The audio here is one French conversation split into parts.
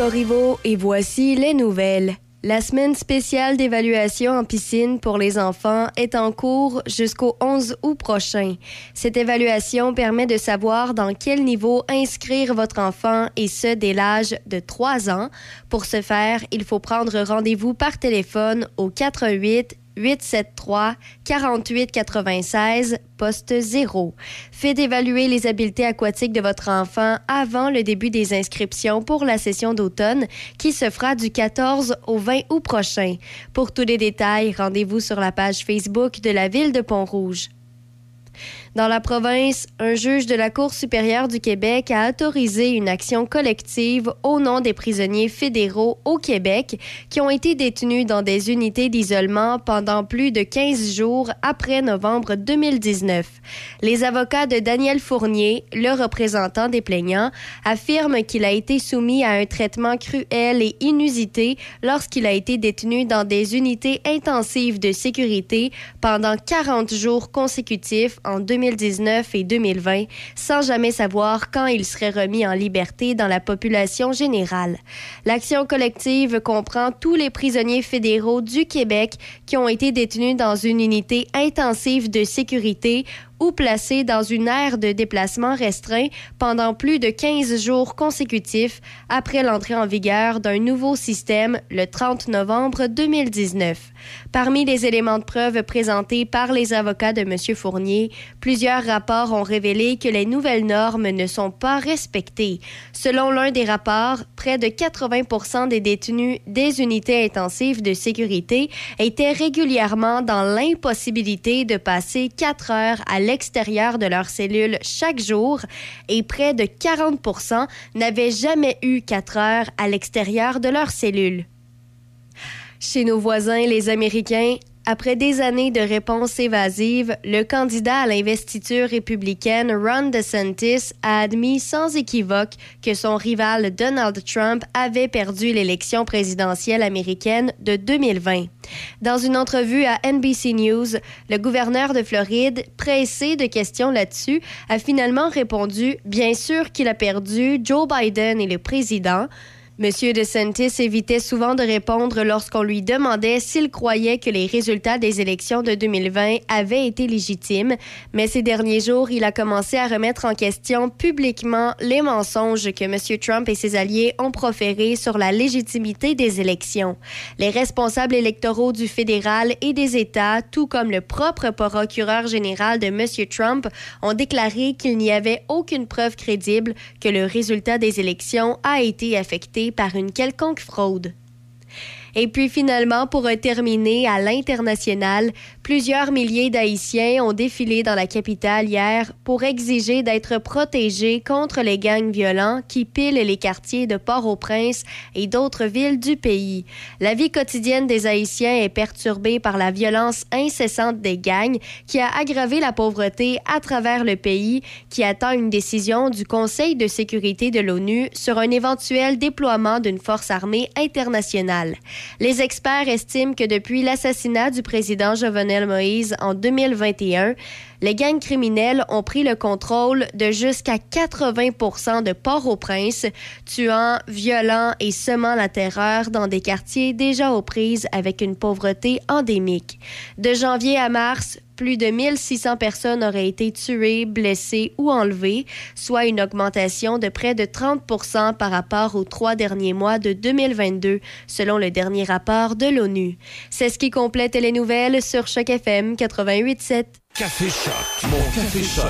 Corriveau et voici les nouvelles. La semaine spéciale d'évaluation en piscine pour les enfants est en cours jusqu'au 11 août prochain. Cette évaluation permet de savoir dans quel niveau inscrire votre enfant et ce dès l'âge de 3 ans. Pour ce faire, il faut prendre rendez-vous par téléphone au 88 873 48 96 poste 0. Faites évaluer les habiletés aquatiques de votre enfant avant le début des inscriptions pour la session d'automne qui se fera du 14 au 20 août prochain. Pour tous les détails, rendez-vous sur la page Facebook de la ville de Pont-Rouge. Dans la province, un juge de la Cour supérieure du Québec a autorisé une action collective au nom des prisonniers fédéraux au Québec qui ont été détenus dans des unités d'isolement pendant plus de 15 jours après novembre 2019. Les avocats de Daniel Fournier, le représentant des plaignants, affirment qu'il a été soumis à un traitement cruel et inusité lorsqu'il a été détenu dans des unités intensives de sécurité pendant 40 jours consécutifs en 2019 et 2020 sans jamais savoir quand il serait remis en liberté dans la population générale. L'action collective comprend tous les prisonniers fédéraux du Québec qui ont été détenus dans une unité intensive de sécurité ou placés dans une aire de déplacement restreint pendant plus de 15 jours consécutifs après l'entrée en vigueur d'un nouveau système le 30 novembre 2019. Parmi les éléments de preuve présentés par les avocats de M. Fournier, plusieurs rapports ont révélé que les nouvelles normes ne sont pas respectées. Selon l'un des rapports, près de 80 des détenus des unités intensives de sécurité étaient régulièrement dans l'impossibilité de passer quatre heures à l'extérieur de leur cellule chaque jour et près de 40 n'avaient jamais eu quatre heures à l'extérieur de leur cellule. Chez nos voisins, les Américains, après des années de réponses évasives, le candidat à l'investiture républicaine Ron DeSantis a admis sans équivoque que son rival Donald Trump avait perdu l'élection présidentielle américaine de 2020. Dans une entrevue à NBC News, le gouverneur de Floride, pressé de questions là-dessus, a finalement répondu Bien sûr qu'il a perdu, Joe Biden est le président. M. DeSantis évitait souvent de répondre lorsqu'on lui demandait s'il croyait que les résultats des élections de 2020 avaient été légitimes, mais ces derniers jours, il a commencé à remettre en question publiquement les mensonges que M. Trump et ses alliés ont proférés sur la légitimité des élections. Les responsables électoraux du fédéral et des États, tout comme le propre procureur général de M. Trump, ont déclaré qu'il n'y avait aucune preuve crédible que le résultat des élections a été affecté par une quelconque fraude. Et puis finalement, pour terminer à l'international, plusieurs milliers d'Haïtiens ont défilé dans la capitale hier pour exiger d'être protégés contre les gangs violents qui pilent les quartiers de Port-au-Prince et d'autres villes du pays. La vie quotidienne des Haïtiens est perturbée par la violence incessante des gangs qui a aggravé la pauvreté à travers le pays qui attend une décision du Conseil de sécurité de l'ONU sur un éventuel déploiement d'une force armée internationale. Les experts estiment que depuis l'assassinat du président Jovenel Moïse en 2021, les gangs criminels ont pris le contrôle de jusqu'à 80% de Port-au-Prince, tuant, violant et semant la terreur dans des quartiers déjà aux prises avec une pauvreté endémique. De janvier à mars, plus de 1600 personnes auraient été tuées, blessées ou enlevées, soit une augmentation de près de 30% par rapport aux trois derniers mois de 2022, selon le dernier rapport de l'ONU. C'est ce qui complète les nouvelles sur Choc FM 88.7. Café Choc, mon Café Choc.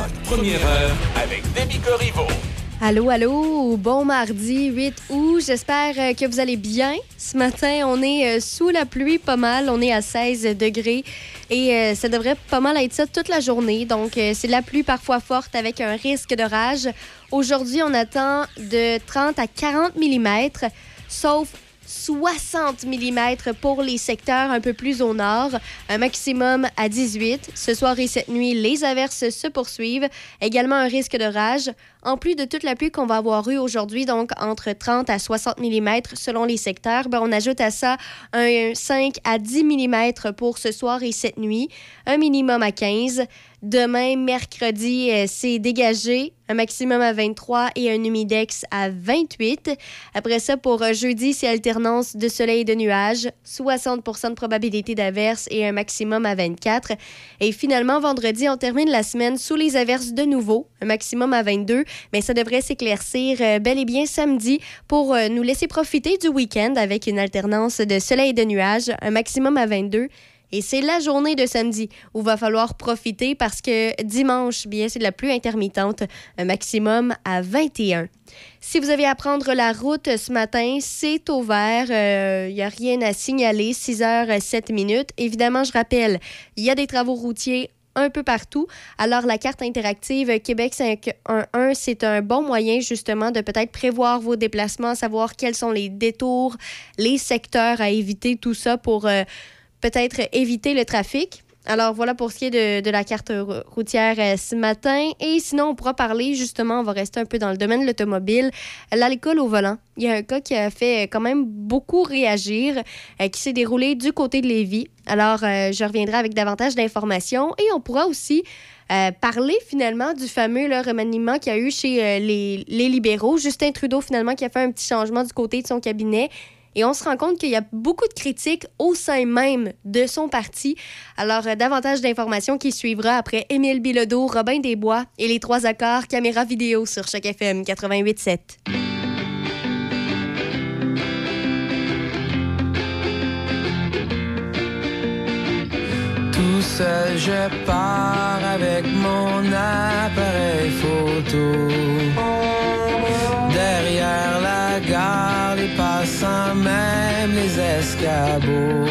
Allô, allô, bon mardi 8 août. J'espère euh, que vous allez bien. Ce matin, on est euh, sous la pluie pas mal. On est à 16 degrés et euh, ça devrait pas mal être ça toute la journée. Donc, c'est la pluie parfois forte avec un risque d'orage. Aujourd'hui, on attend de 30 à 40 mm, sauf 60 mm pour les secteurs un peu plus au nord, un maximum à 18. Ce soir et cette nuit, les averses se poursuivent. Également un risque de rage. En plus de toute la pluie qu'on va avoir eue aujourd'hui, donc entre 30 à 60 mm selon les secteurs, ben, on ajoute à ça un 5 à 10 mm pour ce soir et cette nuit, un minimum à 15. Demain, mercredi, euh, c'est dégagé, un maximum à 23 et un humidex à 28. Après ça, pour euh, jeudi, c'est alternance de soleil et de nuages, 60 de probabilité d'averse et un maximum à 24. Et finalement, vendredi, on termine la semaine sous les averses de nouveau, un maximum à 22, mais ça devrait s'éclaircir euh, bel et bien samedi pour nous laisser profiter du week-end avec une alternance de soleil et de nuages, un maximum à 22 et c'est la journée de samedi où va falloir profiter parce que dimanche, bien, c'est la pluie intermittente, un maximum à 21. Si vous avez à prendre la route ce matin, c'est au vert. Il euh, n'y a rien à signaler. 6 h 7 minutes. Évidemment, je rappelle, il y a des travaux routiers un peu partout. Alors, la carte interactive Québec 511, c'est un bon moyen justement de peut-être prévoir vos déplacements, savoir quels sont les détours, les secteurs à éviter, tout ça pour... Euh, peut-être éviter le trafic. Alors voilà pour ce qui est de, la carte routière euh, ce matin. Et sinon, on pourra parler justement, on va rester un peu dans le domaine de l'automobile, l'alcool au volant. Il y a un cas qui a fait quand même beaucoup réagir, euh, qui s'est déroulé du côté de Lévis. Alors, euh, je reviendrai avec davantage d'informations et on pourra aussi parler finalement du fameux remaniement qu'il y a eu chez les, les libéraux. Justin Trudeau finalement qui a fait un petit changement du côté de son cabinet et on se rend compte qu'il y a beaucoup de critiques au sein même de son parti. Alors, euh, davantage d'informations qui suivra après Émile Bilodeau, Robin Desbois et les trois accords caméra vidéo sur chaque FM 88.7. Tout seul, je pars avec mon appareil photo. Derrière la gare, les passants, même les escabeaux.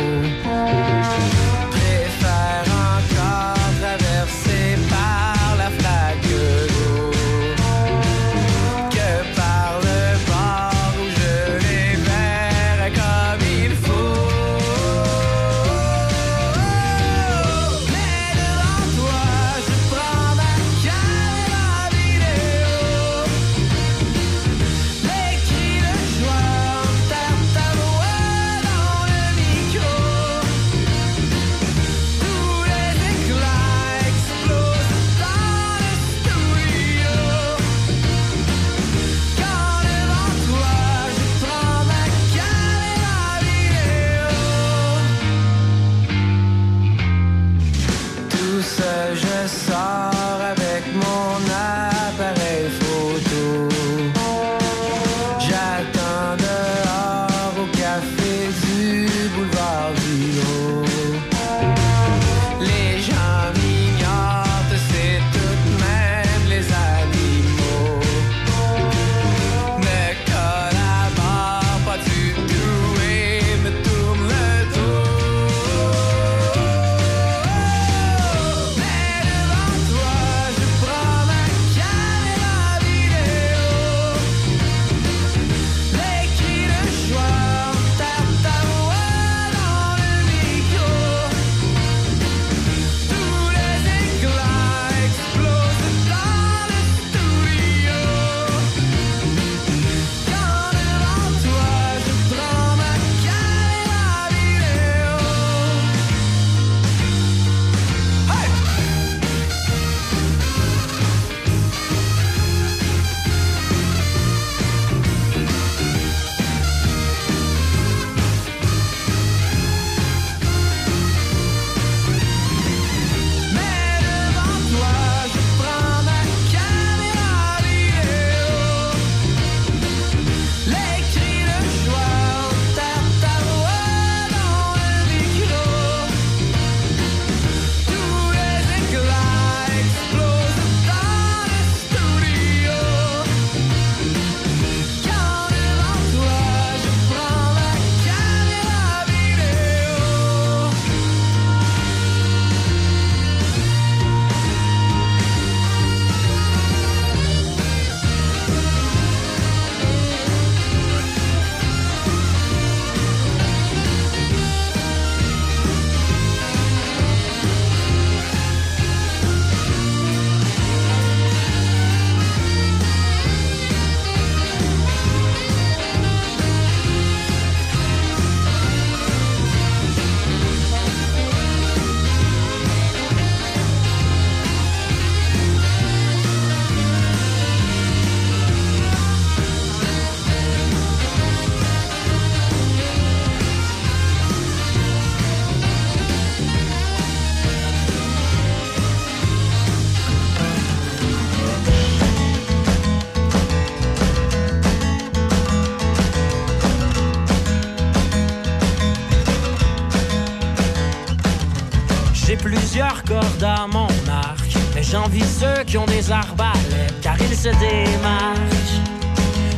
Mon arc, mais j'envie ceux qui ont des arbalètes, car ils se démarquent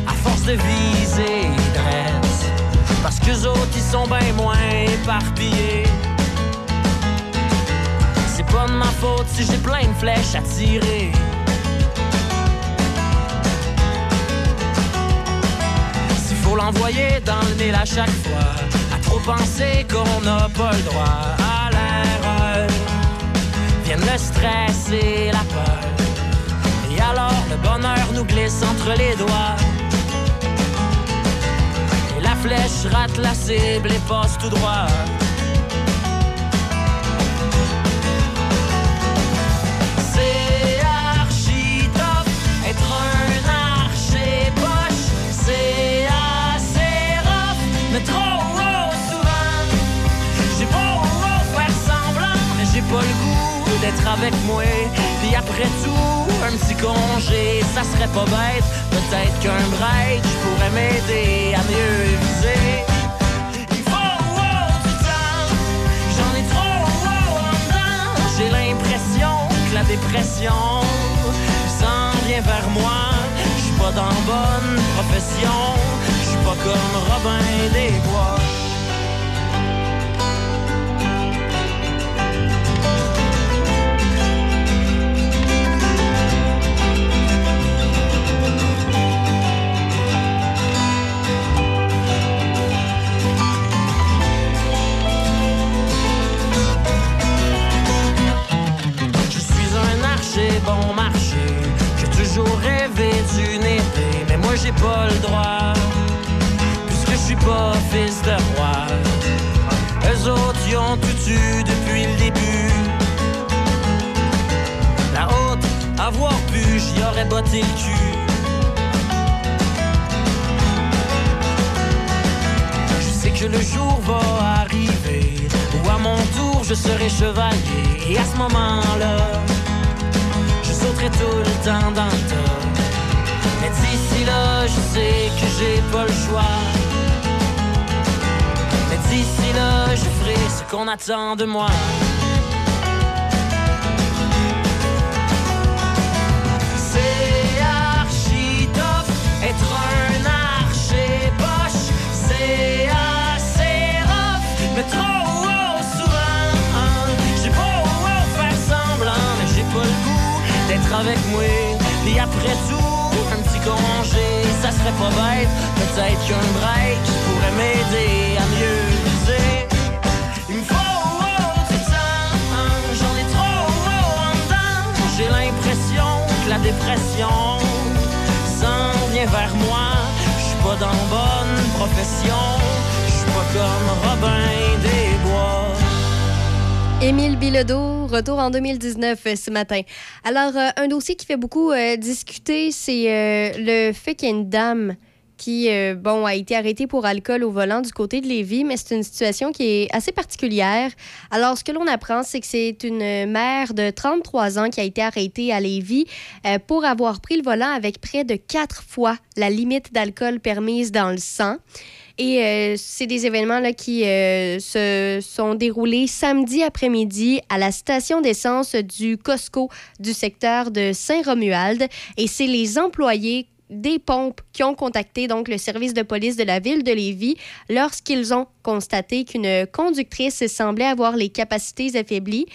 à force de viser dresse, parce que autres ils sont bien moins éparpillés. C'est pas de ma faute si j'ai plein de flèches à tirer. S'il faut l'envoyer dans le nez à chaque fois, à trop penser qu'on n'a pas le droit viennent le stress et la peur. Et alors le bonheur nous glisse entre les doigts. Et la flèche rate la cible et passe tout droit. Avec moi. Puis après tout, un petit congé, ça serait pas bête. Peut-être qu'un break pourrait m'aider à mieux viser. Il faut wow, du temps, j'en ai trop en dedans. J'ai l'impression que la dépression s'en vient vers moi. Je suis pas dans bonne profession, je suis pas comme Robin des Bois. Toujours rêvé d'une épée, mais moi j'ai pas le droit. Puisque je suis pas fils de roi. Eux autres y ont tout eu depuis le début. La haute, avoir pu, j'y aurais botté le cul. Je sais que le jour va arriver où à mon tour je serai chevalier. Et à ce moment-là, tout le temps dans le tas. Mais d'ici là, je sais que j'ai pas le choix. Mais d'ici là, je ferai ce qu'on attend de moi. Avec moi. Et après tout, un petit congé, ça serait pas bête. Peut-être qu'un break pourrait m'aider à mieux. Il me faut j'en ai trop en. J'ai l'impression que la dépression s'en vient vers moi. Je suis pas dans bonne profession, je suis pas comme Robin des Bois. Émile Bilodeau, retour en 2019 euh, ce matin. Alors, euh, un dossier qui fait beaucoup euh, discuter, c'est euh, le fait qu'il y a une dame qui, bon, a été arrêtée pour alcool au volant du côté de Lévis, mais c'est une situation qui est assez particulière. Alors, ce que l'on apprend, c'est que c'est une mère de 33 ans qui a été arrêtée à Lévis pour avoir pris le volant avec près de quatre fois la limite d'alcool permise dans le sang. Et euh, c'est des événements là, qui euh, se sont déroulés samedi après-midi à la station d'essence du Costco du secteur de Saint-Romuald. Et c'est les employés des pompes qui ont contacté donc le service de police de la ville de Lévis lorsqu'ils ont constaté qu'une conductrice semblait avoir les capacités affaiblies.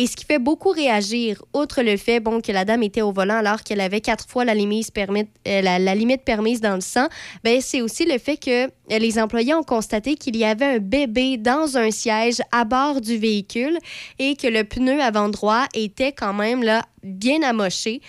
Et ce qui fait beaucoup réagir, outre le fait bon, que la dame était au volant alors qu'elle avait quatre fois la euh, limite permise dans le sang, ben, c'est aussi le fait que euh, les employés ont constaté qu'il y avait un bébé dans un siège à bord du véhicule et que le pneu avant droit était quand même là, bien amoché.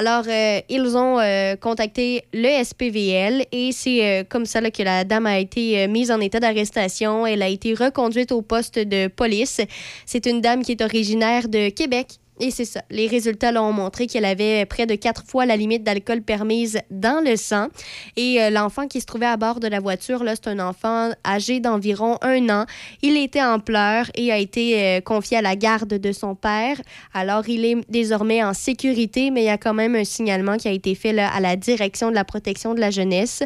Alors, euh, ils ont euh, contacté le SPVL et c'est euh, comme ça là, que la dame a été mise en état d'arrestation. Elle a été reconduite au poste de police. C'est une dame qui est originaire de Québec. Et c'est ça. Les résultats l'ont montré qu'elle avait près de quatre fois la limite d'alcool permise dans le sang. Et euh, l'enfant qui se trouvait à bord de la voiture, là, c'est un enfant âgé d'environ un an. Il était en pleurs et a été euh, confié à la garde de son père. Alors, il est désormais en sécurité, mais il y a quand même un signalement qui a été fait à la direction de la protection de la jeunesse.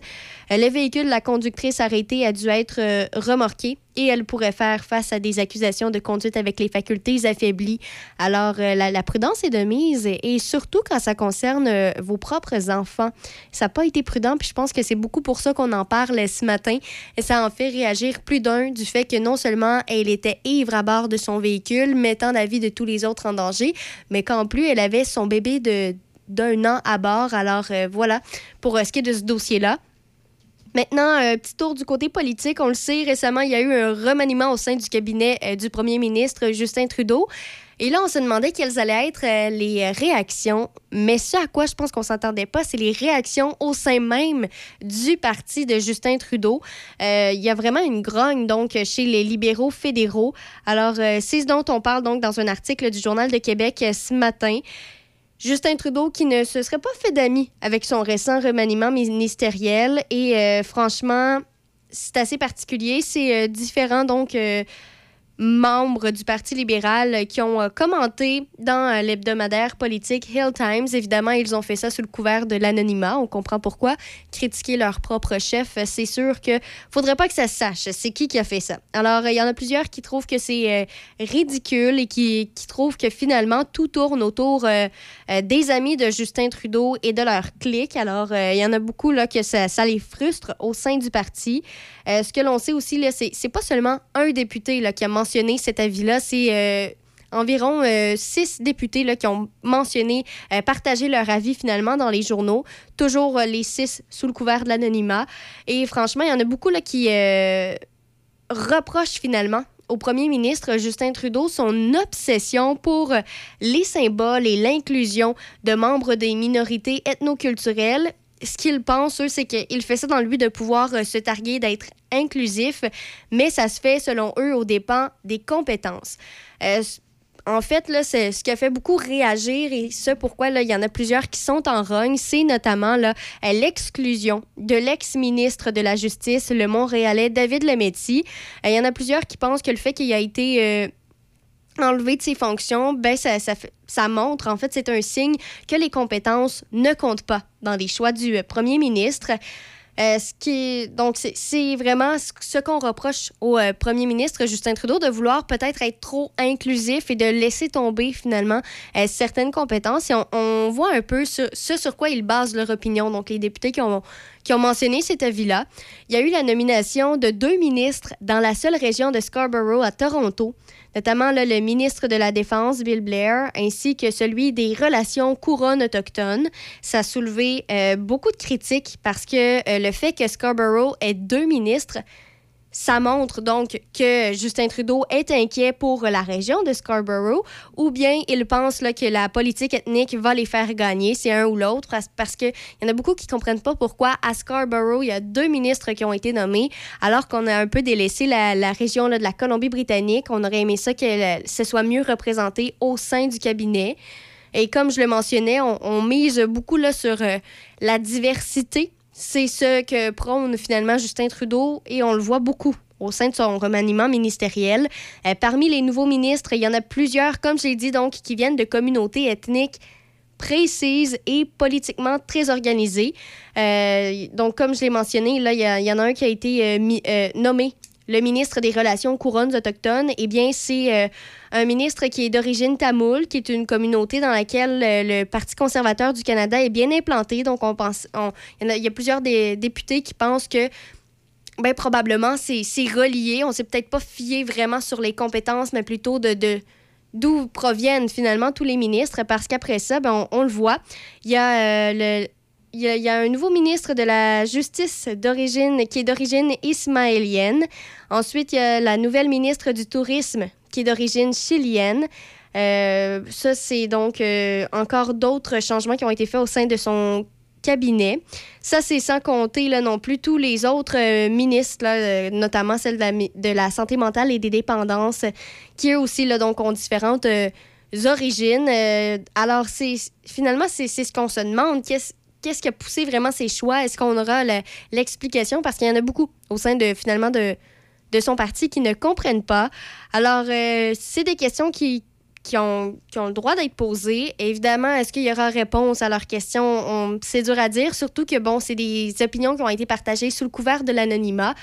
Euh, le véhicule la conductrice arrêtée a dû être remorqué et elle pourrait faire face à des accusations de conduite avec les facultés affaiblies. Alors, euh, la, prudence est de mise et, surtout quand ça concerne euh, vos propres enfants. Ça n'a pas été prudent, puis je pense que c'est beaucoup pour ça qu'on en parle ce matin. Et ça en fait réagir plus d'un du fait que non seulement elle était ivre à bord de son véhicule, mettant la vie de tous les autres en danger, mais qu'en plus, elle avait son bébé de d'un an à bord. Alors euh, voilà, pour ce qui est de ce dossier-là. Maintenant, un petit tour du côté politique. On le sait, récemment, il y a eu un remaniement au sein du cabinet euh, du premier ministre Justin Trudeau. Et là, on se demandait quelles allaient être euh, les réactions. Mais ce à quoi je pense qu'on s'entendait pas, c'est les réactions au sein même du parti de Justin Trudeau. Euh, il y a vraiment une grogne, donc, chez les libéraux fédéraux. Alors, c'est ce dont on parle, donc, dans un article du Journal de Québec ce matin. Justin Trudeau qui ne se serait pas fait d'amis avec son récent remaniement ministériel. Et euh, franchement, c'est assez particulier. C'est euh, différent donc euh, membres du Parti libéral qui ont euh, commenté dans euh, l'hebdomadaire politique Hill Times. Évidemment, ils ont fait ça sous le couvert de l'anonymat. On comprend pourquoi. Critiquer leur propre chef, c'est sûr que faudrait pas que ça sache. C'est qui qui a fait ça? Alors, il y en a plusieurs qui trouvent que c'est euh, ridicule et qui, qui, trouvent que finalement, tout tourne autour des amis de Justin Trudeau et de leur clique. Alors, il y en a beaucoup là, que ça, ça les frustre au sein du parti. ce que l'on sait aussi, c'est pas seulement un député là, qui a mentionné cet avis-là. C'est euh, environ euh, six députés là, qui ont mentionné, euh, partagé leur avis finalement dans les journaux. Toujours les six sous le couvert de l'anonymat. Et franchement, il y en a beaucoup là, qui reprochent finalement au premier ministre Justin Trudeau son obsession pour les symboles et l'inclusion de membres des minorités ethnoculturelles ce qu'ils pensent, eux, c'est qu'il fait ça dans le but de pouvoir euh, se targuer d'être inclusif, mais ça se fait, selon eux, aux dépens des compétences. Euh, en fait, là, c'est ce qui a fait beaucoup réagir et ce pourquoi là, il y en a plusieurs qui sont en rogne, c'est notamment là, l'exclusion de l'ex-ministre de la Justice, le Montréalais David Lemetti. Euh, il y en a plusieurs qui pensent que le fait qu'il a été enlevé de ses fonctions, ben ça, ça, montre, en fait, c'est un signe que les compétences ne comptent pas dans les choix du euh, premier ministre. Euh, donc, c'est vraiment ce qu'on reproche au euh, premier ministre Justin Trudeau de vouloir peut-être être trop inclusif et de laisser tomber finalement certaines compétences. Et on, voit un peu ce, ce, sur quoi ils basent leur opinion. Donc, les députés qui ont, qui ont mentionné cet avis-là. Il y a eu la nomination de deux ministres dans la seule région de Scarborough à Toronto notamment le ministre de la Défense, Bill Blair, ainsi que celui des relations couronnes autochtones. Ça a soulevé euh, beaucoup de critiques parce que euh, le fait que Scarborough ait deux ministres, ça montre donc que Justin Trudeau est inquiet pour la région de Scarborough ou bien il pense là, que la politique ethnique va les faire gagner, c'est un ou l'autre, parce qu'il y en a beaucoup qui ne comprennent pas pourquoi à Scarborough, il y a deux ministres qui ont été nommés, alors qu'on a un peu délaissé la, région de la Colombie-Britannique. On aurait aimé ça que ce soit mieux représenté au sein du cabinet. Et comme je le mentionnais, on, mise beaucoup là, sur euh, la diversité c'est ce que prône finalement Justin Trudeau et on le voit beaucoup au sein de son remaniement ministériel. Euh, parmi les nouveaux ministres, il y en a plusieurs, comme je l'ai dit, donc, qui viennent de communautés ethniques précises et politiquement très organisées. Euh, donc, comme je l'ai mentionné, là, il y, en a un qui a été euh, nommé le ministre des Relations couronnes autochtones, eh bien, c'est euh, un ministre qui est d'origine tamoul, qui est une communauté dans laquelle euh, le Parti conservateur du Canada est bien implanté. Donc, on pense, il, y a, plusieurs des, députés qui pensent que ben, probablement c'est relié. On ne s'est peut-être pas fié vraiment sur les compétences, mais plutôt de, de d'où proviennent finalement tous les ministres, parce qu'après ça, ben, on, le voit. Il y a euh, le il y, a un nouveau ministre de la Justice d'origine qui est d'origine ismaélienne. Ensuite, il y a la nouvelle ministre du Tourisme qui est d'origine chilienne. Euh, ça, c'est donc euh, encore d'autres changements qui ont été faits au sein de son cabinet. Ça, c'est sans compter là, non plus tous les autres euh, ministres, là, notamment celle de la, santé mentale et des dépendances, qui eux aussi là, donc, ont différentes origines. Alors, c'est finalement, c'est ce qu'on se demande. Qu'est-ce qu'est-ce qui a poussé vraiment ces choix? Est-ce qu'on aura l'explication? Parce qu'il y en a beaucoup au sein de finalement de, son parti qui ne comprennent pas. Alors, euh, c'est des questions qui, ont, le droit d'être posées. évidemment, est-ce qu'il y aura réponse à leurs questions? C'est dur à dire, surtout que, bon, c'est des opinions qui ont été partagées sous le couvert de l'anonymat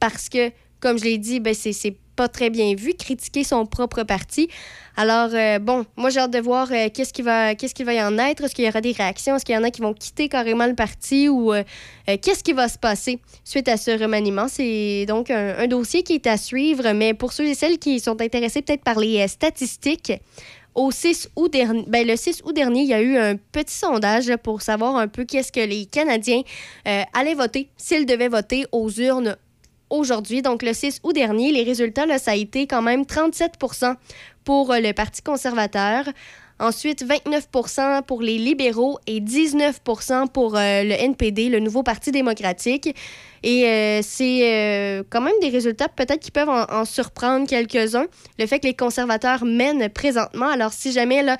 parce que, comme je l'ai dit, ben, c'est pas très bien vu, critiquer son propre parti. Alors, euh, bon, moi, j'ai hâte de voir euh, qu'est-ce qui va y en être. Est-ce qu'il y aura des réactions? Est-ce qu'il y en a qui vont quitter carrément le parti ou euh, qu'est-ce qui va se passer suite à ce remaniement? C'est donc un, dossier qui est à suivre, mais pour ceux et celles qui sont intéressés peut-être par les statistiques, au 6 août dernier, ben, le 6 août dernier, il y a eu un petit sondage pour savoir un peu qu'est-ce que les Canadiens allaient voter s'ils devaient voter aux urnes aujourd'hui, donc le 6 août dernier. Les résultats, là, ça a été quand même 37% pour euh, le Parti conservateur. Ensuite, 29% pour les libéraux et 19% pour euh, le NPD, le nouveau Parti démocratique. Et euh, c'est quand même des résultats peut-être qui peuvent en, surprendre quelques-uns. Le fait que les conservateurs mènent présentement. Alors, si jamais, là,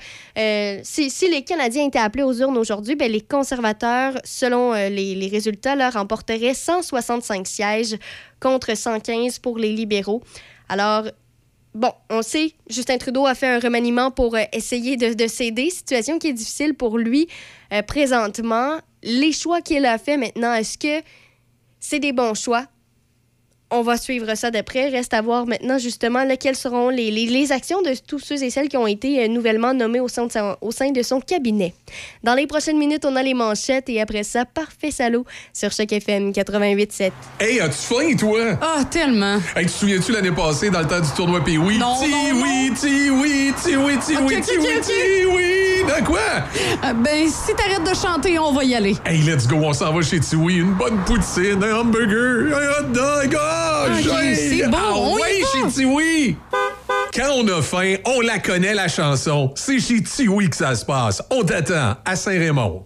si, les Canadiens étaient appelés aux urnes aujourd'hui, ben, les conservateurs, selon les, les, résultats, là, remporteraient 165 sièges contre 115 pour les libéraux. Alors, Bon, on sait, Justin Trudeau a fait un remaniement pour euh, essayer de, de situation qui est difficile pour lui euh, présentement. Les choix qu'il a fait maintenant, est-ce que c'est des bons choix? On va suivre ça de près. Reste à voir maintenant justement quelles seront les, les, actions de tous ceux et celles qui ont été euh, nouvellement nommés au sein, de son, au sein de son cabinet. Dans les prochaines minutes, on a les manchettes et après ça, parfait salaud sur chaque FM 88.7. Hey, as-tu faim, toi? Ah, tellement. Hey, tu te souviens-tu l'année passée dans le temps du tournoi Pays oui? Non, ti oui, ti oui, ti oui, ti oui, ti oui, ti oui. Dans quoi? Euh, ben, si t'arrêtes de chanter, on va y aller. Hey, let's go, on s'en va chez Tiwi. Une bonne poutine, un hamburger, un hot dog. Oh! c'est bon, ah, on ouais, chez Tiwi! Quand on a faim, on la connaît, la chanson. C'est chez Tiwi que ça se passe. On t'attend à Saint-Raymond.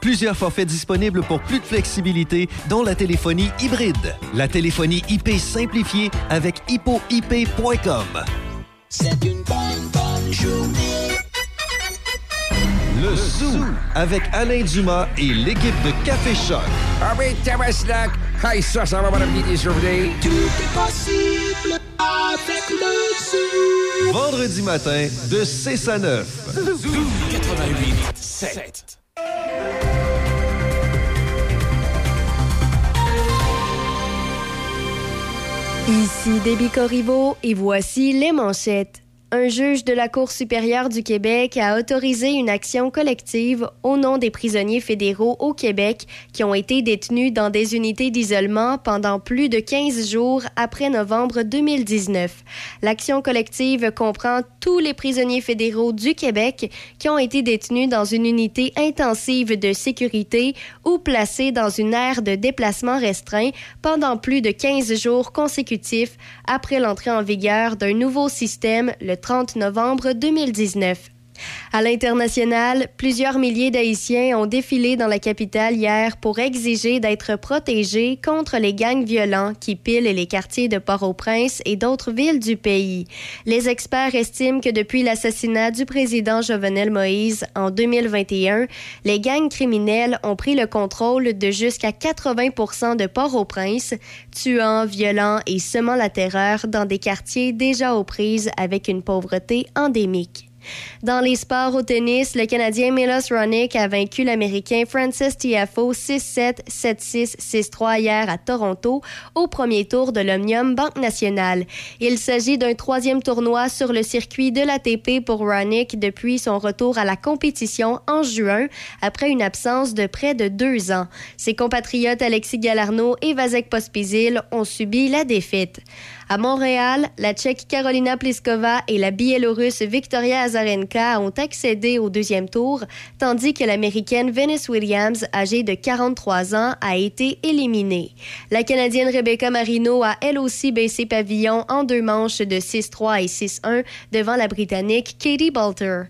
Plusieurs forfaits disponibles pour plus de flexibilité, dont la téléphonie hybride. La téléphonie IP simplifiée avec hippoip.com. C'est une bonne, bonne journée. Le Zoo avec Alain Dumas et l'équipe de Café Choc. Ah oui, Tabaslac! Hey, ça, ça va, madame des journées. Tout est possible avec le Zoo. Vendredi matin, de 6 à 9. Zoo 88 7. Ici Déby Corriveau et voici les manchettes. Un juge de la Cour supérieure du Québec a autorisé une action collective au nom des prisonniers fédéraux au Québec qui ont été détenus dans des unités d'isolement pendant plus de 15 jours après novembre 2019. L'action collective comprend tous les prisonniers fédéraux du Québec qui ont été détenus dans une unité intensive de sécurité ou placés dans une aire de déplacement restreint pendant plus de 15 jours consécutifs après l'entrée en vigueur d'un nouveau système, le 30 novembre 2019. À l'international, plusieurs milliers d'Haïtiens ont défilé dans la capitale hier pour exiger d'être protégés contre les gangs violents qui pilent les quartiers de Port-au-Prince et d'autres villes du pays. Les experts estiment que depuis l'assassinat du président Jovenel Moïse en 2021, les gangs criminels ont pris le contrôle de jusqu'à 80% de Port-au-Prince, tuant, violant et semant la terreur dans des quartiers déjà aux prises avec une pauvreté endémique. Dans les sports au tennis, le Canadien Milos Ronick a vaincu l'Américain Francis Tiafoe 6-7, 7-6, 6-3 hier à Toronto au premier tour de l'Omnium Banque Nationale. Il s'agit d'un troisième tournoi sur le circuit de l'ATP pour Ronick depuis son retour à la compétition en juin après une absence de près de deux ans. Ses compatriotes Alexis Galarno et Vasek Pospisil ont subi la défaite. À Montréal, la Tchèque Carolina Pliskova et la Biélorusse Victoria Azarenka ont accédé au deuxième tour, tandis que l'Américaine Venus Williams, âgée de 43 ans, a été éliminée. La Canadienne Rebecca Marino a elle aussi baissé pavillon en deux manches de 6-3 et 6-1 devant la Britannique Katie Bolter.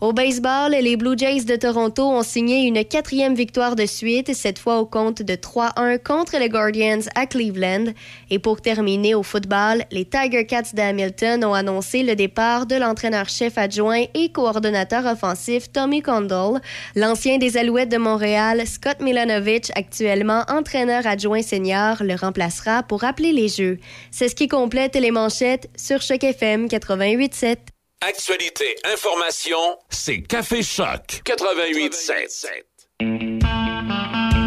Au baseball, les Blue Jays de Toronto ont signé une quatrième victoire de suite, cette fois au compte de 3-1 contre les Guardians à Cleveland. Et pour terminer au football, les Tiger Cats d'Hamilton ont annoncé le départ de l'entraîneur-chef adjoint et coordonnateur offensif Tommy Condell. L'ancien des Alouettes de Montréal, Scott Milanovic, actuellement entraîneur adjoint senior, le remplacera pour appeler les jeux. C'est ce qui complète les manchettes sur Choc FM 88.7. Actualité, information, c'est Café Choc 88.7.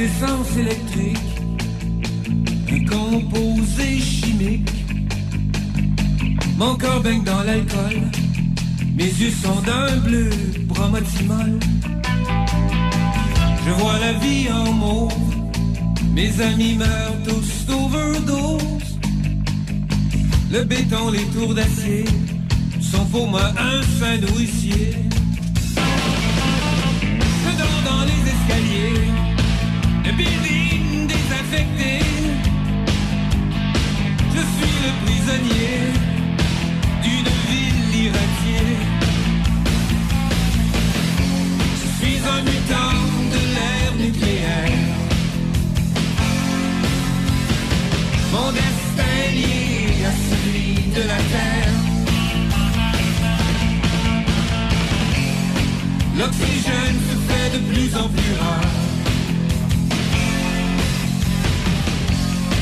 d'essence électrique, un composé chimique. Mon corps baigne dans l'alcool, mes yeux sont d'un bleu bromotimol. Je vois la vie en mauve, mes amis meurent tous d'overdose. Le béton, les tours d'acier sont pour moi un fin nourricier. D'une ville irradiée. Je suis un mutant de l'ère nucléaire. Mon destin lié à celui de la Terre. L'oxygène se fait de plus en plus rare.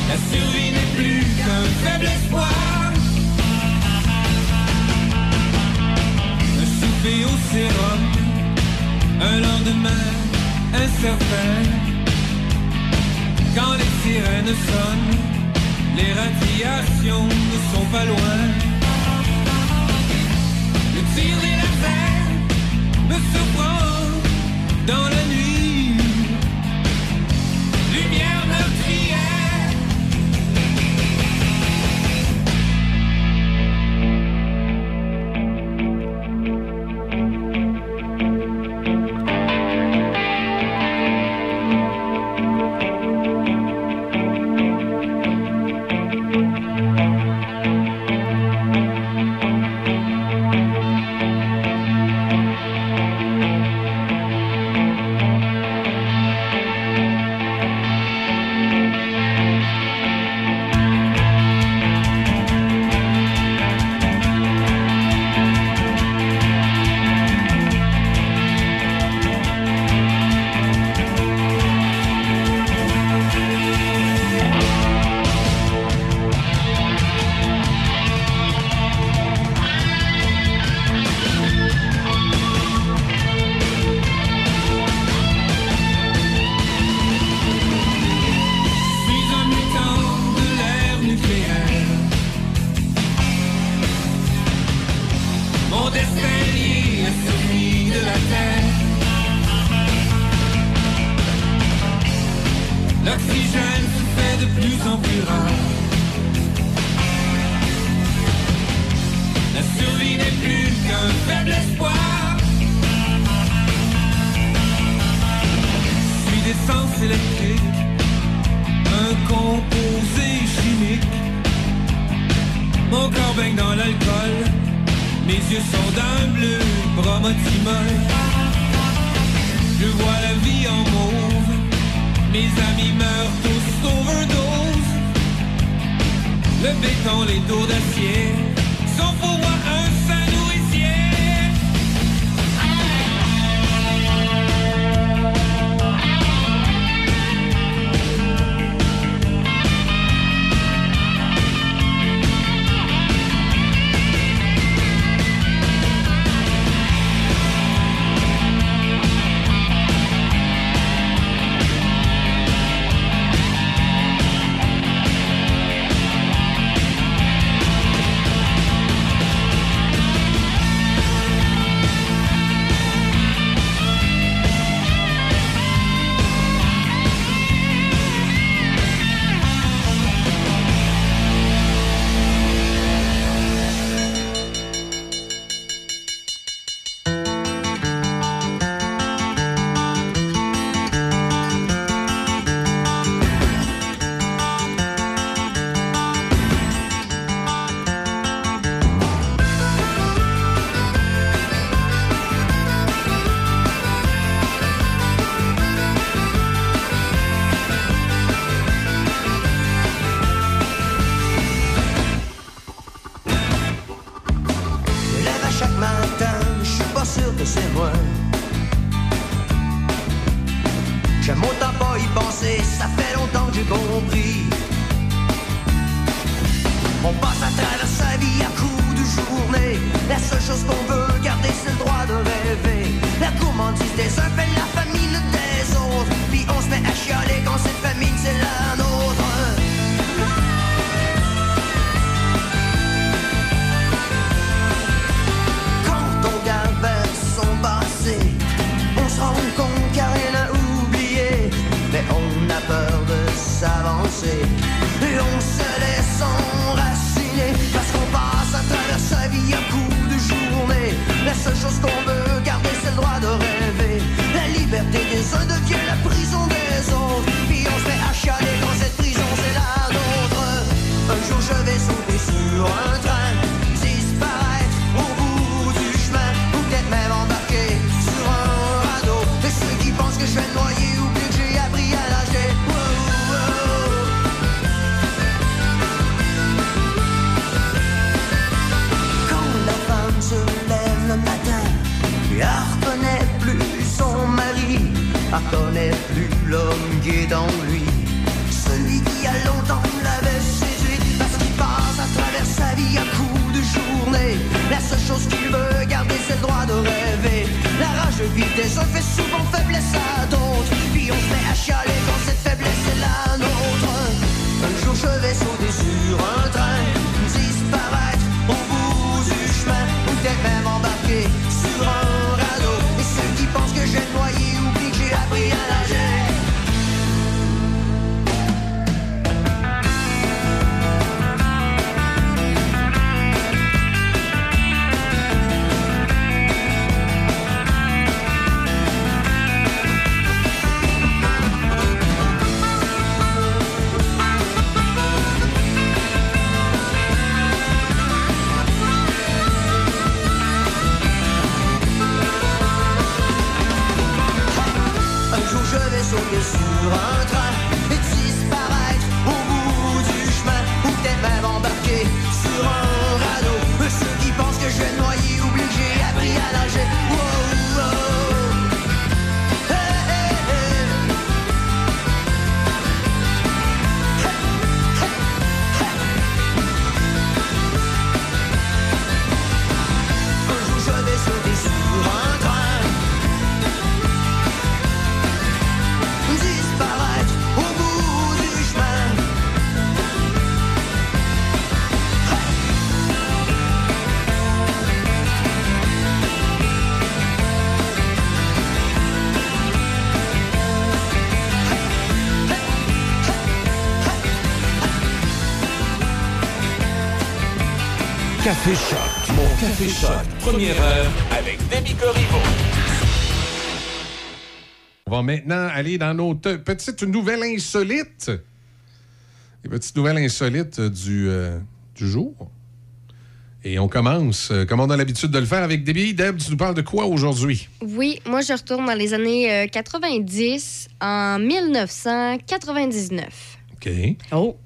La survie n'est plus. Un souper au sérum, un lendemain incertain. Quand les sirènes sonnent, les radiations ne sont pas loin. Le tir des lasers me surprend dans la nuit. Café Choc. Première heure avec Demi Corriveau. On va maintenant aller dans nos te- petites nouvelles insolites. Les petites nouvelles insolites euh, du, euh, du jour. Et on commence, euh, comme on a l'habitude de le faire avec Debbie. Deb, tu nous parles de quoi aujourd'hui? Oui, moi je retourne dans les années euh, 90 en 1999. OK. Oh.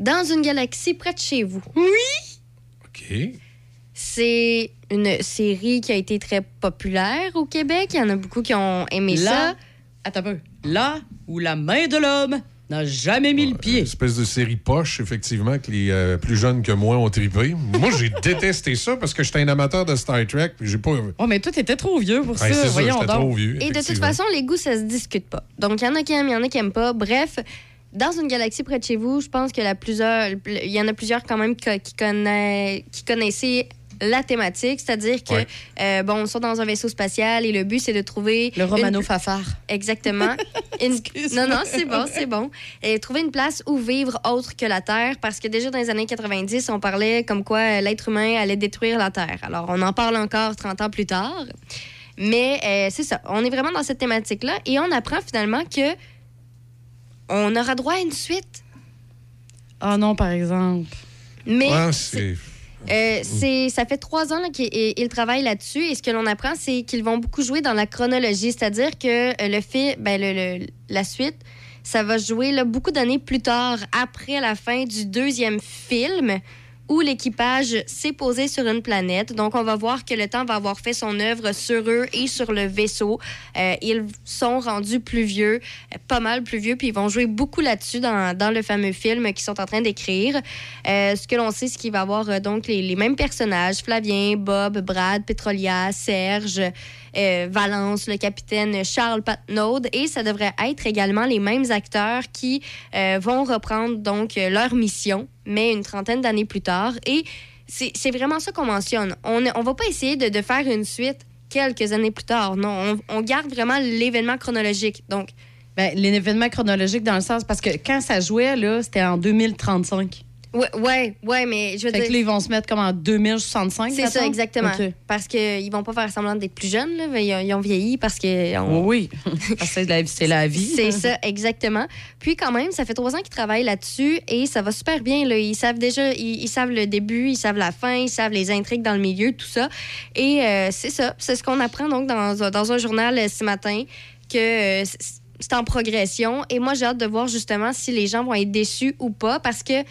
Dans une galaxie près de chez vous. OK. C'est une série qui a été très populaire au Québec. Il y en a beaucoup qui ont aimé Là, ça. attends un peu. Là où la main de l'homme n'a jamais mis le pied. Une espèce de série poche, effectivement, que les euh, plus jeunes que moi ont trippé. moi, j'ai détesté ça parce que j'étais un amateur de Star Trek. Puis j'ai pas. Oh, mais toi, t'étais trop vieux pour Ouais, ça. c'est ça, Voyons j'étais donc. trop vieux. Et de toute façon, les goûts, ça se discute pas. Donc, il y en a qui aiment, il y en a qui aiment pas. Bref, dans une galaxie près de chez vous, je pense que la plusieurs, il y en a plusieurs quand même qui, qui connaissent, qui connaissaient la thématique, c'est-à-dire que Ouais. euh, bon, on sort dans un vaisseau spatial et le but c'est de trouver Le Romano une- Fafard. Exactement. Une- Non, non, c'est bon, c'est bon. Et trouver une place où vivre autre que la Terre, parce que déjà dans les années 90, on parlait comme quoi euh, l'être humain allait détruire la Terre. Alors, on en parle encore 30 ans plus tard. Mais euh, c'est ça, on est vraiment dans cette thématique-là et on apprend finalement que on aura droit à une suite. Ah non, par exemple. Mais c'est. Euh, ça fait trois ans qu'ils ils travaillent là-dessus et ce que l'on apprend, c'est qu'ils vont beaucoup jouer dans la chronologie, c'est-à-dire que euh, le fait, ben, la suite, ça va jouer beaucoup d'années plus tard, après la fin du deuxième film, où l'équipage s'est posé sur une planète. Donc, on va voir que le temps va avoir fait son œuvre sur eux et sur le vaisseau. Euh, ils sont rendus plus vieux, euh, pas mal plus vieux, puis ils vont jouer beaucoup là-dessus dans, le fameux film qu'ils sont en train d'écrire. Euh, ce que l'on sait, c'est qu'il va avoir donc les, les mêmes personnages, Flavien, Bob, Brad, Petrolia, Serge, euh, Valence, le capitaine Charles Patnaud, et ça devrait être également les mêmes acteurs qui euh, vont reprendre donc euh, leur mission, mais une trentaine d'années plus tard. Et c'est vraiment ça qu'on mentionne. On ne va pas essayer de, de faire une suite quelques années plus tard. Non, on, on garde vraiment l'événement chronologique. Donc, Ben, l'événement chronologique dans le sens, parce que quand ça jouait, là, c'était en 2035. Ouais, ouais, ouais, mais je veux Fait que dire. là, ils vont se mettre comme en 2065. C'est ça, exactement. OK. Parce qu'ils vont pas faire semblant d'être plus jeunes, là, mais ils, ont- ils ont vieilli parce que. on- Oui, que c'est la, vie. C'est ça, exactement. Puis quand même, ça fait trois ans qu'ils travaillent là-dessus et ça va super bien. Là. Ils savent déjà, ils, ils savent le début, ils savent la fin, ils savent les intrigues dans le milieu, tout ça. Et euh, c'est ça, c'est ce qu'on apprend donc dans, dans un journal euh, ce matin, que euh, c'est en progression. Et moi, j'ai hâte de voir justement si les gens vont être déçus ou pas parce que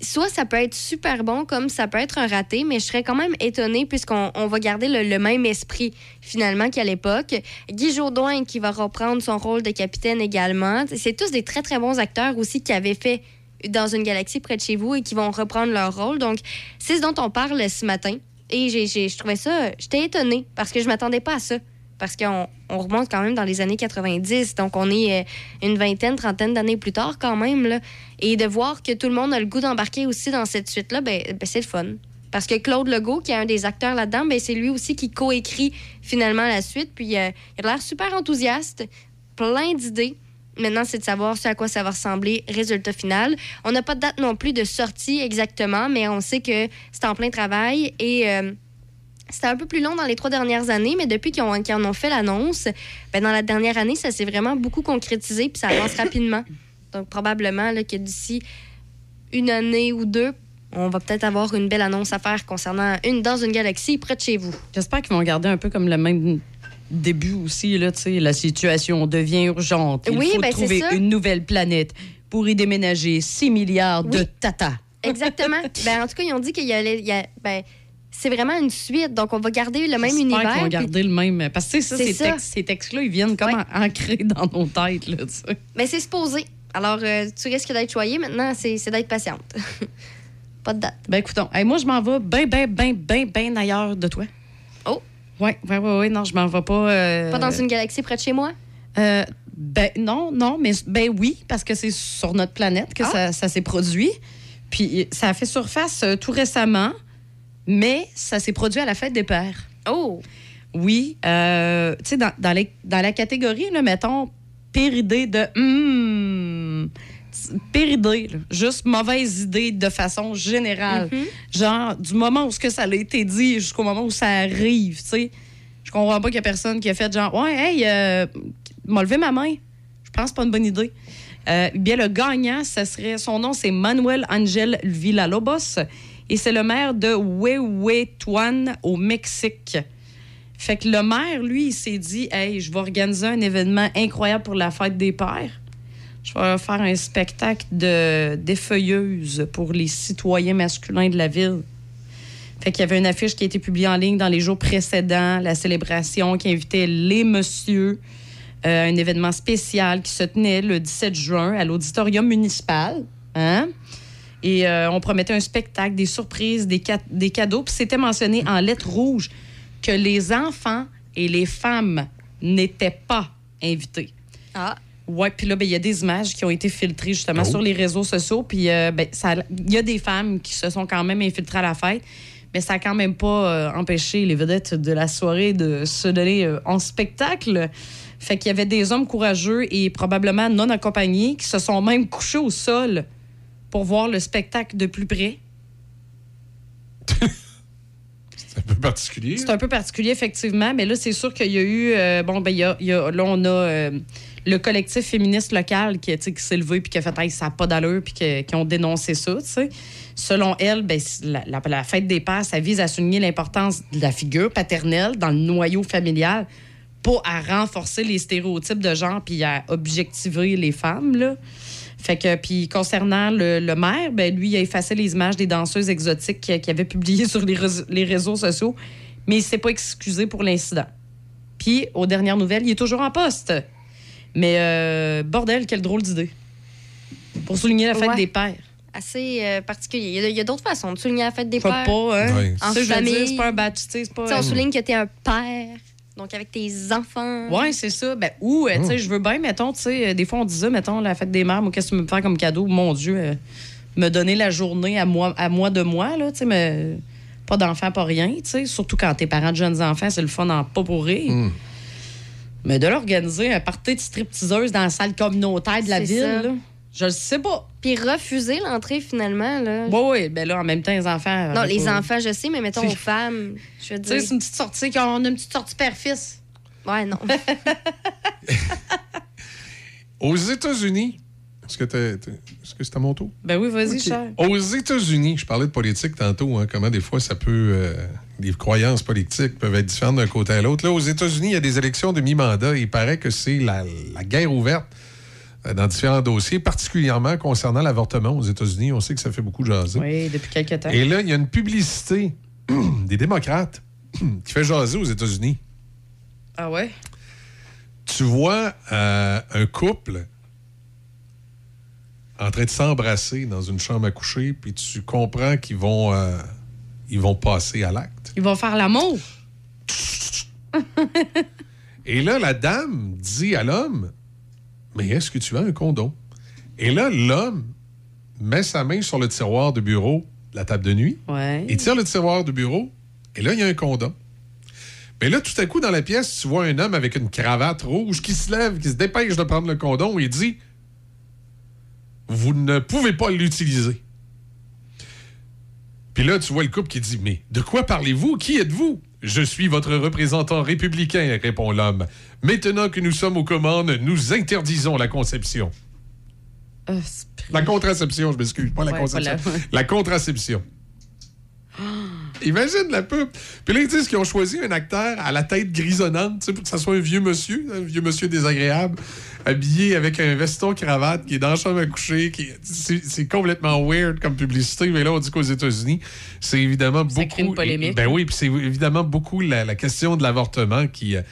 soit ça peut être super bon comme ça peut être un raté, mais je serais quand même étonnée puisqu'on on va garder le, même esprit finalement qu'à l'époque. Guy Jourdain qui va reprendre son rôle de capitaine également. C'est tous des très très bons acteurs aussi qui avaient fait dans une galaxie près de chez vous et qui vont reprendre leur rôle. Donc c'est ce dont on parle ce matin. Et j'ai, je trouvais ça, j'étais étonnée parce que je m'attendais pas à ça. Parce qu'on on remonte quand même dans les années 90, donc on est euh, une vingtaine, trentaine d'années plus tard quand même. Là. Et de voir que tout le monde a le goût d'embarquer aussi dans cette suite-là, ben, ben, c'est le fun. Parce que Claude Legault, qui est un des acteurs là-dedans, ben, c'est lui aussi qui coécrit finalement la suite. Puis euh, il a l'air super enthousiaste, plein d'idées. Maintenant, c'est de savoir ce à quoi ça va ressembler, résultat final. On n'a pas de date non plus de sortie exactement, mais on sait que c'est en plein travail et euh, c'était un peu plus long dans les trois dernières années, mais depuis qu'ils en ont fait l'annonce, ben, dans la dernière année, ça s'est vraiment beaucoup concrétisé puis ça avance rapidement. Donc, probablement là, que d'ici une année ou deux, on va peut-être avoir une belle annonce à faire concernant une dans une galaxie près de chez vous. J'espère qu'ils vont garder un peu comme le même début aussi. Là, tu sais, la situation devient urgente. Il Oui, faut ben, trouver une nouvelle planète pour y déménager 6 milliards de tata. Exactement. ben, en tout cas, ils ont dit qu'il y a, il y a- ben, c'est vraiment une suite, donc on va garder le même univers. vont puis- garder le même. Parce que ça, ces, ça. textes, ces textes-là, ils viennent comme Ouais. ancrés dans nos têtes. Là, tu sais. Ben, c'est supposé. Alors, euh, tu risques d'être choyé. Maintenant, c'est d'être patiente. Pas de date. Ben écoutons, hey, moi je m'en vais bien, bien, bien, bien, bien ailleurs de toi. Oh. Oui, oui, oui, oui, non, je m'en vais pas. euh, Pas dans une galaxie près de chez moi? euh, ben non, non, mais ben oui, parce que c'est sur notre planète que Ah. ça, ça s'est produit. Puis ça a fait surface euh, tout récemment, mais ça s'est produit à la fête des pères. Oh! Oui, euh, tu sais, dans, dans, les- dans la catégorie, là, mettons, pire idée de. hmm, pire idée, là, juste mauvaise idée de façon générale. Mhm. Genre, du moment où ce que ça a été dit jusqu'au moment où ça arrive, tu sais. Je comprends pas qu'il y a personne qui a fait genre, ouais, hey, euh, m'a levé ma main. Je pense pas une bonne idée. Euh, bien, le gagnant, ça serait, son nom, c'est Manuel Angel Villalobos et c'est le maire de Huehuetuan au Mexique. Fait que le maire, lui, s'est dit, hey, je vais organiser un événement incroyable pour la fête des pères. Je vais faire un spectacle de défeuilleuse pour les citoyens masculins de la ville. Fait qu'il y avait une affiche qui a été publiée en ligne dans les jours précédents, la célébration qui invitait les messieurs euh, à un événement spécial qui se tenait le 17 juin à l'auditorium municipal. Hein? Et euh, on promettait un spectacle, des surprises, des, des cadeaux. Puis c'était mentionné en lettres rouges que les enfants et les femmes n'étaient pas invités. Ah. Ouais, puis là, ben, il y a des images qui ont été filtrées justement Oh. sur les réseaux sociaux. Puis euh, ben, ça- il y a des femmes qui se sont quand même infiltrées à la fête, mais ça a quand même pas euh, empêché les vedettes de la soirée de se donner euh, en spectacle. Fait qu'il y avait des hommes courageux et probablement non accompagnés qui se sont même couchés au sol pour voir le spectacle de plus près. C'est un peu particulier. C'est un peu particulier, effectivement, mais là, c'est sûr qu'il y a eu. euh, bon, ben, il y a, là, on a euh, le collectif féministe local qui, qui s'est levé puis qui a fait, hey, ça n'a pas d'allure, puis qui, ont dénoncé ça, tu sais. Selon elle, ben, la fête des pères, ça vise à souligner l'importance de la figure paternelle dans le noyau familial, pas à renforcer les stéréotypes de genre puis à objectiver les femmes, là. Fait que, puis concernant le, le maire, ben, lui, il a effacé les images des danseuses exotiques qu'il avait publiées sur les, réseaux- les réseaux sociaux, mais il s'est pas excusé pour l'incident. Puis, aux dernières nouvelles, il est toujours en poste. Mais, euh, bordel, quelle drôle d'idée. Pour souligner la fête Ouais. des pères. Assez euh, particulier. Il y a, d'autres façons de souligner la fête des Faut pères. pas, hein? Ouais. En Ça, famille. c'est pas un badge, c'est pas... On souligne que t'es un père, donc avec tes enfants. Ouais, c'est ça. Ben, ou, euh, tu sais, je veux bien, mettons, tu sais, euh, des fois, on dit ça, mettons, la fête des mères, moi, qu'est-ce que tu me fais comme cadeau? Mon Dieu, euh, me donner la journée à moi, à moi de moi, là, tu sais, mais pas d'enfant, pas rien, tu sais. Surtout quand t'es parent de jeunes enfants, c'est le fun en pas pour rire. Hmm. Mais de l'organiser, un party de stripteaseuse dans la salle communautaire de la ville, ça. là, je le sais pas. Puis refuser l'entrée finalement. Là. Oui, oui, ben là, en même temps, les enfants. non, euh, les pas- enfants, je sais, mais mettons aux femmes. Je veux Tu sais, dire. c'est une petite sortie, qu'on a une petite sortie père-fils. Ouais, non. Aux États-Unis, est-ce que c'est à mon tour? Ben oui, vas-y, cher. Aux États-Unis, je parlais de politique tantôt, hein, comment des fois ça peut. euh, les croyances politiques peuvent être différentes d'un côté à l'autre. Là, aux États-Unis, il y a des élections de mi-mandat. Il paraît que c'est la, la guerre ouverte euh, dans différents dossiers, particulièrement concernant l'avortement aux États-Unis. On sait que ça fait beaucoup jaser. Oui, depuis quelques temps. Et là, il y a une publicité des démocrates qui fait jaser aux États-Unis. Ah ouais? Tu vois euh, un couple en train de s'embrasser dans une chambre à coucher, puis tu comprends qu'ils vont, euh, ils vont passer à l'acte. Ils vont faire l'amour. Et là, la dame dit à l'homme Mais est-ce que tu as un condom? Et là, l'homme met sa main sur le tiroir de bureau de la table de nuit. Ouais. Il tire le tiroir de bureau, et là, il y a un condom. Mais là, tout à coup, dans la pièce, tu vois un homme avec une cravate rouge qui se lève, qui se dépêche de prendre le condom et il dit Vous ne pouvez pas l'utiliser. Puis là, tu vois le couple qui dit Mais de quoi parlez-vous? Qui êtes-vous Je suis votre représentant républicain, répond l'homme. Maintenant que nous sommes aux commandes, nous interdisons la conception. Ah, c'est- La contraception, je m'excuse, pas la conception. la- La contraception. Imagine la pub. Puis là, ils disent qu'ils ont choisi un acteur à la tête grisonnante, pour que ça soit un vieux monsieur, un vieux monsieur désagréable, habillé avec un veston cravate, qui est dans la chambre à coucher. qui C'est complètement weird comme publicité, mais là, on dit qu'aux États-Unis, c'est évidemment Ça crée beaucoup. une polémique. Ben oui, puis c'est évidemment beaucoup la, la question de l'avortement qui, euh,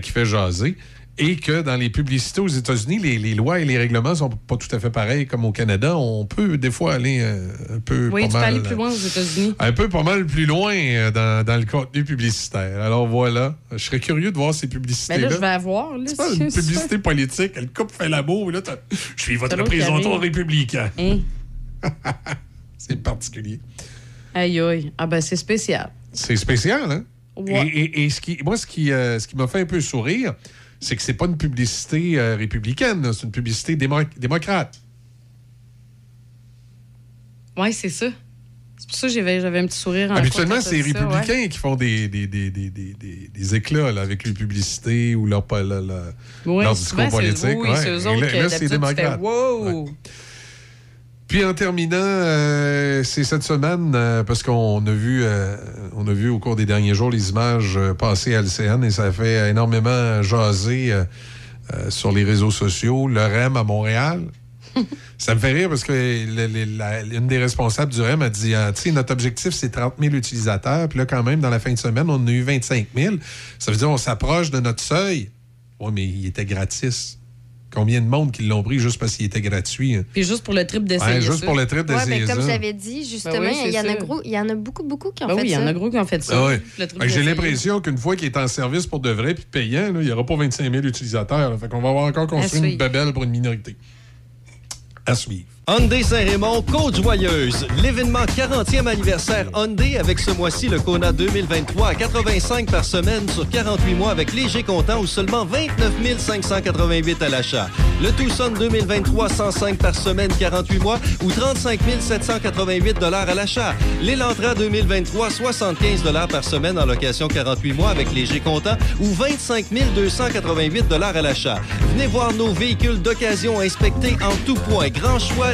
qui fait jaser. Et que dans les publicités aux États-Unis, les, les lois et les règlements sont pas tout à fait pareils comme au Canada. On peut des fois aller euh, un peu Oui, pas tu peux aller plus loin aux États-Unis. un peu pas mal plus loin euh, dans, dans le contenu publicitaire. Alors voilà, je serais curieux de voir ces Mais publicités-là. Ben là, je vais avoir. C'est pas une publicité politique. Le couple fait l'amour. Là, je suis votre représentant républicain. Hein? C'est particulier. Aïe, aïe. Ah, ben, c'est spécial. C'est spécial, hein? Ouais. Et, et- et ce qui, moi, ce qui, euh, ce qui m'a fait un peu sourire, c'est que c'est pas une publicité euh, républicaine, c'est une publicité démo- démocrate. Oui, c'est ça. C'est pour ça que j'avais un petit sourire en Habituellement, c'est les ouais. républicains qui font des, des, des, des, des, des- des éclats là, avec les publicités ou leur, pa- leur, leur- Oui, leur souvent, discours politique. Oui, ouais. c'est eux autres là, là, wow! Puis en terminant, euh, c'est cette semaine, euh, parce qu'on a vu euh, on a vu au cours des derniers jours les images passer à LCN et ça fait énormément jaser sur les réseaux sociaux. Le REM à Montréal. ça me fait rire parce que le- le- la- une des responsables du REM a dit ah, notre objectif, c'est 30 000 utilisateurs. Puis là, quand même, dans la fin de semaine, on en a eu 25 000. Ça veut dire qu'on s'approche de notre seuil. Oui, mais il était gratis. Combien de monde qui l'ont pris juste parce qu'il était gratuit? hein? Puis juste pour le trip d'essayer Ouais, juste ça. pour le trip Ouais, d'essayer mais comme ça. j'avais dit, justement, Ben oui, il, y en a ça. gros, il y en a beaucoup, beaucoup qui ont Ben fait oui, il y ça. en a gros qui ont fait ça. Ah ouais. Que J'ai l'impression qu'une fois qu'il est en service pour de vrai puis payant, là, il n'y aura pas 25 000 utilisateurs. là. Fait qu'on va avoir encore construit une babelle pour une minorité. À suivre. Hyundai Saint-Raymond, Côte-Joyeuse. L'événement 40e anniversaire Hyundai avec ce mois-ci le Kona 2023 à 85 par semaine sur 48 mois avec léger comptant ou seulement 29 588 à l'achat. Le Tucson 2023 105 par semaine 48 mois ou 35 788 dollars à l'achat. L'Elantra 2023 75 dollars par semaine en location 48 mois avec léger comptant ou 25 288 dollars à l'achat. Venez voir nos véhicules d'occasion inspectés en tout point. Grand choix,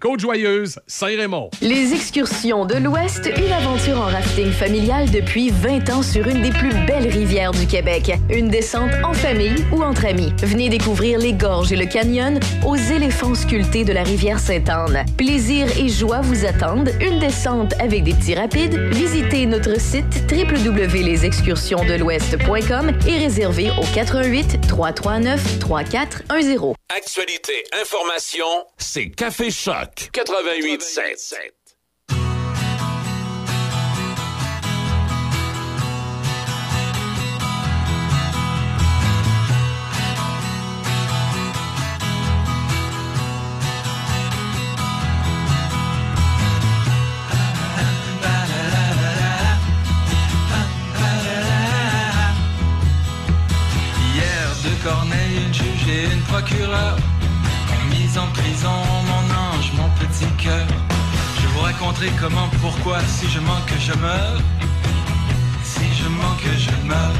Côte-Joyeuse, Saint-Raymond. Les excursions de l'Ouest, une aventure en rafting familial depuis 20 ans sur une des plus belles rivières du Québec. Une descente en famille ou entre amis. Venez découvrir les gorges et le canyon aux éléphants sculptés de la rivière Sainte-Anne. Plaisir et joie vous attendent. Une descente avec des petits rapides. Visitez notre site www.lesexcursionsdelouest.com et réservez au 88 339 3410. Actualité, information, c'est Café Choc 88.7. Hier, deux corneilles, une juge et une procureure en prison mon ange, mon petit cœur. Je vous raconterai comment, pourquoi, si je manque, je meurs. Si je manque, je meurs.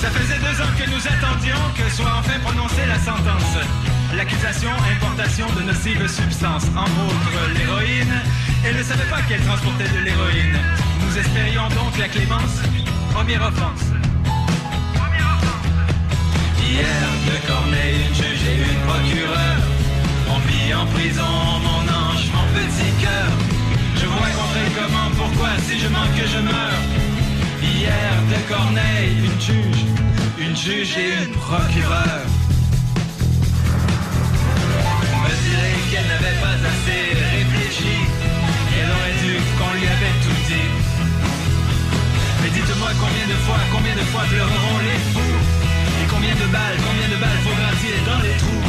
Ça faisait deux ans que nous attendions que soit enfin prononcée la sentence. L'accusation, importation de nocives substances, entre autres l'héroïne. Elle ne savait pas qu'elle transportait de l'héroïne. Nous espérions donc la clémence. Première offense. Hier, deux corneilles, une juge et une procureure ont mis en prison mon ange, mon petit cœur. Je vous raconterai comment, pourquoi, si je manque, je meurs. Hier, deux corneilles, une juge, une juge et une procureure. On me dirait qu'elle n'avait pas assez réfléchi, combien de fois, combien de fois pleureront les fous Et combien de balles, combien de balles faut gratiller dans les trous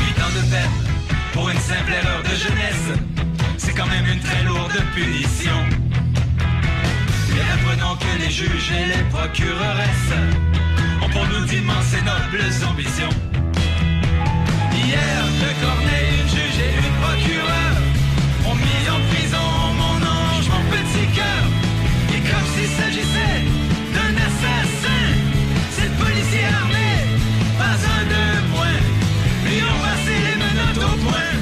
Huit ans de peine pour une simple erreur de jeunesse C'est quand même une très lourde punition. Mais apprenons que les juges et les procureresses Ont pour nous d'immenses et nobles ambitions. Hier, deux corneilles, une juge et une procureure s'agissait d'un assassin Cette policier armé, pas un de moins. Lui ont passé les menottes au poing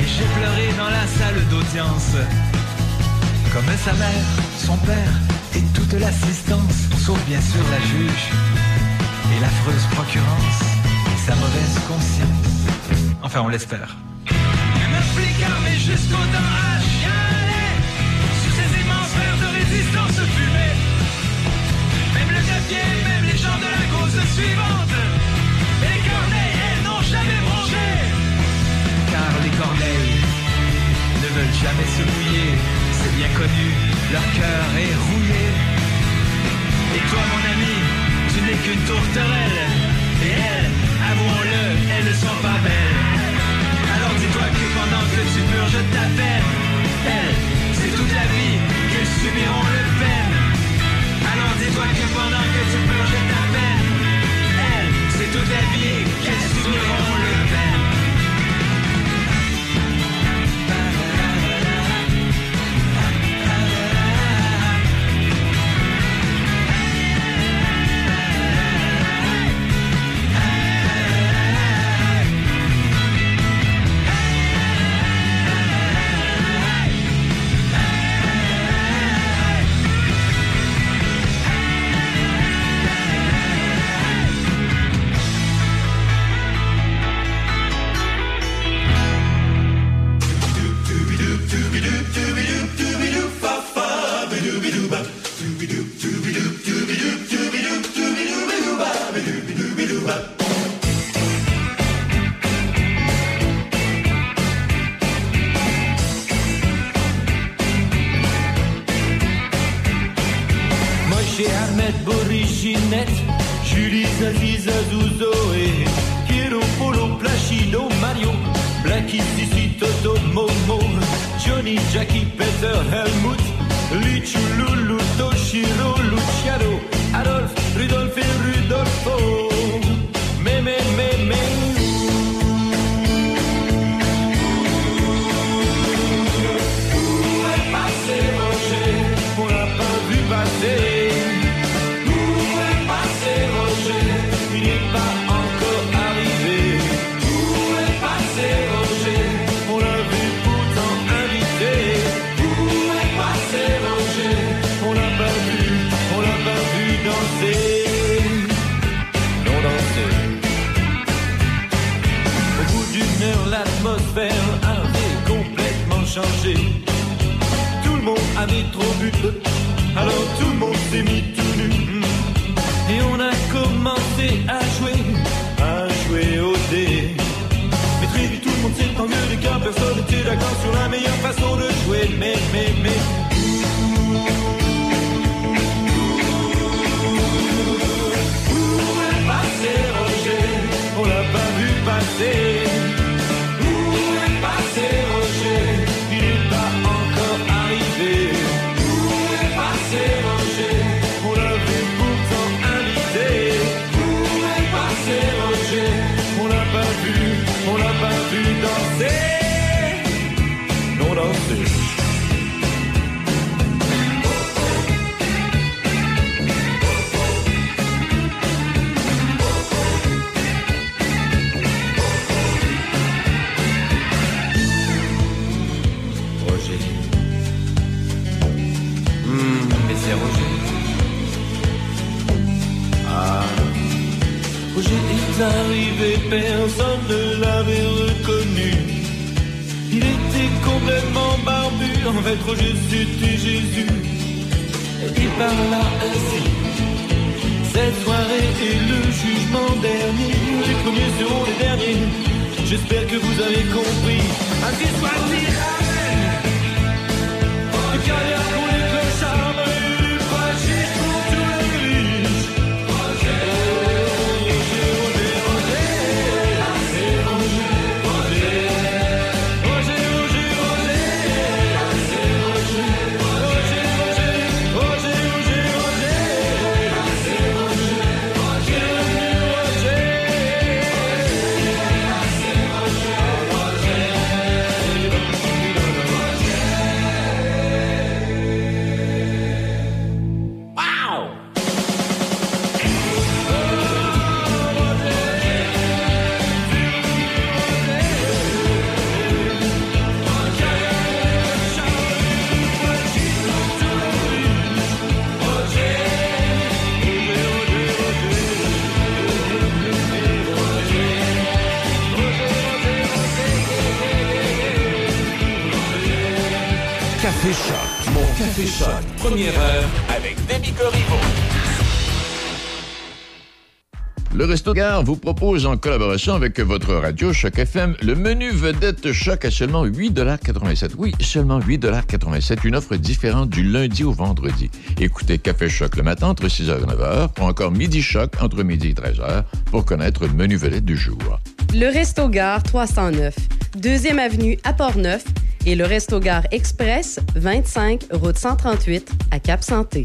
Et j'ai pleuré dans la salle d'audience. Comme sa mère, son père et toute l'assistance Sauf bien sûr la juge et l'affreuse procurance Et sa mauvaise conscience. Enfin on l'espère Même le clavier, même les gens de la cause suivante. Les corneilles, elles n'ont jamais bronché Car les corneilles ne veulent jamais se mouiller. C'est bien connu, leur cœur est rouillé. Et toi mon ami, tu n'es qu'une tourterelle. Et elles, avouons-le, elles ne sont pas belles. Alors dis-toi que pendant que tu purges ta peine Elles, c'est toute la vie qu'elles subiront le peine Alors dis-toi que pendant que tu purges ta peine Elles, c'est toute la vie qu'elles subiront le peine Boris Ginette, Julie Azouzo et Piero Polo Placido Mario, Blackie, Sissi, Toto, Momo, Johnny, Jackie, Peter, Helmut, Lichu, Lulu, Toshiro, Luciano, Adolphe, Rudolph et alors tout le monde s'est mis tout nu. Et on a commencé à jouer, à jouer au dé. Mais très vite tout le monde s'est engueulé car personne n'était d'accord sur la meilleure façon de jouer. Mais, mais, mais. Arrivé, personne ne l'avait reconnu. Il était complètement barbu, en fait Roger c'était Jésus. Il parla ainsi. Cette soirée est le jugement dernier. Les premiers seront les derniers. J'espère que vous avez compris. Ainsi soit-il, Café Choc. Première heure avec Demi Corriveau. Le Resto Gare vous propose en collaboration avec votre radio Choc FM le menu vedette Choc à seulement 8,87 Oui, seulement 8,87 Une offre différente du lundi au vendredi. Écoutez Café Choc le matin entre 6h et 9h ou encore Midi Choc entre midi et 13h pour connaître le menu vedette du jour. Le Resto Gare 309, deuxième avenue à Port-Neuf et le Resto Gare Express 25 route 138 à Cap-Santé.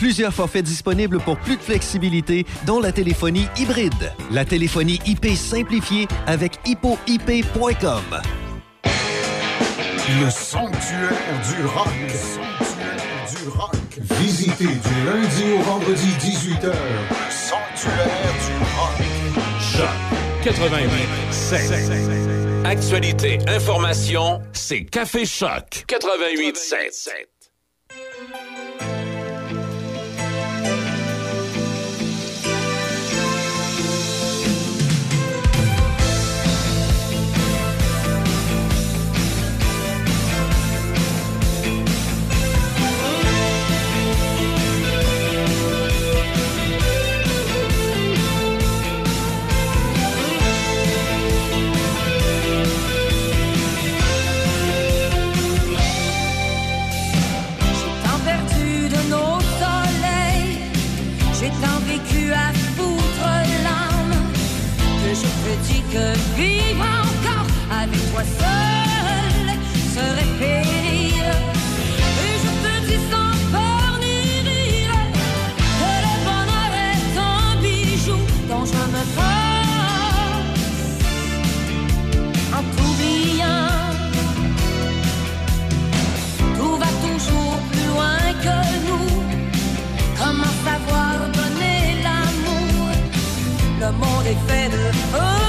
Plusieurs forfaits disponibles pour plus de flexibilité, dont la téléphonie hybride. La téléphonie IP simplifiée avec hippoip.com. Le sanctuaire du rock. Le sanctuaire du rock. Visitez du lundi au vendredi 18h. Sanctuaire du rock. Choc 88 Actualité, information, c'est Café Choc 88 que vivre encore avec toi seul serait périr. Et je te dis sans peur ni rire que le bonheur est un bijou dont je me force en t'oubliant. Tout va toujours plus loin que nous. Comment savoir donner l'amour? Le monde est fait de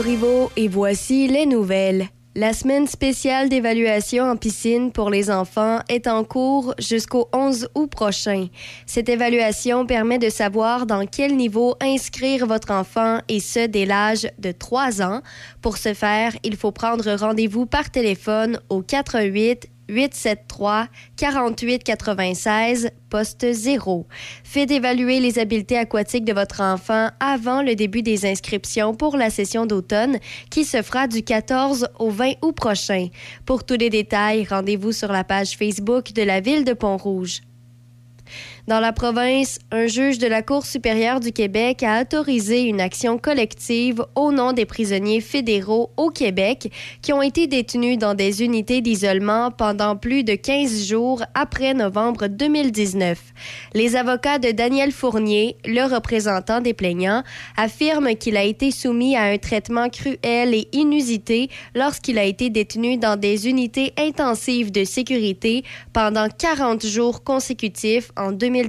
Corriveau et voici les nouvelles. La semaine spéciale d'évaluation en piscine pour les enfants est en cours jusqu'au 11 août prochain. Cette évaluation permet de savoir dans quel niveau inscrire votre enfant et ce dès l'âge de 3 ans. Pour ce faire, il faut prendre rendez-vous par téléphone au 88 873 48 96 poste 0. Faites évaluer les habiletés aquatiques de votre enfant avant le début des inscriptions pour la session d'automne qui se fera du 14 au 20 août prochain. Pour tous les détails, rendez-vous sur la page Facebook de la ville de Pont-Rouge. Dans la province, un juge de la Cour supérieure du Québec a autorisé une action collective au nom des prisonniers fédéraux au Québec qui ont été détenus dans des unités d'isolement pendant plus de 15 jours après novembre 2019. Les avocats de Daniel Fournier, le représentant des plaignants, affirment qu'il a été soumis à un traitement cruel et inusité lorsqu'il a été détenu dans des unités intensives de sécurité pendant 40 jours consécutifs en 2019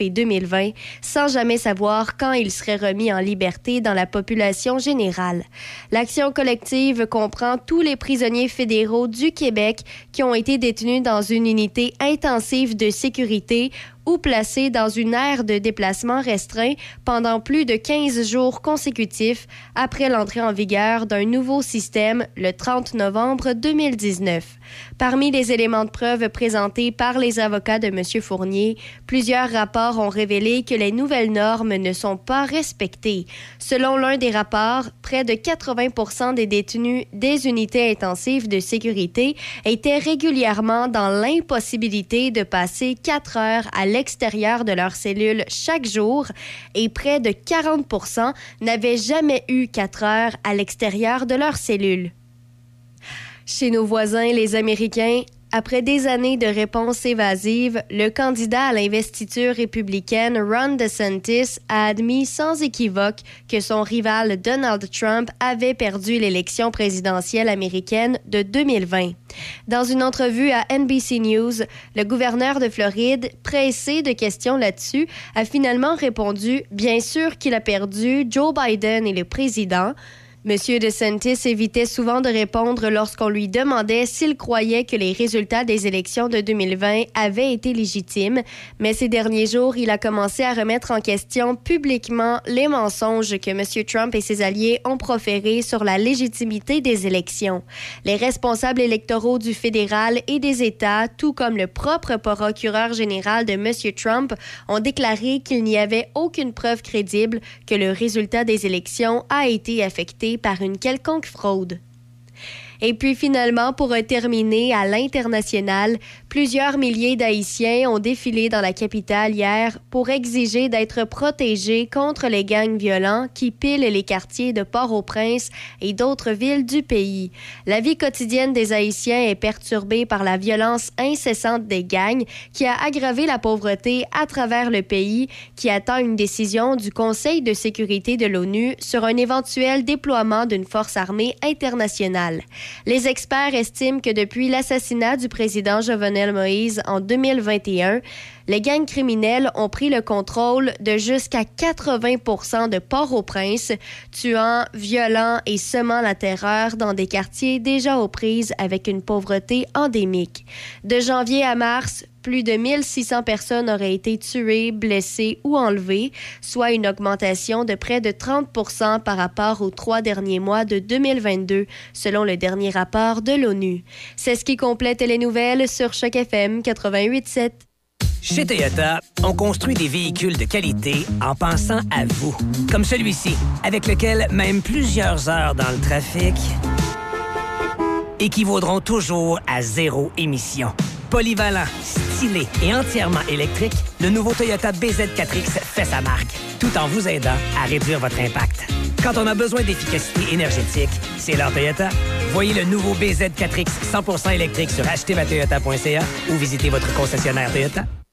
et 2020 sans jamais savoir quand il serait remis en liberté dans la population générale. L'action collective comprend tous les prisonniers fédéraux du Québec qui ont été détenus dans une unité intensive de sécurité ou placés dans une aire de déplacement restreint pendant plus de 15 jours consécutifs après l'entrée en vigueur d'un nouveau système le 30 novembre 2019. Parmi les éléments de preuve présentés par les avocats de M. Fournier, plusieurs rapports ont révélé que les nouvelles normes ne sont pas respectées. Selon l'un des rapports, près de 80% des détenus des unités intensives de sécurité étaient régulièrement dans l'impossibilité de passer quatre heures à l'extérieur de leur cellule chaque jour et près de 40 n'avaient jamais eu quatre heures à l'extérieur de leur cellule. Chez nos voisins, les Américains, après des années de réponses évasives, le candidat à l'investiture républicaine Ron DeSantis a admis sans équivoque que son rival Donald Trump avait perdu l'élection présidentielle américaine de 2020. Dans une entrevue à NBC News, le gouverneur de Floride, pressé de questions là-dessus, a finalement répondu Bien sûr qu'il a perdu, Joe Biden est le président. Monsieur DeSantis évitait souvent de répondre lorsqu'on lui demandait s'il croyait que les résultats des élections de 2020 avaient été légitimes, mais ces derniers jours, il a commencé à remettre en question publiquement les mensonges que M. Trump et ses alliés ont proférés sur la légitimité des élections. Les responsables électoraux du fédéral et des États, tout comme le propre procureur général de M. Trump, ont déclaré qu'il n'y avait aucune preuve crédible que le résultat des élections a été affecté par une quelconque fraude. Et puis finalement, pour terminer à l'international, plusieurs milliers d'Haïtiens ont défilé dans la capitale hier pour exiger d'être protégés contre les gangs violents qui pilent les quartiers de Port-au-Prince et d'autres villes du pays. La vie quotidienne des Haïtiens est perturbée par la violence incessante des gangs qui a aggravé la pauvreté à travers le pays qui attend une décision du Conseil de sécurité de l'ONU sur un éventuel déploiement d'une force armée internationale. Les experts estiment que depuis l'assassinat du président Jovenel Moïse en 2021, les gangs criminels ont pris le contrôle de jusqu'à 80% de Port-au-Prince, tuant, violant et semant la terreur dans des quartiers déjà aux prises avec une pauvreté endémique. De janvier à mars, plus de 1600 personnes auraient été tuées, blessées ou enlevées, soit une augmentation de près de 30 par rapport aux trois derniers mois de 2022, selon le dernier rapport de l'ONU. C'est ce qui complète les nouvelles sur Choc FM 88.7. Chez Toyota, on construit des véhicules de qualité en pensant à vous. Comme celui-ci, avec lequel même plusieurs heures dans le trafic équivaudront toujours à zéro émission. Polyvalent, stylé et entièrement électrique, le nouveau Toyota BZ4X fait sa marque, tout en vous aidant à réduire votre impact. Quand on a besoin d'efficacité énergétique, c'est leur Toyota. Voyez le nouveau BZ4X 100% électrique sur achetermatoyota.ca ou visitez votre concessionnaire Toyota.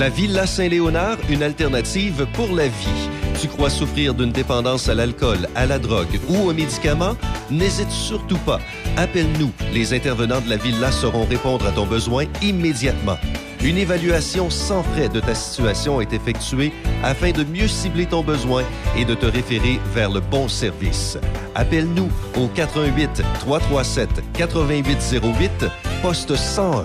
La Villa Saint-Léonard, une alternative pour la vie. Tu crois souffrir d'une dépendance à l'alcool, à la drogue ou aux médicaments? N'hésite surtout pas. Appelle-nous. Les intervenants de la Villa sauront répondre à ton besoin immédiatement. Une évaluation sans frais de ta situation est effectuée afin de mieux cibler ton besoin et de te référer vers le bon service. Appelle-nous au 88 337 8808 poste 101.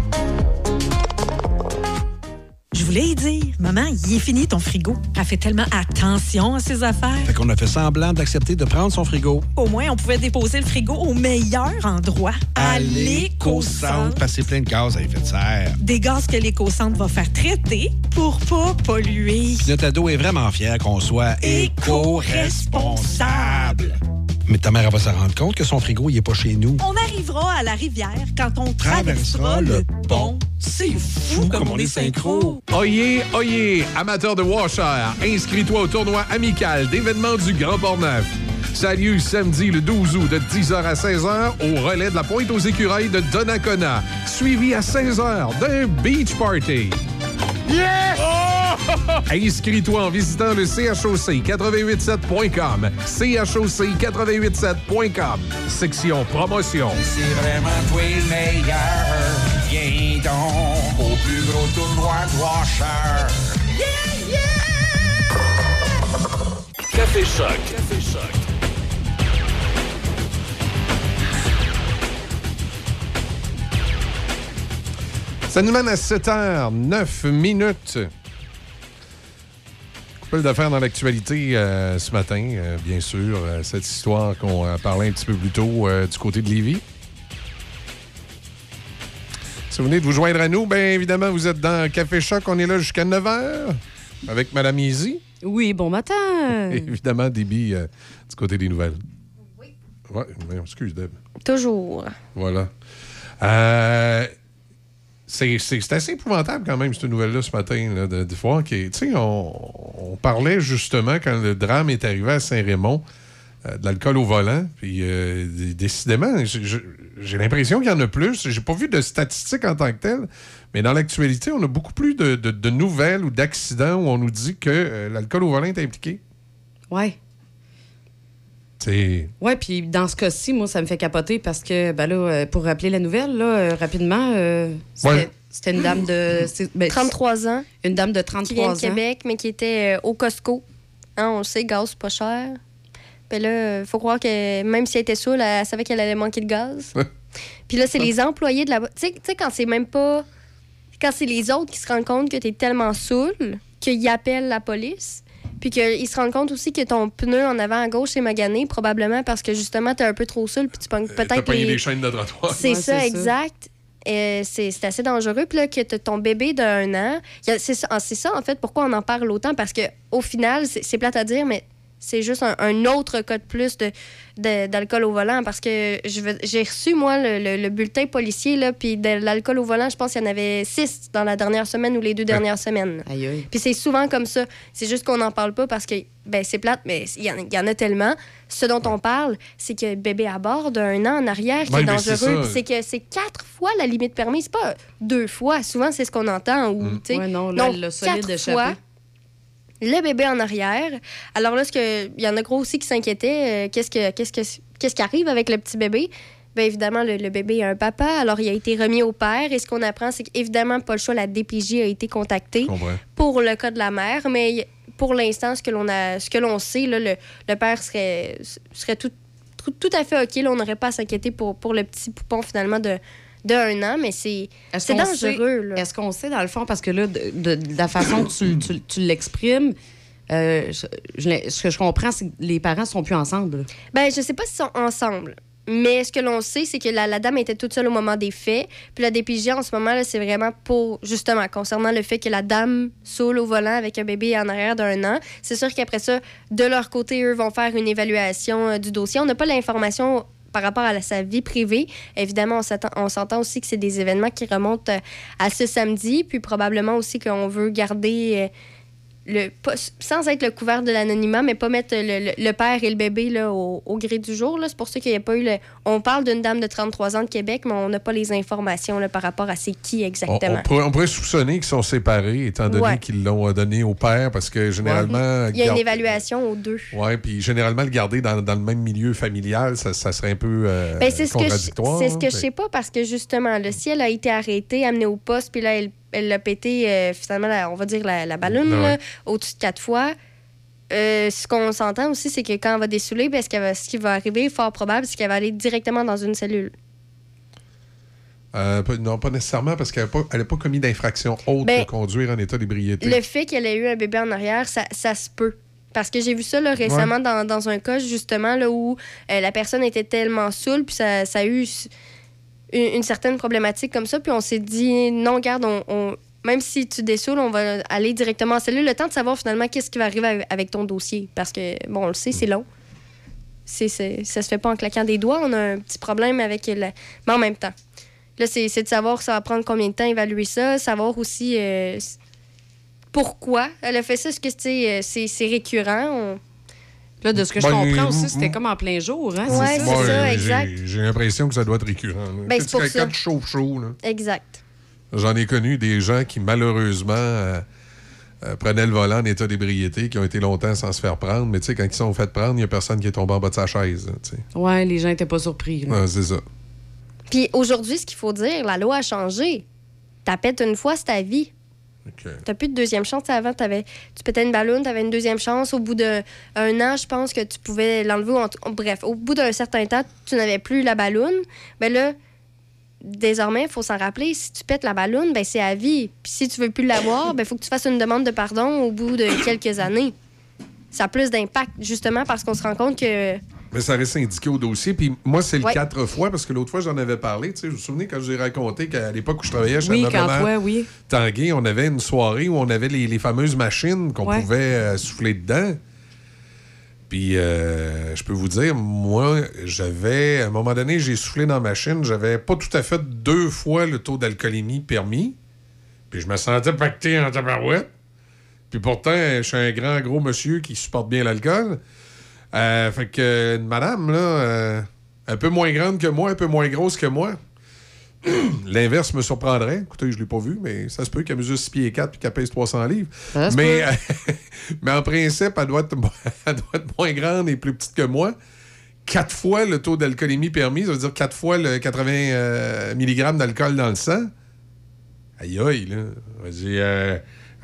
Je voulais y dire, maman, il est fini ton frigo. Elle fait tellement attention à ses affaires. Fait qu'on a fait semblant d'accepter de prendre son frigo. Au moins, on pouvait déposer le frigo au meilleur endroit, à l'éco-centre. Parce que c'est plein de gaz à effet de serre. Des gaz que l'éco-centre va faire traiter pour pas polluer. Puis notre ado est vraiment fier qu'on soit Éco-responsable. Mais ta mère elle va se rendre compte que son frigo, il est pas chez nous. On arrivera à la rivière quand on Traversera traversera le pont. C'est fou comme on est synchro. Oyez, oyez, amateur de washer, inscris-toi au tournoi amical d'événements du Grand Port-Neuf. Ça a lieu samedi le 12 août de 10h à 16h au relais de la Pointe aux Écureuils de Donnacona, suivi à 16h d'un beach party. Yes! Inscris-toi en visitant le choc887.com. choc887.com. Section promotion. C'est vraiment toi le meilleur. Viens donc au plus gros tournoi de Washer. Café Choc. Café Choc. Ça nous mène à 7h09 minutes. Couple d'affaires dans l'actualité euh, ce matin, euh, bien sûr. euh, cette histoire qu'on parlait un petit peu plus tôt euh, du côté de Lévis. Si vous venez de vous joindre à nous, bien évidemment, vous êtes dans Café Choc. On est là jusqu'à 9h avec Madame Easy. Oui, bon matin. Et évidemment, Déby euh, du côté des nouvelles. Oui. Mais excuse, Deb. Toujours. Voilà. Euh, c'est assez épouvantable quand même, cette nouvelle-là, ce matin, là, de, de voir on, parlait justement quand le drame est arrivé à Saint-Raymond euh, de l'alcool au volant. Puis, euh, décidément, j'ai- l'impression qu'il y en a plus. J'ai pas vu de statistiques en tant que telles, mais dans l'actualité, on a beaucoup plus de, de- de nouvelles ou d'accidents où on nous dit que euh, l'alcool au volant est impliqué. Ouais. Ouais, puis dans ce cas-ci, moi, ça me fait capoter parce que, ben là, euh, pour rappeler la nouvelle, là, euh, rapidement, euh, c'était Ouais. c'était une dame de. c'est- ben, 33 ans. Une dame de Qui 33 vient ans. de Québec, mais qui était au Costco. Hein, on le sait, gaz, c'est pas cher. Puis là, il faut croire que même si elle était saoule, elle savait qu'elle allait manquer de gaz. Puis là, c'est les employés de la... Tu sais- tu sais, quand c'est même pas... Quand c'est les autres qui se rendent compte que t'es tellement saoul qu'ils appellent la police. Puis qu'ils se rendent compte aussi que ton pneu en avant à gauche est magané, probablement parce que justement, t'es un peu trop saoul, puis tu pognes T'as peut-être pogné les... des chaînes de trottoir. C'est ça, exact. Euh, c'est c'est assez dangereux. Puis là, que t'as ton bébé d'un an, c'est ça, ah, c'est ça, en fait, pourquoi on en parle autant? Parce que au final, c'est c'est plate à dire, mais c'est juste un, un autre cas de plus de- de- d'alcool au volant. Parce que je veux- j'ai reçu, moi, le, le- le bulletin policier, là, puis de l'alcool au volant, je pense qu'il y en avait six dans la dernière semaine ou les deux dernières semaines. Aïe, aïe. Puis c'est souvent comme ça. C'est juste qu'on n'en parle pas parce que ben, c'est plate, mais il y, en- il y en a tellement. Ce dont on parle, c'est que le bébé à bord d'un an en arrière qui Ouais, est c'est dangereux. c'est que c'est quatre fois la limite permise. C'est pas deux fois. Souvent, c'est ce qu'on entend. Ou, tu sais. Ouais, non, là, l'a solide quatre échappé. fois. Le bébé en arrière. Alors là, ce que, il y en a gros aussi qui s'inquiétaient. euh, qu'est-ce, que, qu'est-ce, que, qu'est-ce qui arrive avec le petit bébé? Bien évidemment, le, le bébé a un papa, alors il a été remis au père. Et ce qu'on apprend, c'est qu'évidemment, pas le choix, la DPJ a été contactée pour le cas de la mère. Mais pour l'instant, ce que l'on a, ce que l'on sait, là, le, le père serait, serait tout, tout, tout à fait OK. Là, on n'aurait pas à s'inquiéter pour, pour le petit poupon finalement de, de un an, mais c'est, Est-ce c'est qu'on dangereux. sait- Est-ce qu'on sait, dans le fond, parce que là, de, de- de la façon que tu, tu- tu l'exprimes, euh, je- ce que je comprends, c'est que les parents sont plus ensemble. Ben, je sais pas s'ils sont ensemble. Mais ce que l'on sait, c'est que la, la dame était toute seule au moment des faits. Puis la DPJ, en ce moment, c'est vraiment pour, justement, concernant le fait que la dame saoule au volant avec un bébé en arrière d'un an. C'est sûr qu'après ça, de leur côté, eux vont faire une évaluation euh, du dossier. On n'a pas l'information par rapport à sa vie privée. Évidemment, on s'entend aussi que c'est des événements qui remontent euh, à ce samedi. Puis probablement aussi qu'on veut garder... le, pas- sans être le couvert de l'anonymat, mais pas mettre le, le- le père et le bébé là, au, au gré du jour. C'est pour ça qu'il n'y a pas eu le. On parle d'une dame de 33 ans de Québec, mais on n'a pas les informations là, par rapport à c'est qui exactement. on pourrait, on pourrait soupçonner qu'ils sont séparés, étant donné Ouais. qu'ils l'ont euh, donné au père, parce que généralement. Il y a une évaluation aux deux. Ouais, puis généralement, le garder dans, dans le même milieu familial, ça, ça serait un peu euh, Ben, c'est ce que je, que hein, je sais pas parce que justement, le ciel a été arrêté, amené au poste, puis là, elle elle l'a pété, euh, finalement, la- on va dire la, la ballonne, ouais. au-dessus de quatre fois. Euh, ce qu'on s'entend aussi, c'est que quand elle va dessouler, ben, ce, qu'elle va- ce qui va arriver, fort probable, c'est qu'elle va aller directement dans une cellule. Euh, non, pas nécessairement, parce qu'elle n'a pas, commis d'infraction autre Ben, que conduire en état d'ébriété. Le fait qu'elle ait eu un bébé en arrière, ça, ça se peut. Parce que j'ai vu ça là, récemment dans, dans un cas, justement, là, où euh, la personne était tellement saoule, puis ça, ça a eu une, certaine problématique comme ça, puis on s'est dit, non, garde, on, même si tu dessoules, on va aller directement en cellule, le temps de savoir finalement qu'est-ce qui va arriver avec- ton dossier. Parce que, bon, on le sait, c'est long. c'est, c'est- ça se fait pas en claquant des doigts. On a un petit problème avec le... Mais en même temps, là, c'est, de savoir ça va prendre combien de temps évaluer ça, savoir aussi euh, pourquoi elle a fait ça. Est-ce que c'est, euh, c'est, récurrent? Là, de ce que je Ben, comprends aussi, c'était comme en plein jour. Hein, Ouais, c'est ça? ça, j'ai- exact. J'ai l'impression que ça doit être récurrent. Ben, c'est pour quand ça. tu chauffes chaud, là. Exact. J'en ai connu des gens qui, malheureusement, euh, euh, prenaient le volant en état d'ébriété, qui ont été longtemps sans se faire prendre. Mais tu sais, quand ils sont fait prendre, il n'y a personne qui est tombé en bas de sa chaise. là, tu sais. Ouais, les gens étaient pas surpris. Ouais, c'est ça. Puis aujourd'hui, ce qu'il faut dire, la loi a changé. T'appètes une fois, c'est ta vie. T'as plus de deuxième chance. Avant, t'avais, tu pétais une ballonne, t'avais une deuxième chance. Au bout d'un un an, je pense que tu pouvais l'enlever. Bref, au bout d'un certain temps, tu n'avais plus la ballonne. Ben là, désormais, il faut s'en rappeler, si tu pètes la ballonne, ben c'est à vie. Puis si tu veux plus l'avoir, ben il faut que tu fasses une demande de pardon au bout de quelques années. Ça a plus d'impact, justement, parce qu'on se rend compte que... Mais ça reste indiqué au dossier. Puis moi, c'est le Ouais. quatre fois, parce que l'autre fois, j'en avais parlé. Tu sais, vous vous souvenez quand je vous ai raconté qu'à l'époque où je travaillais chez Oui, ma quand maman, toi, oui. Tanguay, on avait une soirée où on avait les, les fameuses machines qu'on Ouais. pouvait euh, souffler dedans. Puis, euh, je peux vous dire, moi, j'avais, à un moment donné, j'ai soufflé dans la machine, j'avais pas tout à fait deux fois le taux d'alcoolémie permis. Puis, je me sentais pacté en tabarouette. Puis, pourtant, je suis un grand, gros monsieur qui supporte bien l'alcool. Euh, fait que, une madame, là, euh, un peu moins grande que moi, un peu moins grosse que moi. L'inverse me surprendrait. Écoutez, je l'ai pas vu, mais ça se peut qu'elle mesure 6 pieds et 4 puis qu'elle pèse 300 livres. Mais, mais en principe, elle doit, être, elle doit être moins grande et plus petite que moi. Quatre fois le taux d'alcoolémie permis, ça veut dire quatre fois le 80 euh, mg d'alcool dans le sang. Aïe aïe, là. Vas-y,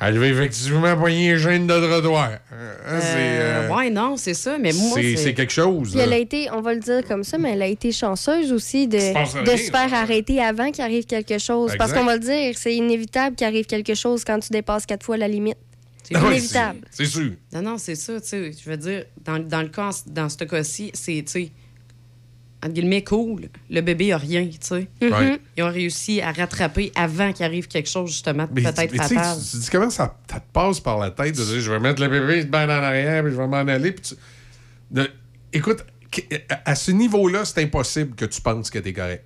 elle va effectivement poigner les gènes de trottoir. Euh, hein, Euh, euh, ouais, non, c'est ça. Mais moi, c'est, quelque chose. Puis elle a été, on va le dire comme ça, mais elle a été chanceuse aussi de, de se faire arrêter avant qu'il arrive quelque chose. Parce qu'on va le dire, c'est inévitable qu'il arrive quelque chose quand tu dépasses quatre fois la limite. C'est Ah oui, inévitable. C'est sûr. Non, non, c'est ça, tu sais. Je veux dire, dans, dans le cas, dans ce cas-ci, c'est, tu sais, entre guillemets, cool. Le bébé a rien, tu sais. Mhm. Ouais. Ils ont réussi à rattraper avant qu'il arrive quelque chose, justement, peut-être fatal. tu, tu dis comment ça, ça te passe par la tête de dire je vais mettre le bébé ben en arrière puis je vais m'en aller. puis tu- de- écoute, à, ce niveau-là, c'est impossible que tu penses que t'es correct.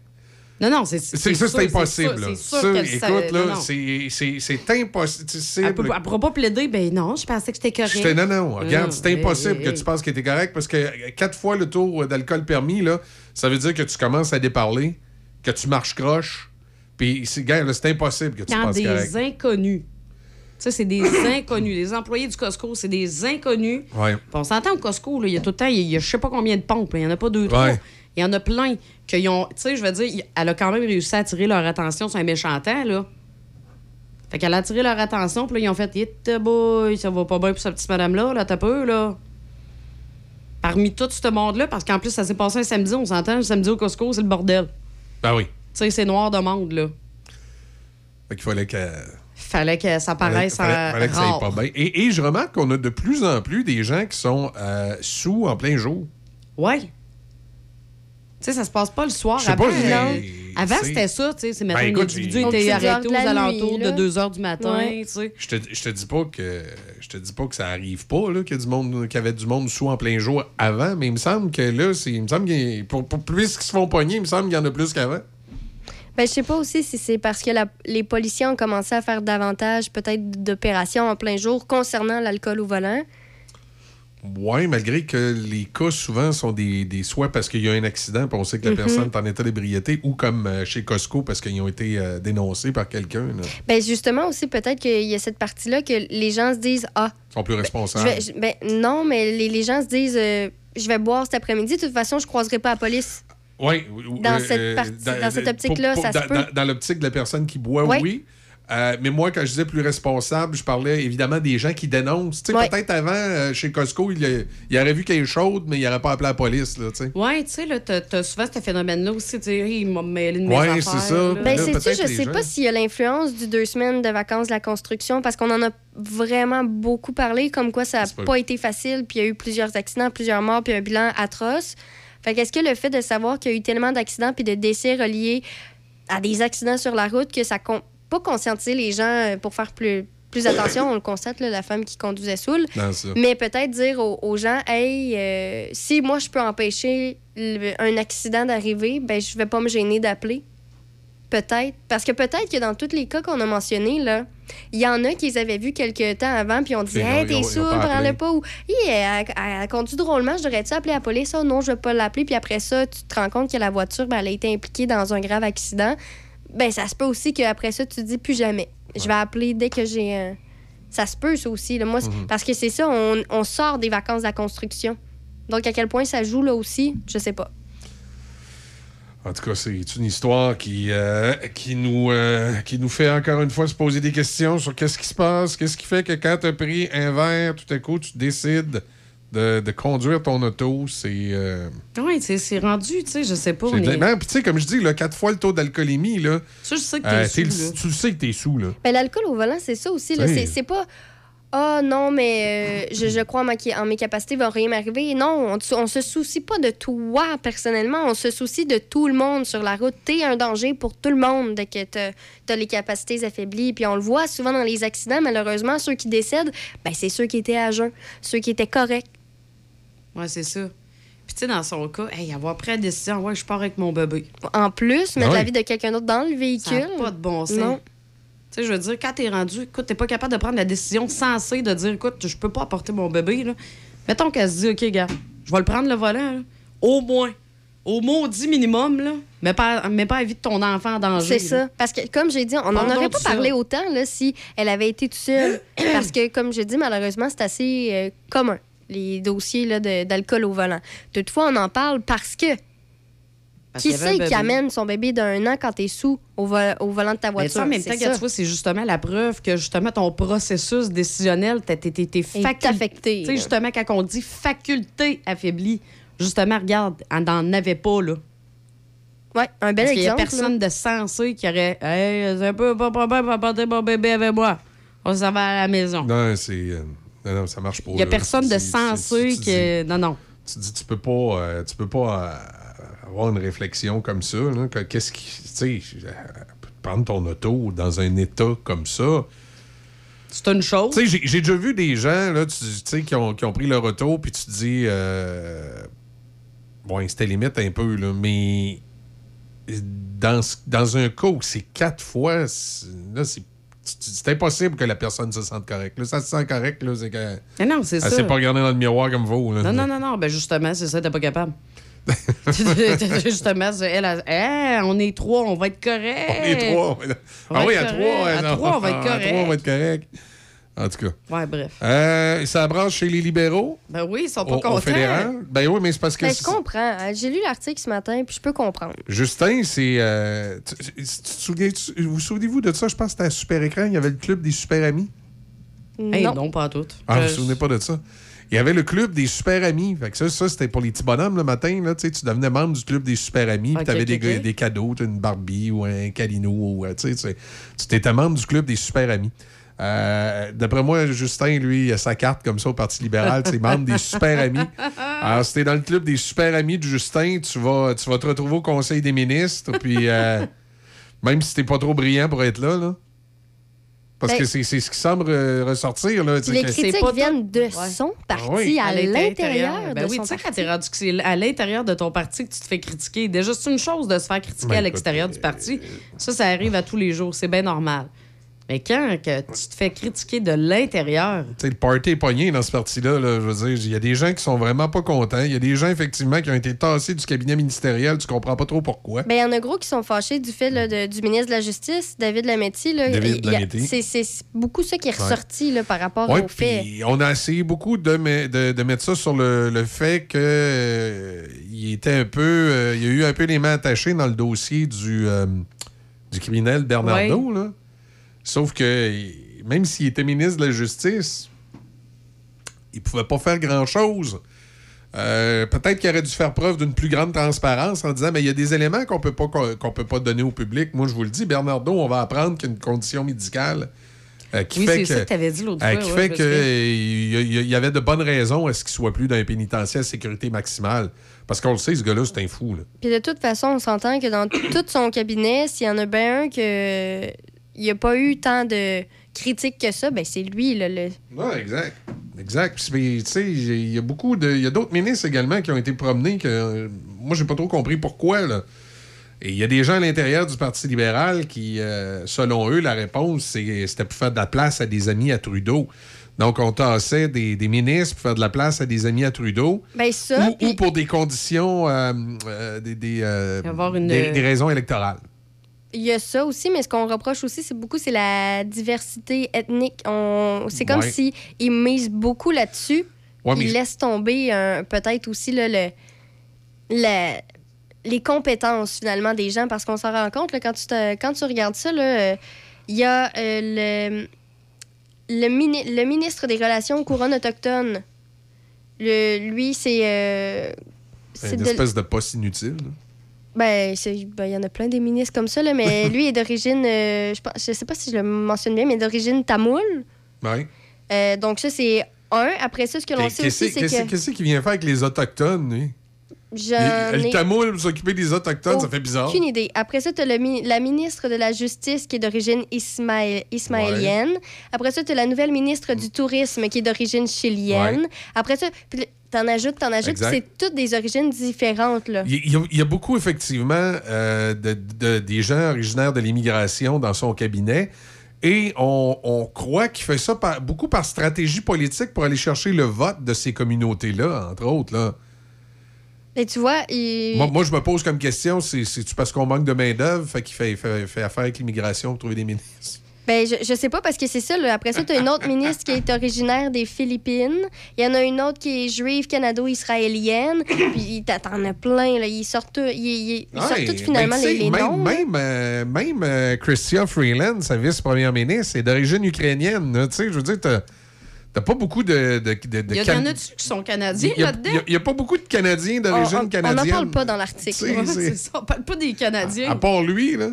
Non, non, c'est C'est c'est ça, c'est impossible. sûr, là. Écoute, là, c'est- c'est c'est impossible. Elle ne pourra pas plaider, ben non, je pensais que j'étais correct. Non, non, regarde, Non, c'est hey, impossible hey, que tu penses que t'es correct parce que quatre fois le taux d'alcool permis, là, ça veut dire que tu commences à déparler, que tu marches croche. Puis, c'est gars, là, c'est impossible que tu Quand penses des correct. inconnus. Ça, c'est des inconnus. Les employés du Costco, c'est des inconnus. Ouais. On s'entend au Costco, là, il y a tout le temps, il y a je sais pas combien de pompes. là. Il y en a pas deux, trois. Il y en a plein qui ont. Tu sais, je veux dire, elle a quand même réussi à attirer leur attention sur un méchant temps, là. Fait qu'elle a attiré leur attention, puis là, ils ont fait Hit boy, ça va pas bien pour cette petite madame-là, là, t'as peu, là. Parmi tout ce monde-là, parce qu'en plus, ça s'est passé un samedi, on s'entend, le samedi au Costco, c'est le bordel. Ben oui. Tu sais, c'est noir de monde, là. Fait qu'il fallait que. Fallait que ça Fallait, paraisse fallait- en fallait que ça aille pas bien. Et, et je remarque qu'on a de plus en plus des gens qui sont euh, sous en plein jour. Ouais. Tu sais, ça se passe pas le soir. Je sais Avant, pas, j'ai- non? Avant, c'est- c'était ça, tu sais. C'est maintenant Ben, un écoute, individu j'ai- était arrêté aux alentours de là. 2 h du matin, Ouais. tu sais. Je te, je te dis pas que je te dis pas que ça arrive pas là, qu'il y a du monde qu'il y avait du monde sous en plein jour avant, mais il me semble que là, c'est, il me semble qu'il pour, pour plus qu'ils se font pogner, il me semble qu'il y en a plus qu'avant. Ben, je sais pas aussi si c'est parce que la- les policiers ont commencé à faire davantage peut-être d'opérations en plein jour concernant l'alcool au volant. Ouais, malgré que les cas souvent sont des, des soit parce qu'il y a un accident, puis on sait que la Mhm. personne est en état d'ébriété, ou comme euh, chez Costco parce qu'ils ont été euh, dénoncés par quelqu'un. Ben justement aussi peut-être qu'il y a cette partie-là que les gens se disent ah Ils sont plus je responsables. vais, je- ben non mais les, les gens se disent euh, je vais boire cet après-midi de toute façon je croiserai pas la police. Ouais, Dans euh, cette partie- dans cette optique-là, ça se peut. dans- dans l'optique de la personne qui boit, Ouais. oui. Euh, mais moi, quand je disais plus responsable, je parlais évidemment des gens qui dénoncent. Tu sais, Ouais. peut-être avant, euh, chez Costco, il, a- il aurait vu qu'elle est chaude, mais il n'aurait pas appelé la police. Là, tu sais. Ouais, tu sais, là, t'as t'as souvent ce phénomène-là aussi, tu sais, Hey, il m'a mêlé de mes Ouais, c'est ça. Ben Là, sais-tu, je sais gens- pas s'il y a l'influence du deux semaines de vacances de la construction parce qu'on en a vraiment beaucoup parlé comme quoi ça n'a pas été facile puis il y a eu plusieurs accidents, plusieurs morts puis un bilan atroce. Fait qu'est-ce que le fait de savoir qu'il y a eu tellement d'accidents puis de décès reliés à des accidents sur la route que ça compte pas conscientiser les gens euh, pour faire plus plus attention, on le constate, là, la femme qui conduisait saoule. Mais peut-être dire aux, aux gens, hey, euh, si moi je peux empêcher le- un accident d'arriver, ben je vais pas me gêner d'appeler. Peut-être. Parce que peut-être que dans tous les cas qu'on a mentionnés, là, il y en a qui les avaient vus quelques temps avant, puis on dit, hey, t'es pas prends-le pas. Ou, elle, elle- elle conduit drôlement, je devrais-tu appeler la police? Ça, non, je vais pas l'appeler. Puis après ça, tu te rends compte que la voiture, ben, elle a été impliquée dans un grave accident. Ben, ça se peut aussi qu'après ça, tu te dis plus jamais. Je vais appeler dès que j'ai. un- Ça se peut, ça aussi. là. Moi, Mhm. Parce que c'est ça, on, on sort des vacances de la construction. Donc, à quel point ça joue là aussi, je sais pas. En tout cas, c'est une histoire qui, euh, qui, nous, euh, qui nous fait encore une fois se poser des questions sur qu'est-ce qui se passe, qu'est-ce qui fait que quand tu as pris un verre, tout à coup, tu décides de, de conduire ton auto. C'est. euh, Oui, c'est rendu, tu sais, je sais pas. c'est mais- vraiment- Puis, tu sais, comme je dis, là, quatre fois le taux d'alcoolémie, là. Ça, je sais que t'es euh, sous, t'es là. tu le sais que t'es sous, là. Ben, l'alcool au volant, c'est ça aussi. là. C'est pas. Ah non, mais euh, je, je crois en, ma- en mes capacités, il va rien m'arriver. Non, on, on se soucie pas de toi personnellement, on se soucie de tout le monde sur la route. T'es un danger pour tout le monde dès que t'as as les capacités affaiblies. Puis on le voit souvent dans les accidents, malheureusement, ceux qui décèdent, ben, c'est ceux qui étaient à jeun, ceux qui étaient corrects. Ouais, c'est ça. Puis, tu sais, dans son cas, hey, avoir pris la décision, ouais, je pars avec mon bébé. En plus, mettre oui. la vie de quelqu'un d'autre dans le véhicule. Ça pas de bon sens. Non. Tu sais, je veux dire, quand t'es rendu, écoute, t'es pas capable de prendre la décision sensée de dire, écoute, je peux pas apporter mon bébé, là. Mettons qu'elle se dit, OK, gars, je vais le prendre le volant, là. Au moins. Au maudit minimum, là. Mais pas, mais pas la vie de ton enfant en danger. C'est ça. Parce que, comme j'ai dit, on n'en aurait pas parlé autant là, si elle avait été toute seule. Parce que, comme je dis, malheureusement, c'est assez euh, commun, les dossiers d'alcool au volant. Toutefois, on en parle parce que. Parce qui c'est qui amène son bébé d'un an quand t'es sous au, vo- au volant de ta Mais voiture? en même C'est temps, que ça. tu vois, c'est justement la preuve que justement ton processus décisionnel, t'es, affecté, Tu sais, justement, quand on dit faculté affaiblie, justement, regarde, elle n'en avait pas, là. Ouais, un bel Parce qu'il y a exemple. personne de sensé qui aurait Hey, c'est un peu pas problème à porter mon bébé avec moi. On s'en va à la maison. Non, c'est. Non, non, ça marche pas. Il y a personne de sensé qui. Non, non. Tu dis, tu peux pas, euh, tu peux pas euh, avoir une réflexion comme ça. que- Qu'est-ce qui. Tu sais, euh, prendre ton auto dans un état comme ça. C'est une chose. Tu sais, j'ai- déjà vu des gens, là, tu sais, qui ont, qui ont pris leur auto, puis tu te dis. Euh, bon, c'était limite un peu, là, mais. Dans, dans un cas où c'est quatre fois, là, c'est. C'est impossible que la personne se sente correcte. Là, ça se sent correct, là, c'est que. Mais non, c'est Elle ça. s'est pas regardée dans le miroir comme vous. Là. Non, non, non, non. Ben justement, c'est ça, t'es pas capable. justement, elle, a- Hey, on est trois, on va être correct. On est trois. on Ah oui, à correct. trois. À trois, on va être À trois, on va être correct. En tout cas. Ouais, bref. Euh, ça branche chez les libéraux. Ben oui, ils sont pas Au, au contents. fédéral. Ben oui, mais c'est parce que. Ben, je comprends. J'ai lu l'article ce matin, puis je peux comprendre. Justin, c'est. euh, tu- tu- tu te souviens- tu- vous souvenez-vous de ça? Je pense que c'était à Super Écran. Il y avait le club des super amis. Hey, non. non, pas tout. Ah, vous vous souvenez pas de ça? Il y avait le club des super amis. Fait que ça, ça c'était pour les petits bonhommes le matin. Là, tu devenais membre du club des super amis. Ok, puis tu avais des, ok. ga- des cadeaux, une Barbie ou un Calino. Ou, euh, tu t'étais membre du club des super amis. Euh, D'après moi, Justin, lui, il a sa carte comme ça au Parti libéral. Tu sais, membre des super amis. Alors, si t'es dans le club des super amis de Justin, tu vas, tu vas te retrouver au Conseil des ministres. Puis, euh, même si t'es pas trop brillant pour être là, là. Parce Ben- que c'est c'est ce qui semble euh, ressortir. Là, Les que- critiques pas viennent de son parti Ah oui. à l'intérieur Ben oui, tu sais, quand parti. t'es rendu que c'est à l'intérieur de ton parti que tu te fais critiquer, déjà, c'est une chose de se faire critiquer Ben, à l'extérieur du parti. Ça, ça arrive à tous les jours. C'est bien normal. Mais quand que tu te fais critiquer de l'intérieur, Tu sais, le party est pogné dans ce parti-là. là, je veux dire, il y a des gens qui sont vraiment pas contents. Il y a des gens, effectivement, qui ont été tassés du cabinet ministériel. Tu comprends pas trop pourquoi. Ben, il y en a gros qui sont fâchés du fait là, de- du ministre de la Justice, David Lametti. Là, David c'est- C'est beaucoup ça qui est Ouais. ressorti là, par rapport au fait. on a essayé beaucoup de, me- de, de mettre ça sur le, le fait que euh, il était un peu. euh, il y a eu un peu les mains attachées dans le dossier du, euh, du criminel Bernardo. Là. Sauf que même s'il était ministre de la Justice, il pouvait pas faire grand-chose. Euh, Peut-être qu'il aurait dû faire preuve d'une plus grande transparence en disant mais il y a des éléments qu'on peut pas qu'on peut pas donner au public. Moi, je vous le dis, Bernardo, on va apprendre qu'il y a une condition médicale euh, qui Oui, fait que, ça que t'avais dit l'autre euh, fois, qui ouais, fait je me que souviens. euh, il y, y avait de bonnes raisons à ce qu'il soit plus dans un pénitentiaire à sécurité maximale. Parce qu'on le sait, ce gars-là, c'est un fou. Là. Puis de toute façon, on s'entend que dans tout son cabinet, s'il y en a bien un que il n'y a pas eu tant de critique que ça, ben c'est lui, là, le... Oui, exact. Exact. Puis, tu sais, il y a beaucoup de. Il y a d'autres ministres également qui ont été promenés que euh, moi, j'ai pas trop compris pourquoi, là. Et il y a des gens à l'intérieur du Parti libéral qui, euh, selon eux, la réponse, c'est- c'était pour faire de la place à des amis à Trudeau. Donc, on tassait des, des ministres pour faire de la place à des amis à Trudeau. Ben ça, ou, ou pour des conditions, euh, euh, des, des, euh, Avoir une- des- des raisons électorales. Il y a ça aussi, mais ce qu'on reproche aussi, c'est beaucoup, c'est la diversité ethnique. On... C'est comme Ouais. si ils misent beaucoup là-dessus. Ouais, ils mais- laissent tomber euh, peut-être aussi là, le, le- les compétences finalement des gens, parce qu'on s'en rend compte là, quand, tu te- quand tu regardes ça, euh, il y a euh, le, le, mini- le ministre des Relations couronnes autochtones. Le, lui, c'est... euh, c'est Une de- espèce de poste inutile. Ben, ben, il y en a plein des ministres comme ça, là, mais lui est d'origine, euh, je, je sais pas si je le mentionne bien, mais d'origine tamoule. Ouais. Euh, donc ça, c'est un. Après ça, ce que l'on sait Qu'est-ce aussi, c'est qu'est-ce- que... qu'est-ce qu'il vient faire avec les Autochtones, lui? Ai Le tamoul s'occuper des Autochtones, ça fait bizarre. Aucune idée. Après ça, tu as la ministre de la Justice qui est d'origine ismaé- ismaélienne. Après ça, tu as la nouvelle ministre du Tourisme qui est d'origine chilienne. Ouais. Après ça, t'en ajoutes, t'en ajoutes, c'est toutes des origines différentes. Là. Il y, a, il y a beaucoup, effectivement, euh, de, de- des gens originaires de l'immigration dans son cabinet. Et on, on croit qu'il fait ça par- beaucoup par stratégie politique pour aller chercher le vote de ces communautés-là, entre autres. Là. Et tu vois, il... Moi, moi, je me pose comme question, c'est- c'est-tu parce qu'on manque de main-d'œuvre, fait qu'il fait, fait- fait affaire avec l'immigration pour trouver des ministres? Ben, je, je sais pas parce que c'est ça. là. Après ça, tu as une autre ministre qui est originaire des Philippines. Il y en a une autre qui est juive canado-israélienne. Puis t'en t'en as plein. Là. Ils sortent, ils, ils- ils sortent Ouais, tous finalement ben, les, les même, noms. Même, euh, même euh, Chrystia Freeland, sa vice-première ministre, est d'origine ukrainienne. Tu sais, je veux dire, t'as t'as pas beaucoup de. de, de- de Il y, a- Can- en a-tu qui sont canadiens Il y a- là-dedans? il y a- pas beaucoup de Canadiens d'origine on- On canadienne. n'en parle pas dans l'article. On parle pas des Canadiens. À part lui, là.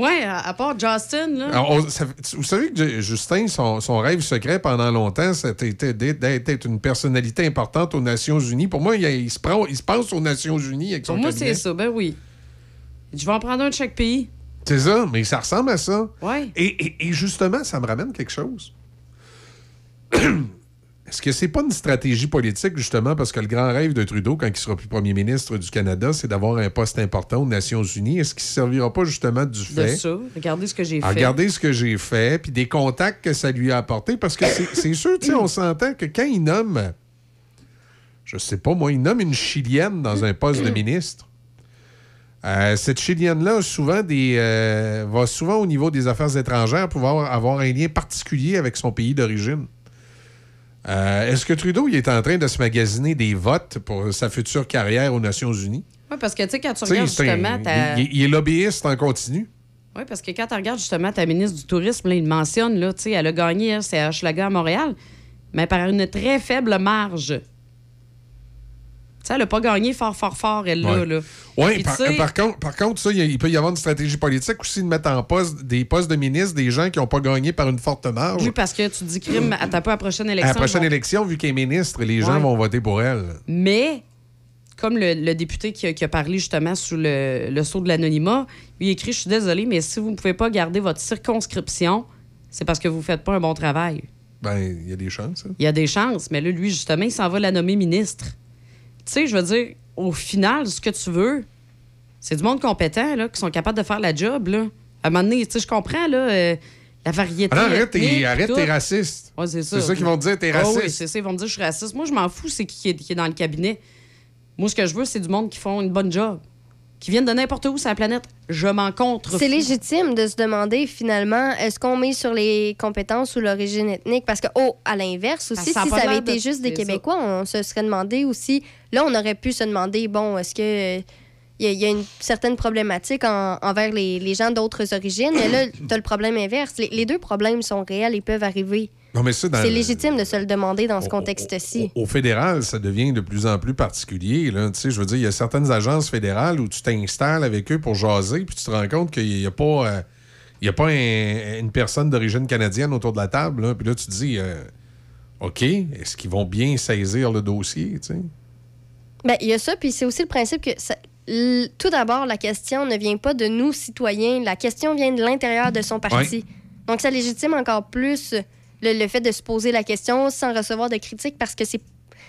Ouais, à, à part Justin, là. Alors, on- ça fait- vous savez que Ju- Justin, son, son rêve secret pendant longtemps, c'était d'être d'être une personnalité importante aux Nations Unies. Pour moi, il, il se, prend, il se pense aux Nations Unies avec son Pour moi, c'est ça. Ben oui. Je vais en prendre un de chaque pays. C'est ça, mais ça ressemble à ça. Et, et- et justement, ça me ramène quelque chose. Est-ce que c'est pas une stratégie politique, justement, parce que le grand rêve de Trudeau, quand il sera plus premier ministre du Canada, c'est d'avoir un poste important aux Nations Unies? Est-ce qu'il ne servira pas justement du De fait? ça. Regardez ce que j'ai à fait. regarder ce que j'ai fait, puis des contacts que ça lui a apporté, parce que c'est sûr, tu sais, on s'entend que quand il nomme, je sais pas moi, il nomme une Chilienne dans un poste de ministre. euh, cette Chilienne-là souvent des, euh, va souvent au niveau des affaires étrangères pouvoir avoir un lien particulier avec son pays d'origine. Euh, Est-ce que Trudeau il est en train de se magasiner des votes pour sa future carrière aux Nations Unies? Oui, parce que tu sais, quand tu regardes un- justement il, est lobbyiste en continu. Oui, parce que quand tu regardes justement ta ministre du Tourisme, là, il mentionne, là, tu sais, elle a gagné, elle, c'est Hochelaga à Montréal, mais par une très faible marge. Tu sais, elle n'a pas gagné fort, fort, fort, elle, là. Ouais. là. Oui, par, contre, par contre, ça, il peut y avoir une stratégie politique aussi de mettre en poste des postes de ministre des gens qui n'ont pas gagné par une forte marge. Oui, parce que tu dis crime, à ta pas à la prochaine à élection. la prochaine élection, vu qu'elle est ministre, les gens vont voter pour elle. Mais, comme le, le député qui a, qui a parlé justement sous le, le sceau de l'anonymat, lui il écrit Je suis désolé, mais si vous ne pouvez pas garder votre circonscription, c'est parce que vous ne faites pas un bon travail. Ben, il y a des chances. hein. Il y a des chances, mais là, lui, justement, il s'en va la nommer ministre. Tu sais, je veux dire, au final, ce que tu veux, c'est du monde compétent, là, qui sont capables de faire la job, là. À un moment donné, tu sais, je comprends, là, euh, la variété. Ah non, arrête, ethnique, arrête, t'es raciste. Ouais, c'est ça. C'est ça qu'ils vont te dire, t'es Ah raciste. oui, c'est ça. Ils vont me dire je suis raciste. Moi, je m'en fous, c'est qui, qui est, qui est dans le cabinet. Moi, ce que je veux, c'est du monde qui font une bonne job. Qui viennent de n'importe où sur la planète. Je m'en contre. C'est légitime de se demander finalement, est-ce qu'on met sur les compétences ou l'origine ethnique? Parce que, oh, à l'inverse aussi, Ça a si ça avait de- été juste des ça. Québécois, on se serait demandé aussi. Là, on aurait pu se demander, bon, est-ce que. euh, Il y, a- il y a une certaine problématique en- envers les, les gens d'autres origines, mais là, tu as le problème inverse. Les, les deux problèmes sont réels et peuvent arriver. C'est légitime de se le demander dans ce contexte-ci. Au fédéral, ça devient de plus en plus particulier. Là. Tu sais, je veux dire, il y a certaines agences fédérales où tu t'installes avec eux pour jaser, puis tu te rends compte qu'il n'y a pas, euh, il y a pas un- une personne d'origine canadienne autour de la table. là. Puis là, tu te dis, euh, OK, est-ce qu'ils vont bien saisir le dossier? Ben, il y a ça, puis c'est aussi le principe que ça- tout d'abord, la question ne vient pas de nous, citoyens. La question vient de l'intérieur de son parti. Ouais. Donc, ça légitime encore plus le, fait de se poser la question sans recevoir de critiques parce que c'est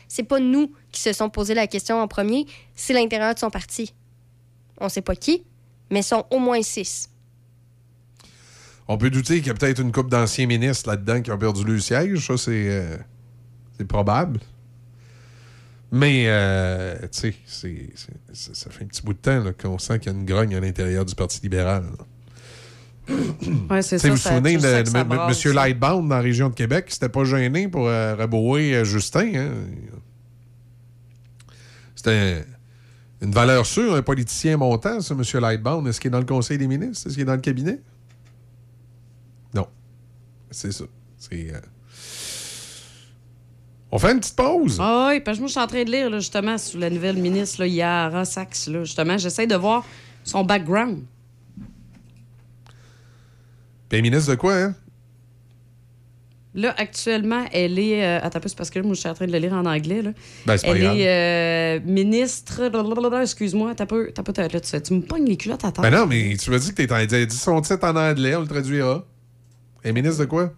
c'est pas nous qui se sont posé la question en premier, c'est l'intérieur de son parti. On sait pas qui, mais sont au moins six. On peut douter qu'il y a peut-être une couple d'anciens ministres là-dedans qui ont perdu le siège. Ça, c'est euh, probable. Mais, euh, tu sais, ça fait un petit bout de temps qu'on sent qu'il y a une grogne à l'intérieur du Parti libéral. Ouais, c'est ça. vous vous souvenez de, M- Lightbound dans la région de Québec, il s'était pas gêné pour euh, rabouer euh, Justin. hein? C'était une valeur sûre, un politicien montant, ça, Monsieur Lightbound. Est-ce qu'il est dans le Conseil des ministres? Est-ce qu'il est dans le cabinet? Non. C'est ça. C'est. euh, On fait une petite pause. Ah oui, parce que moi, je suis en train de lire, là, justement, sur la nouvelle ministre, là, Yara Sachs, là, justement. J'essaie de voir son background. Puis ministre de quoi, hein? Là, actuellement, elle est. euh, attends c'est parce que là, moi, je suis en train de le lire en anglais. Là. Ben, c'est pas elle grave. est euh, ministre. Excuse-moi, t'as peu. T'as peu là, tu, tu me pognes les culottes à terre. Ben non, mais tu m'as dit que t'étais en. Dis son titre en anglais, on le traduira. Et ministre de quoi?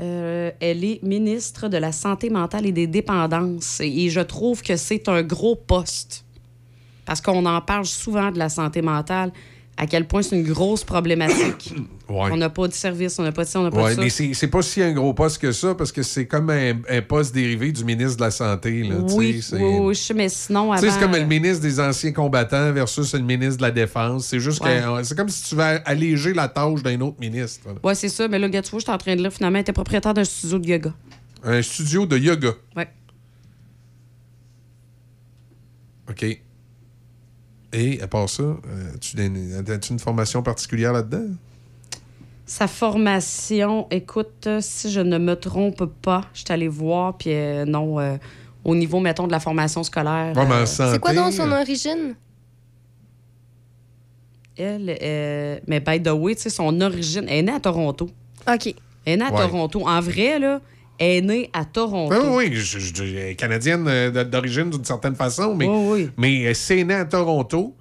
Euh, elle est ministre de la Santé mentale et des dépendances. Et je trouve que c'est un gros poste. Parce qu'on en parle souvent de la santé mentale, à quel point c'est une grosse problématique. Ouais. On n'a pas de service, on n'a pas de ça, on n'a pas Ouais, de ça. mais c'est c'est pas si un gros poste que ça, parce que c'est comme un, un poste dérivé du ministre de la Santé. Là, tu oui, c'est- oui, oui, je sais, mais sinon, Tu sais, avant... c'est comme le ministre des anciens combattants versus le ministre de la Défense. C'est juste Ouais. que c'est comme si tu veux alléger la tâche d'un autre ministre. Oui, c'est ça. Mais là, gars, tu vois, j'étais en train de lire, finalement, était propriétaire d'un studio de yoga. Un studio de yoga. Ouais. OK. Et à part ça, euh, tu as-tu une formation particulière là-dedans? Sa formation, écoute, si je ne me trompe pas, je suis allée voir, puis euh, non, euh, au niveau, mettons, de la formation scolaire. Ouais, euh, C'est quoi donc son origine? elle, euh, mais by the way, tu sais, son origine, elle est née à Toronto. OK. Elle est née à Ouais. Toronto. En vrai, là, est née à Toronto. Oui, oui, je, je- elle est canadienne euh, d'origine d'une certaine façon, mais, Oui, oui. mais elle s'est née à Toronto.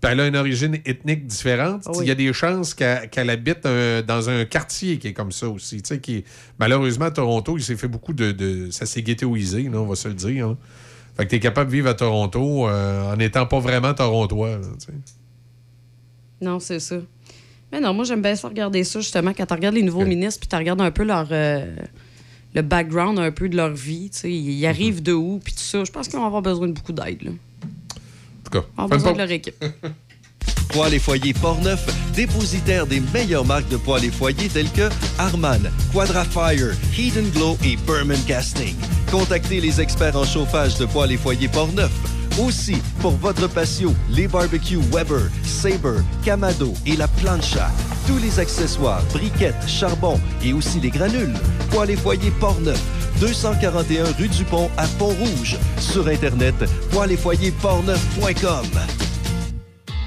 Puis elle a une origine ethnique différente. Il oui. y a des chances qu'elle habite dans un quartier qui est comme ça aussi. Qui malheureusement, à Toronto, il s'est fait beaucoup de. de- ça s'est ghettoisé, là, on va se le dire. là. Fait que tu es capable de vivre à Toronto euh, en n'étant pas vraiment torontois. là. Non, c'est ça. Mais non, moi, j'aime bien ça regarder ça, justement, quand tu regardes les nouveaux ministres, puis tu regardes un peu leur. euh, le background un peu de leur vie, tu sais, ils arrivent de où, puis tout ça. Je pense qu'ils vont avoir besoin de beaucoup d'aide. En tout cas, une besoin de leur équipe. Poêles et foyers Portneuf, dépositaire des meilleures marques de poêles et foyers telles que Harman, Quadrafire, Heat and Glow et Berman Casting. Contactez les experts en chauffage de poêles et foyers Portneuf. Aussi, pour votre patio, les barbecues Weber, Sabre, Camado et la plancha. Tous les accessoires, briquettes, charbon et aussi les granules. Poêles et foyers Portneuf, 241 rue du Pont à Pont-Rouge. Sur Internet, poêles et foyers portneuf.com.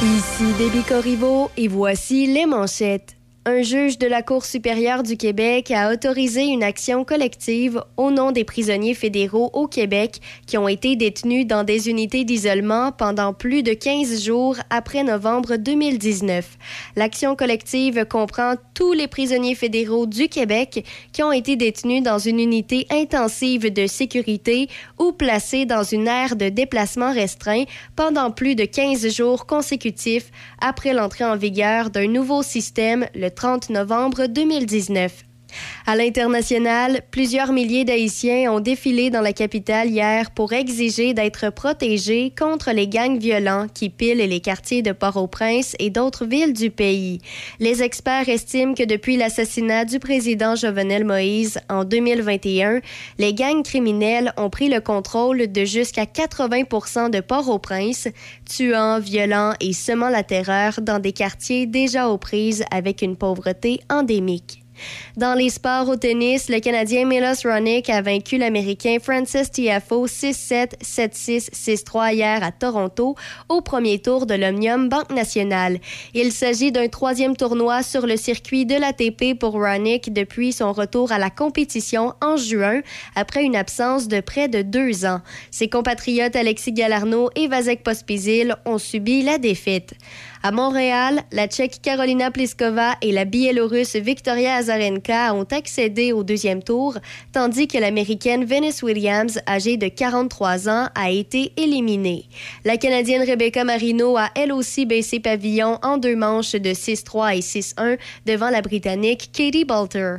Ici Déby Corriveau et voici les manchettes. Un juge de la Cour supérieure du Québec a autorisé une action collective au nom des prisonniers fédéraux au Québec qui ont été détenus dans des unités d'isolement pendant plus de 15 jours après novembre 2019. L'action collective comprend tous les prisonniers fédéraux du Québec qui ont été détenus dans une unité intensive de sécurité ou placés dans une aire de déplacement restreint pendant plus de 15 jours consécutifs après l'entrée en vigueur d'un nouveau système le 30 novembre 2019. À l'international, plusieurs milliers d'Haïtiens ont défilé dans la capitale hier pour exiger d'être protégés contre les gangs violents qui pilent les quartiers de Port-au-Prince et d'autres villes du pays. Les experts estiment que depuis l'assassinat du président Jovenel Moïse en 2021, les gangs criminels ont pris le contrôle de jusqu'à 80% de Port-au-Prince, tuant, violant et semant la terreur dans des quartiers déjà aux prises avec une pauvreté endémique. Dans les sports au tennis, le Canadien Milos Raonic a vaincu l'Américain Francis Tiafoe 6-7, 7-6, 6-3 hier à Toronto au premier tour de l'Omnium Banque Nationale. Il s'agit d'un troisième tournoi sur le circuit de l'ATP pour Raonic depuis son retour à la compétition en juin après une absence de près de deux ans. Ses compatriotes Alexis Galarno et Vasek Pospisil ont subi la défaite. À Montréal, la Tchèque Carolina Pliskova et la Biélorusse Victoria Azarenka ont accédé au deuxième tour, tandis que l'Américaine Venus Williams, âgée de 43 ans, a été éliminée. La Canadienne Rebecca Marino a elle aussi baissé pavillon en deux manches de 6-3 et 6-1 devant la Britannique Katie Bolter.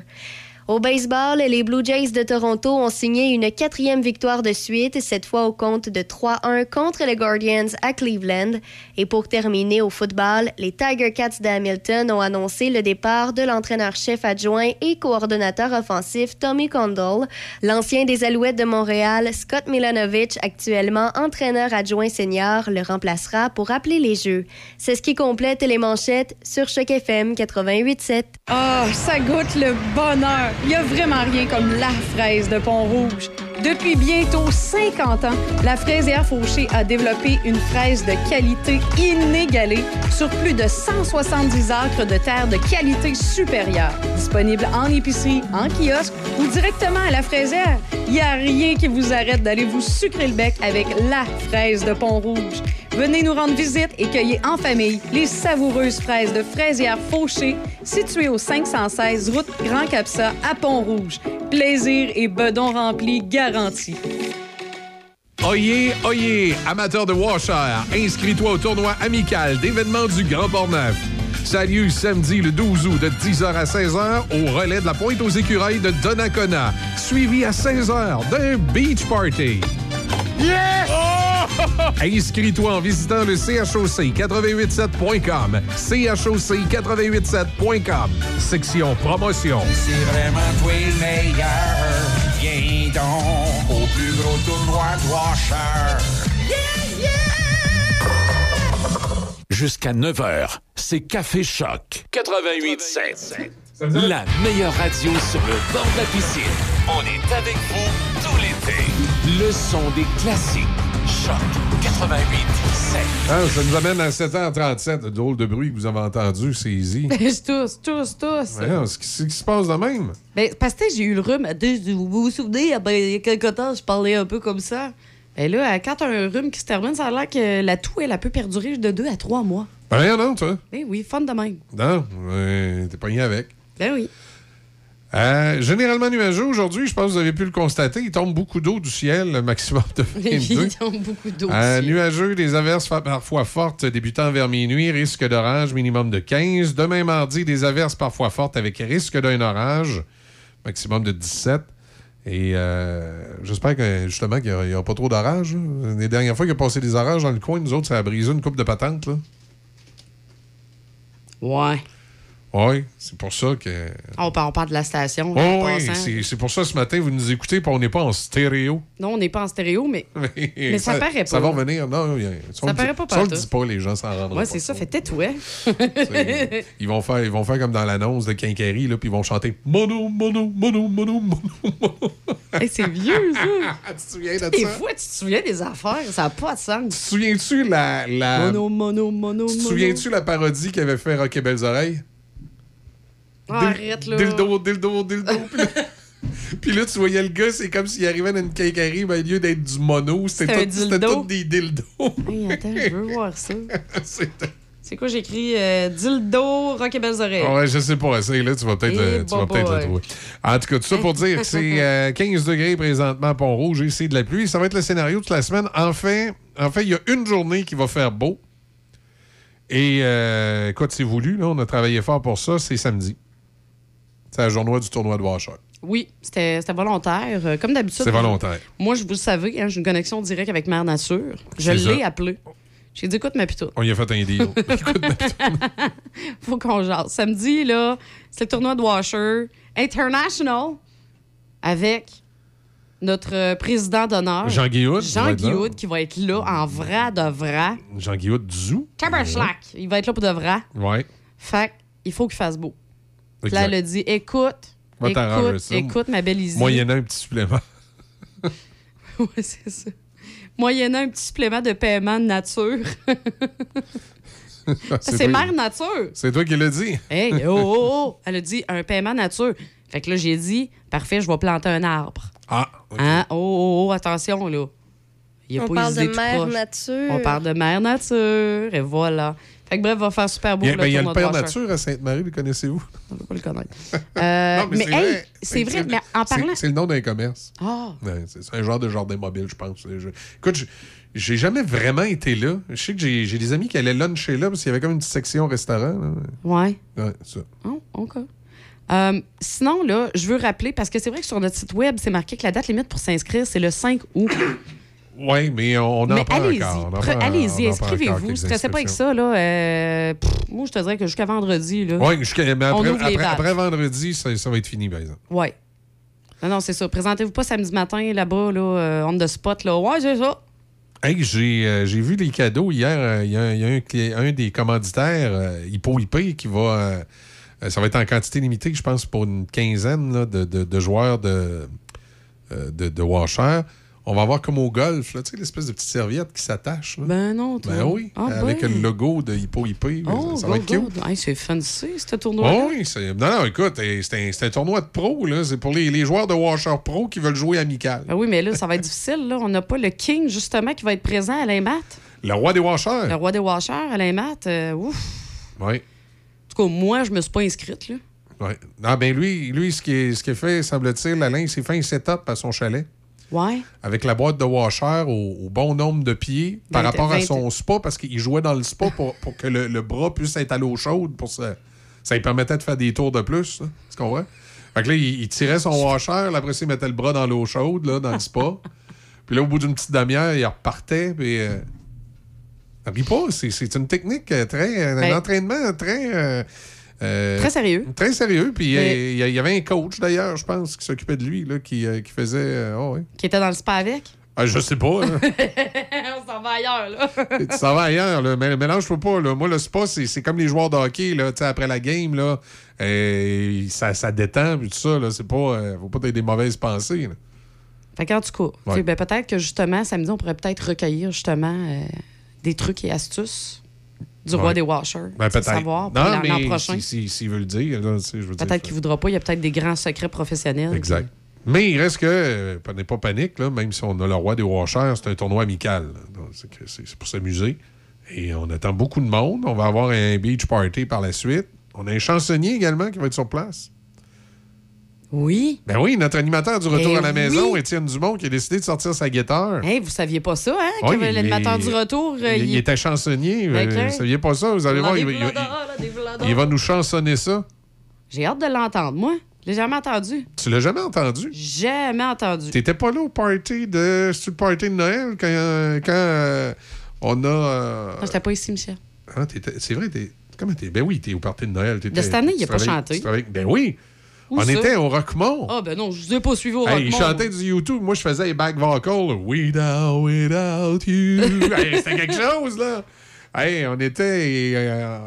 Au baseball, les Blue Jays de Toronto ont signé une quatrième victoire de suite, cette fois au compte de 3-1 contre les Guardians à Cleveland. Et pour terminer au football, les Tiger Cats d'Hamilton ont annoncé le départ de l'entraîneur-chef adjoint et coordonnateur offensif Tommy Condell. L'ancien des Alouettes de Montréal, Scott Milanovic, actuellement entraîneur adjoint senior, le remplacera pour appeler les jeux. C'est ce qui complète les manchettes sur Choc FM 88.7. Ah, ça goûte le bonheur. Il n'y a vraiment rien comme la fraise de Pont-Rouge. Depuis bientôt 50 ans, la fraisière Fauché a développé une fraise de qualité inégalée sur plus de 170 acres de terre de qualité supérieure. Disponible en épicerie, en kiosque ou directement à la fraisière, il n'y a rien qui vous arrête d'aller vous sucrer le bec avec la fraise de Pont-Rouge. Venez nous rendre visite et cueillez en famille les savoureuses fraises de fraisière Fauché, situées au 516 route Grand Capsa à Pont-Rouge. Plaisir et bedon rempli garantis. Oyez, oyez, amateur de washer, inscris-toi au tournoi amical d'événements du Grand Port-Neuf. Ça a lieu samedi le 12 août de 10h à 16h au relais de la Pointe aux Écureuils de Donnacona, suivi à 16h d'un beach party. Yes! Inscris-toi en visitant le choc887.com. choc887.com. Section promotion. C'est vraiment toi le meilleur. Viens donc tournoi de Washer. Jusqu'à 9h, c'est Café Choc. 88.7. La meilleure radio sur le bord de la piscine. On est avec vous tout l'été. Le son des classiques. Choc 88.7. Ah, ça nous amène à 7h37. Le drôle de bruit que vous avez entendu, c'est easy. tous, tous, tous. Voyons, ce qui, ce qui se passe de même? Ben, parce que j'ai eu le rhume. Vous vous souvenez, ben, il y a quelque temps, je parlais un peu comme ça. Et là, quand t'as un rhume qui se termine, ça a l'air que la toux, elle, a peut perdurer de 2 à 3 mois. Ben, rien non, toi. Ben oui, fun de même. Non, euh, t'es pogné avec. Ben oui. Euh, généralement nuageux aujourd'hui, je pense que vous avez pu le constater. Il tombe beaucoup d'eau du ciel, maximum de 22. Il tombe beaucoup d'eau. Euh, nuageux, des averses parfois fortes débutant vers minuit, risque d'orage minimum de 15. Demain mardi, des averses parfois fortes avec risque d'un orage, maximum de 17. Et euh, j'espère que justement qu'il n'y aura, pas trop d'orage. Les dernières fois qu'il y a passé des orages dans le coin, nous autres, ça a brisé une coupe de patente. Là. Ouais. Oui, c'est pour ça que. On parle, on parle de la station. Oh, oui, c'est c'est pour ça ce matin, vous nous écoutez, puis on n'est pas en stéréo. Non, on n'est pas en stéréo, mais, mais ça, paraît pas. Ça va revenir. Non, on Ça paraît dit- pas Si on le partout. dit pas, les gens s'en rendront Ouais, pas c'est ça, fait. C'est- Ils vont, faire, ils vont faire comme dans l'annonce de Quincaillerie, là, puis ils vont chanter Mono, mono, mono, mono, mono. Hey, c'est vieux, ça. tu te souviens de Des ça? fois, tu te souviens des affaires, ça n'a pas de sens. Tu te souviens-tu la. la... Mono, mono, mono, Tu te mono. souviens-tu la parodie qu'avait fait Rock et Belles Oreilles? Ah, arrête, là. Dildo, dildo, dildo. Puis là, puis là, tu voyais le gars, c'est comme s'il arrivait dans une quincaillerie, ben, au lieu d'être du mono, c'était C'est tout, des dildos. Hey, attends, je veux voir ça. C'est- C'est quoi, j'ai écrit euh, dildo, rock et belles oreilles. Ouais, je sais pas. Essaye, là, tu vas peut-être Eh, bah, peut-être le trouver. En tout cas, tout ça pour dire que c'est euh, 15 degrés présentement à Pont-Rouge et c'est de la pluie. Ça va être le scénario toute la semaine. Enfin, enfin, il y a une journée qui va faire beau. Et euh, écoute, c'est voulu. Là, on a travaillé fort pour ça. C'est samedi. C'est la journée du tournoi de Washer. Oui, c'était volontaire. Euh, Comme d'habitude. C'est volontaire. Moi, je vous le savez, hein, j'ai une connexion directe avec Mère Nature. Je C'est ça. l'ai appelé. J'ai dit, écoute, ma pitoune. On y a fait un deal. Faut qu'on jase. Samedi, là, c'est le tournoi de Washer International avec notre euh, président d'honneur. Être Jean-Guy là. Hood, qui va être là en vrai de vrai. Jean-Guy Hood du Zoo. Taberslack. Il va être là pour de vrai. Ouais. Fait il faut qu'il fasse beau. Exact. Là, elle a dit écoute, Va écoute, ça. écoute, ma belle Izzy. Moyennant un petit supplément. ouais, c'est ça. Moyennant un petit supplément de paiement de nature. c'est mère nature. C'est toi qui l'as dit. Hey, oh, oh, oh. Elle a dit un paiement nature. Fait que là, j'ai dit, parfait, je vais planter un arbre. Ah, Hein? Oh, oh, oh, attention, là. Il a On pas parle de mère proche. nature. On parle de mère nature. Et voilà. Fait que bref, va faire super beau Il y a, ben, il y a le Père. Nature à Sainte-Marie, le connaissez-vous? On peut pas le connaître. Non, Euh, mais c'est hey, vrai. c'est vrai, mais en parlant. C'est le nom d'un commerce. Ah. Ouais, c'est un genre de jardin mobile, je pense. Je- écoute, je- j'ai jamais vraiment été là. Je sais que j'ai j'ai des amis qui allaient luncher là parce qu'il y avait comme une petite section restaurant. là. Ouais. Ouais, ça. Oh, OK. Euh, sinon, là, je veux rappeler, parce que c'est vrai que sur notre site web, c'est marqué que la date limite pour s'inscrire, c'est le 5 août. Oui, mais on, on en Mais allez-y, encore. allez-y, inscrivez-vous. Stressez pas avec ça, là. Euh, pff, moi, je te dirais que jusqu'à vendredi. Oui, jusqu'à- après, après, vendredi, ça, ça va être fini, par exemple. Ouais. Non, non, c'est ça. Présentez-vous pas samedi matin, là-bas, là, euh, on the spot, là. Ouais, c'est ça. Hey, j'ai euh, j'ai vu les cadeaux hier. euh, Il y y a un, des commanditaires, Hippo IP, qui va. ça va être en quantité limitée, je pense, pour une quinzaine là, de, de- de joueurs de, de, de Washer. On va avoir comme au golf, là, tu sais, l'espèce de petite serviette qui s'attache. Ben non, toi. Ben oui, Ah, avec ben. le logo de Hippo IP. Oh, ça va être go, cute. Hey, c'est fancy, ce tournoi. Oh oui, c'est- non, non, écoute, c'est un, tournoi de pro, là. C'est pour les, les joueurs de Washer Pro qui veulent jouer amical. Ben oui, mais là, ça va être difficile, là. On n'a pas le King, justement, qui va être présent, Alain Matt. Le roi des Washers. Le roi des Washers, Alain Matt. euh, ouf. Oui. En tout cas, moi, je me suis pas inscrite, là. Ouais. Non, ben lui, lui ce qui est, ce qui est fait, semble-t-il, Alain, il s'est fait un setup à son chalet. Ouais. Avec la boîte de washer au, au bon nombre de pieds par rapport à son spa, parce qu'il jouait dans le spa pour, pour que le, le bras puisse être à l'eau chaude. pour ça. Ça lui permettait de faire des tours de plus. là. Tu comprends? Fait que là, il, il tirait son washer, là, après ça, il mettait le bras dans l'eau chaude, là, dans le spa. puis là, au bout d'une petite demi-heure, il repartait, puis... Euh, pas, c'est c'est une technique euh, très... Un Ben- entraînement très... euh, euh, Très sérieux. Très sérieux. Puis Mais- il y avait un coach, d'ailleurs, je pense, qui s'occupait de lui, là, qui, euh, qui faisait. euh, oh, ouais. Qui était dans le spa avec? Ah, je sais pas. là. On s'en va ailleurs, là. tu s'en vas ailleurs. Là. Mais mélange-toi pas. Là. Moi, le spa, c'est c'est comme les joueurs de hockey. Là, Tu sais, après la game, là, ça, ça détend. Puis tout ça. Là, c'est pas, euh, faut pas avoir des mauvaises pensées. là. Fait qu'en tout cas, Ouais. ben, peut-être que justement, samedi, on pourrait peut-être recueillir justement euh, des trucs et astuces du roi Ouais. des Washers. Ben, peut-être. savoir Non, l'an prochain. si- si- s'il veut le dire, là, je veux dire. Peut-être qu'il voudra pas. Il y a peut-être des grands secrets professionnels. Exact. Mais il reste que, euh, prenez pas panique, là, même si on a le roi des Washers, c'est un tournoi amical. là. Donc, C'est que c'est- c'est pour s'amuser. Et on attend beaucoup de monde. On va avoir un beach party par la suite. On a un chansonnier également qui va être sur place. Oui. Ben oui, notre animateur du retour Eh à la maison, oui. Étienne Dumont, qui a décidé de sortir sa guitare. Hey, vous saviez pas ça, hein? Oui, l'animateur du retour, euh, il, il, il était chansonnier. Ben, euh. Vous saviez pas ça? Vous allez voir, il, va- il va- il- il va nous chansonner ça. J'ai hâte de l'entendre, moi. Je l'ai jamais entendu. Tu l'as jamais entendu? Jamais entendu. T'étais pas là au party de. Le party de Noël quand, euh, quand euh, on a. euh, Non, j'étais pas ici, Michel. ah, c'est vrai, t'es. Comment t'es? Ben oui, t'es au party de Noël. De cette année, il a pas chanté. Ben oui. Où on ça? était au Rockmont. Ah, ben non, je vous ai pas suivi au Hey, il Rockmont. chantait du YouTube. Moi, je faisais les back vocals. Without, without you. Hey, C'était quelque chose, là. Hey, on était. euh,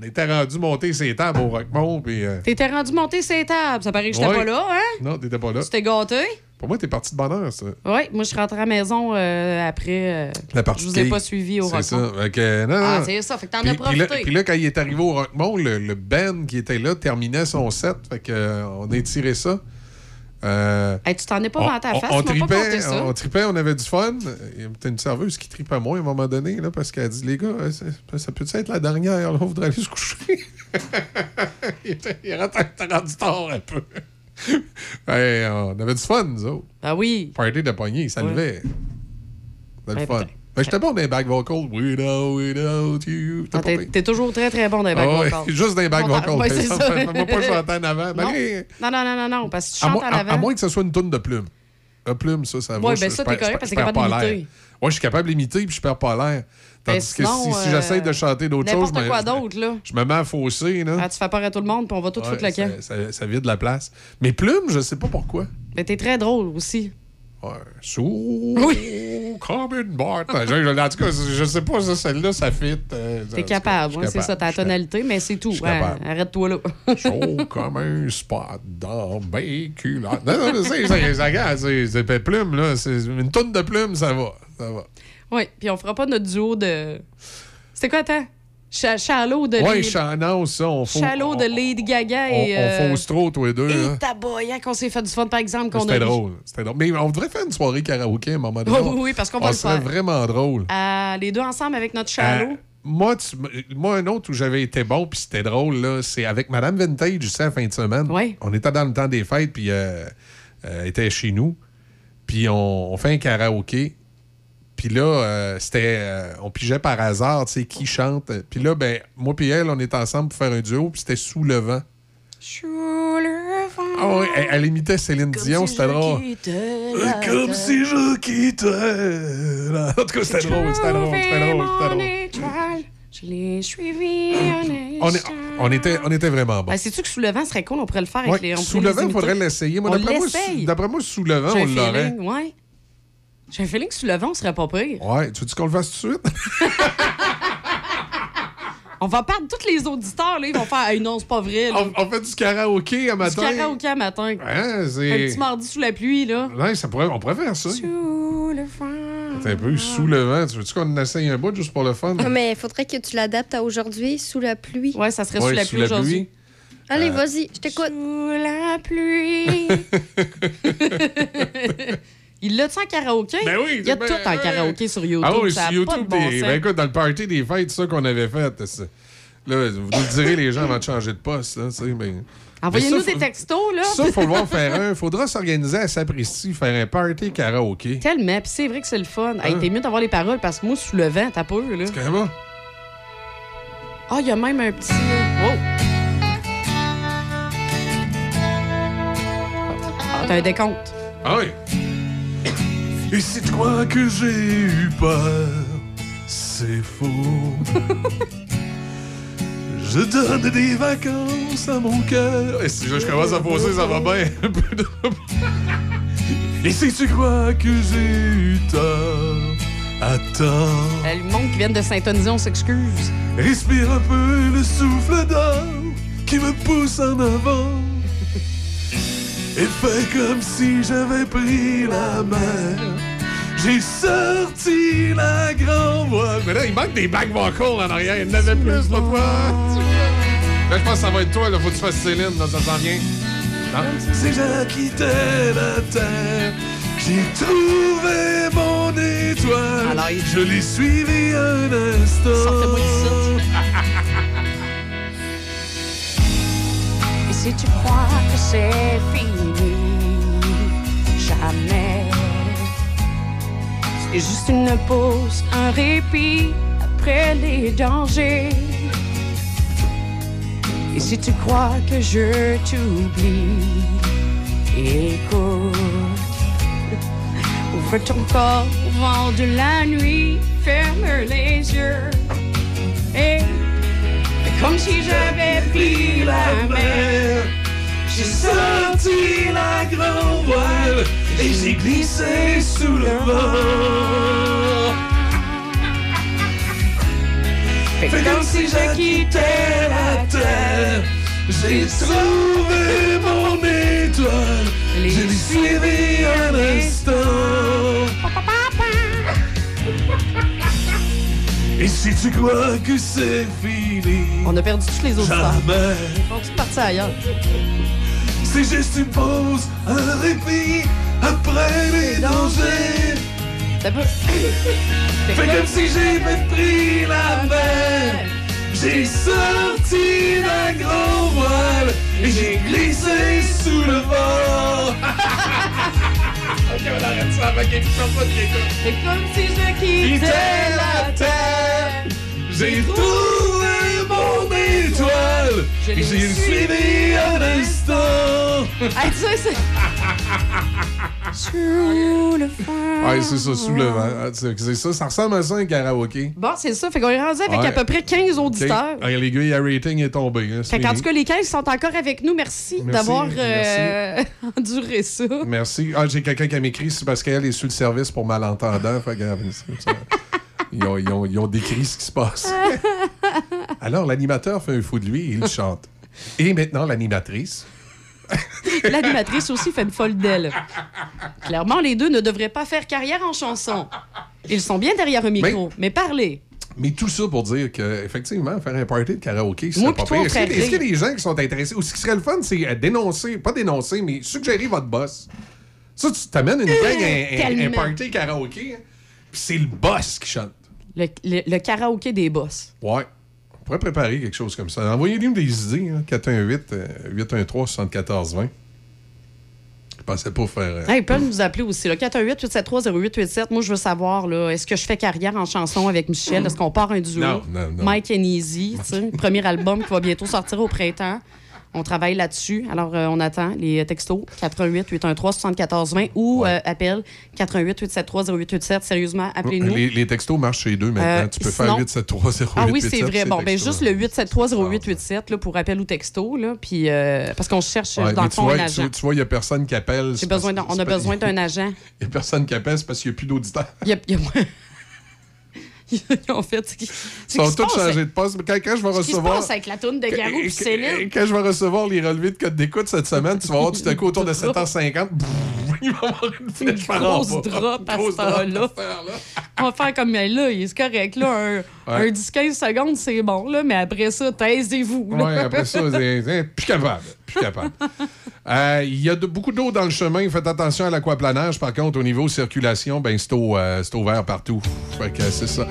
on était rendu monter ses tables au Rockmont, puis... euh, T'étais rendu monter ces tables. Ça paraît que j'étais Ouais. pas là, hein? Non, t'étais pas là. Tu t'es gâté? Pour moi, t'es parti de bonne heure, ça. Oui, moi, je suis rentrée à la maison euh, après. euh, La partie je vous ai pas suivi au C'est Rockmont. ça. Que, non, Ah, c'est ça. Fait que t'en as puis là, profité. puis là, quand il est arrivé au Rockmont, le, le band qui était là terminait son set. Fait que, euh, on a étiré ça. Euh, Hey, tu t'en es pas on- vanté à on- face, on pas tripait, ça. on tripait, on avait du fun. Il y a une serveuse qui tripait moins à un moment donné, là, parce qu'elle a dit Les gars, euh, ça, peut être la dernière, là, on voudrait aller se coucher? il était il était rendu tard un peu. Hey, on avait du fun, nous autres. Ah oui. Party de poignée, ça Ouais. levait. C'était Ouais, le fun. Peut-être. Ben, J'étais bon dans les back vocals. Without, without you. Ah, T'es toujours très, très bon dans les back Ah vocals. Juste dans les back vocals. C'est ça. Fais-moi pas chanter en avant. Ben, Non. non, non, non, parce que tu à, chantes en avant. à moins que ce soit une toune de plume. La plume, ça, ça va. Ben je ça, t'es correct parce que t'es capable pas l'air. d'imiter. Ouais, je suis capable d'imiter puis je perds pas l'air. Ben, Tandis que sinon, si, si euh, j'essaie de chanter d'autres choses, je quoi me, d'autre, là. je me mets à fausser. Là. Ah, tu fais peur à tout le monde, puis on va tout Ouais, foutre le camp. ça, ça, ça vide la place. Mais plume, je sais pas pourquoi. Mais t'es très drôle aussi. Ouais. Sous. Comme une boîte. Je- je- En tout cas, je sais pas, ça, celle-là, ça fit. euh, T'es capable, ouais, c'est ça, ta tonalité, mais c'est tout. hein. Arrête-toi là. Chaud comme un spot dans mes culottes. Non, non, mais c'est, c'est, c'est, plume, là. C'est une tonne de plume, ça va. Ça va. oui, puis on fera pas notre duo de. C'était quoi, attends? Cha- Shallow de ça, on faut. Shallow de Lady Gaga On, et. on euh, trop, tous les deux. Et là. taboyant qu'on s'est fait du fun, par exemple, qu'on a C'était drôle. C'était drôle. Mais on devrait faire une soirée karaoké à un moment donné. Oui, oui, oui, parce qu'on va le serait faire. vraiment drôle. Euh, les deux ensemble avec notre Shallow. Euh, moi, tu m- moi, un autre où j'avais été bon, puis c'était drôle, là, c'est avec Madame Vintage, tu sais, la fin de semaine. On était dans le temps des fêtes, puis euh, euh, elle était chez nous. Puis on, on fait un karaoké. Puis là, euh, c'était. euh, on pigeait par hasard, tu sais, qui chante. Puis là, ben, moi puis elle, on était ensemble pour faire un duo, puis c'était Sous le vent. Sous le vent. Ah ouais, elle, elle imitait Céline Dion, c'était drôle. Euh, Comme si je quittais. la- En tout cas, c'était drôle, c'était drôle, c'était drôle, c'était drôle. étoile, je l'ai suivi un On, est- on était, on était vraiment bon. Ben, Sais-tu que sous le vent serait cool? On pourrait le faire avec Ouais, les. sous le vent, il faudrait l'essayer. D'après moi, l'essaye. sous- d'après moi, sous le vent, on l'aurait. ouais. J'ai un feeling que sous le vent, on serait pas pire. Ouais, tu veux qu'on le fasse tout de suite? On va perdre tous les auditeurs, là. Ils vont faire, hey, non, c'est pas vrai. On, on fait du karaoké à Du matin. karaoké à matin. Hein, Un petit mardi sous la pluie, là. Ouais, ça pourrait, on pourrait faire ça. Sous le vent. C'est un peu sous le vent. Tu veux-tu qu'on essaye un bout juste pour le fun? Ah, mais il faudrait que tu l'adaptes à aujourd'hui, sous la pluie. Ouais, ça serait Ouais, sous la sous pluie aujourd'hui. Allez, Euh, vas-y, je t'écoute. Sous la pluie. Il l'a-tu en karaoké? Ben oui, Il y a ben, tout en karaoké sur YouTube. Ah oui, ça sur a pas de YouTube, bon des- sens. ben écoute, dans le party des fêtes, ça qu'on avait fait. c'est- Là, vous nous direz, les gens, avant de changer de poste. Là, mais... Envoyez-nous des textos, là. Ça, il faut voir faire un. faudra s'organiser à Sapristi, faire un party karaoké. Tellement. Puis c'est vrai que c'est le fun. Hey, Hein? T'es mieux d'avoir les paroles parce que moi, sous le vent, t'as peur, là. Comment? Ah, il y a même un petit. euh, Wow! Ah, t'as un décompte. Ah oui. Et si tu crois que j'ai eu peur, c'est faux. Je donne des vacances à mon cœur. Et si je commence à poser, ça va bien. Un peu de- Et si tu crois que j'ai eu tort, attends. Euh, Le monde qui vient de Saint-Onizon s'excuse. Respire un peu le souffle d'or qui me pousse en avant. Et fais comme si j'avais pris la mer. J'ai sorti la grande voile. Mais là, il manque des back vocals en arrière. Il y en avait plus l'autre fois. Là, je pense que ça va être toi. Là. Faut que tu fasses Céline. Là, ça s'en vient. Non? Si je quittais la terre, j'ai trouvé mon étoile. je l'ai suivi un instant. Sortez-moi Et si tu crois que c'est fini, jamais. C'est juste une pause, un répit après les dangers. Et si tu crois que je t'oublie, écoute. Ouvre ton corps au vent de la nuit, ferme les yeux. Et comme si j'avais pris la mer. J'ai sorti la grande voile et j'ai glissé sous le vent. Fais comme si je quittais la terre. J'ai trouvé mon étoile. Je l'ai suivi un instant. Et si tu crois que c'est fini, On a perdu tous les autres Jamais. Sont tous partis ailleurs. c'est juste une pause, un répit après les dangers. T'as peu. Fais comme si j'avais pris la mer. J'ai sorti la grand voile et j'ai glissé sous le vent. ok, on arrête ça avec une chanson de quelqu'un. C'est comme si je quittais la terre. J'ai trouvé mon étoile Je l'ai j'ai suivi un instant. Hey, tu sais, c'est. Sous le. Ouais, c'est ça, sous le vent. Ah, C'est ça, ça ressemble à ça un karaoké. Bon, c'est ça. Fait qu'on est rendu avec Ouais. à peu près 15 auditeurs. Ok. Ah, les gars, le rating est tombé. hein, Fait qu'en tout cas, les 15 sont encore avec nous. Merci, Merci, d'avoir euh, enduré ça. Merci. Ah, j'ai quelqu'un qui m'écrit, c'est parce qu'elle est sur le service pour malentendants. Fait que, c'est ça. ils, ont, ils ont- ils ont décrit ce qui se passe. Alors, l'animateur fait un fou de lui et il chante. Et maintenant, l'animatrice. L'animatrice aussi fait une folle d'elle. Clairement, les deux ne devraient pas faire carrière en chanson. Ils sont bien derrière un micro, mais, parler. Mais tout ça pour dire que, effectivement, faire un party de karaoké, c'est pas pire. Est-ce qu'il y a- y des gens qui sont intéressés? Ou ce qui serait le fun, c'est euh, dénoncer, pas dénoncer, mais suggérer votre boss. Ça, tu t'amènes une gang à un- un, party karaoké, hein, puis c'est le boss qui chante. Le, le- le karaoké des boss. Ouais. On pourrait préparer quelque chose comme ça. Envoyez-nous des idées, hein, 418-813-7420. Je pensais pas faire. euh, Hey, ils peuvent nous appeler aussi. 418-873-0887. Moi, je veux savoir, est-ce que je fais carrière en chanson avec Michel? Est-ce qu'on part un duo? Non, non, non. Mike and Easy, premier album qui va bientôt sortir au printemps. On travaille là-dessus. Alors, euh, on attend les textos 88-813-7420 ou euh, appel 88-873-0887. Sérieusement, appelez-nous. Les, les textos marchent chez deux maintenant. Euh, tu peux sinon- faire 873 Ah oui, c'est vrai. Bon, ben juste le 873-0887 là, pour appel ou texto. Là, puis, euh, parce qu'on cherche, euh, Ouais, dans le tu fond, vois, un tu, agent. tu vois, il n'y a personne qui appelle. Besoin on a besoin d'un agent. Il n'y a personne qui appelle, c'est parce qu'il n'y a plus d'auditeurs. Il y a- y a- Ils ont fait. ce qui- Ils sont tous changés de poste. Quand, quand je vais Ce qui se recevoir. passe avec la toune de Garou et Céline. quand je vais recevoir les relevés de code d'écoute cette semaine, tu vas voir tout à coup autour de 7h50. Il va y avoir une en grosse drop à Grosse cette heure-là. On va faire comme, là, il est correct. Là, un, Ouais. un 10-15 secondes, c'est bon. Là, mais après ça, taisez-vous. Ouais, après ça, c'est c'est- plus capable. Plus capable. Euh, Il y a de- beaucoup d'eau dans le chemin. Faites attention à l'aquaplanage. Par contre, au niveau circulation, ben, c'est au- euh, ouvert partout. Fait que c'est ça.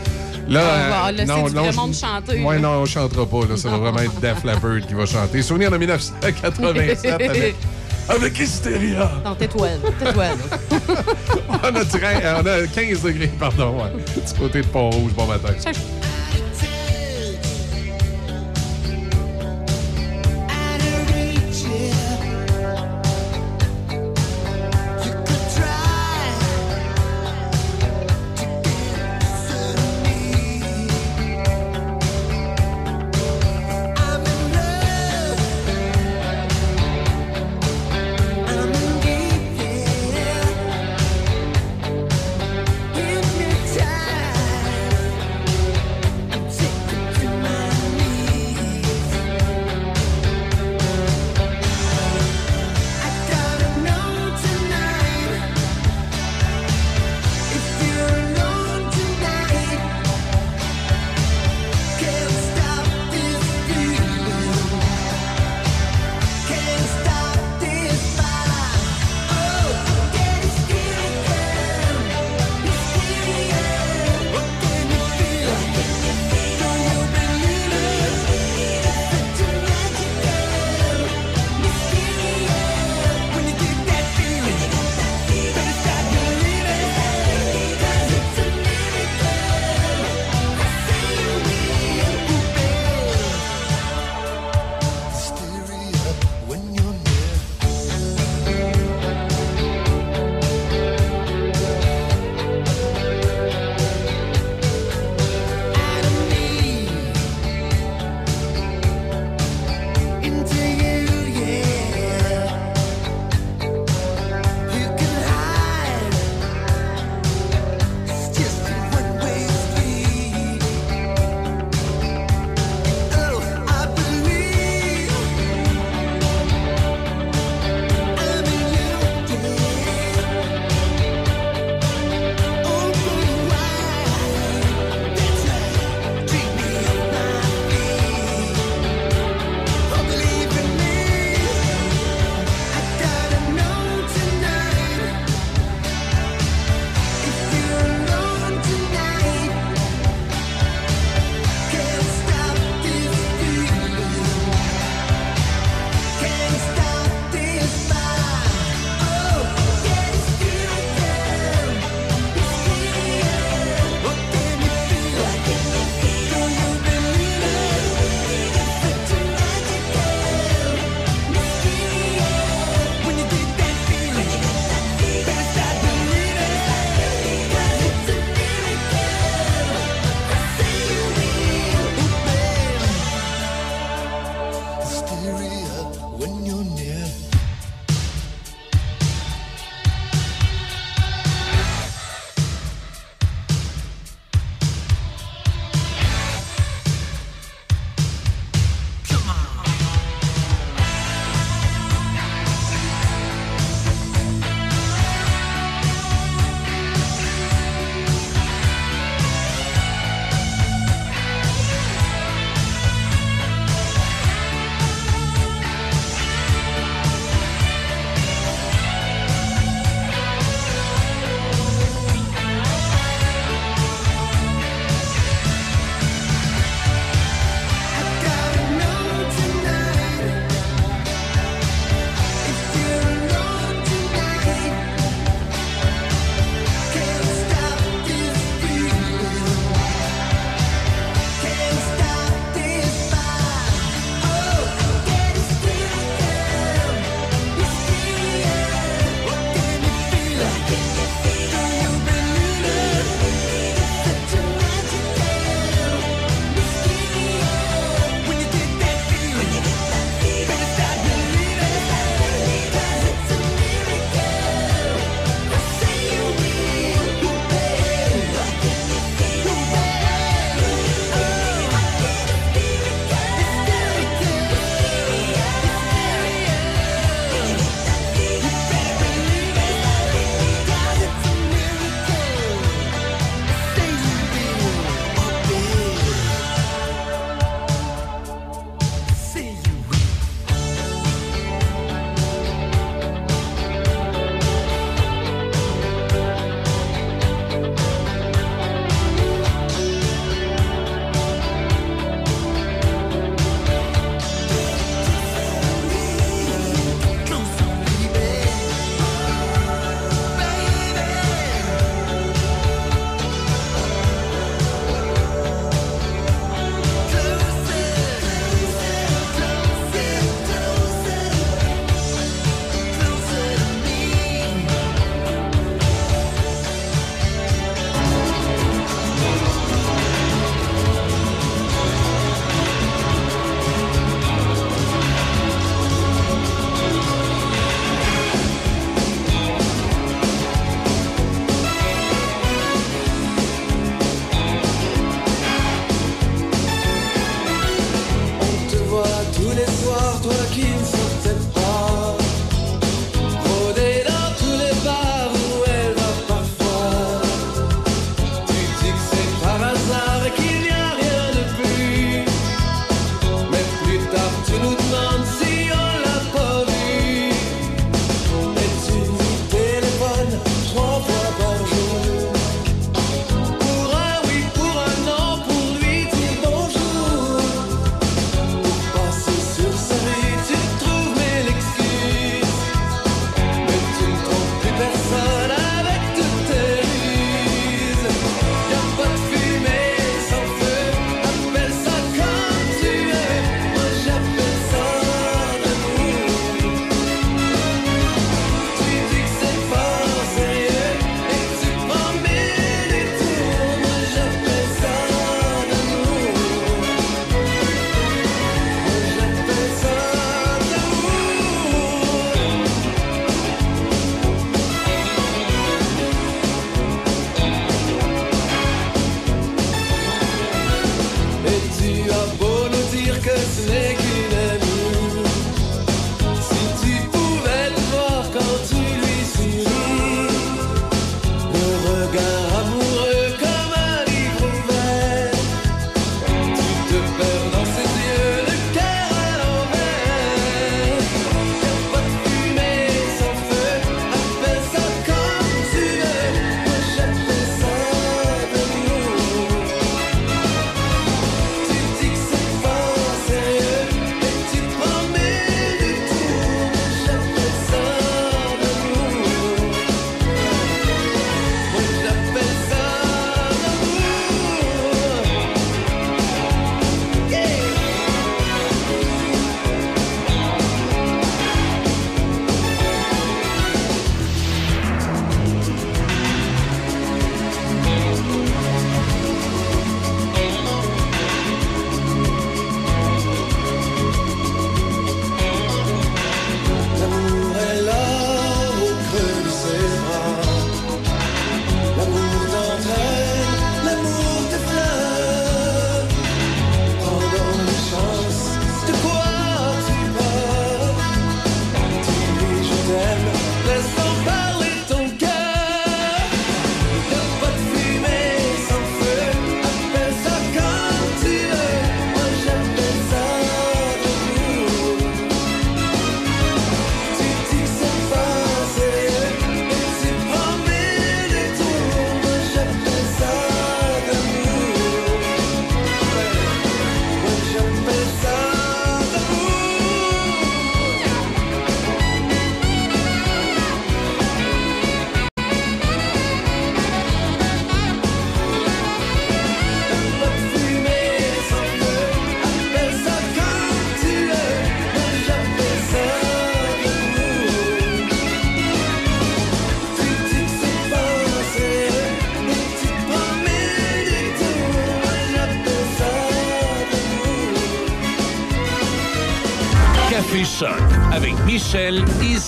Là, va euh, laisser du vrai monde chanter, Ouais, là. non, on chantera pas. Là. Ça va vraiment être Def Leppard qui va chanter. Souvenir de 1987 avec, avec Hysteria. Non, là. on, a train- euh, on a 15 degrés, pardon. Ouais. Du côté de Pont-Rouge, bon matin.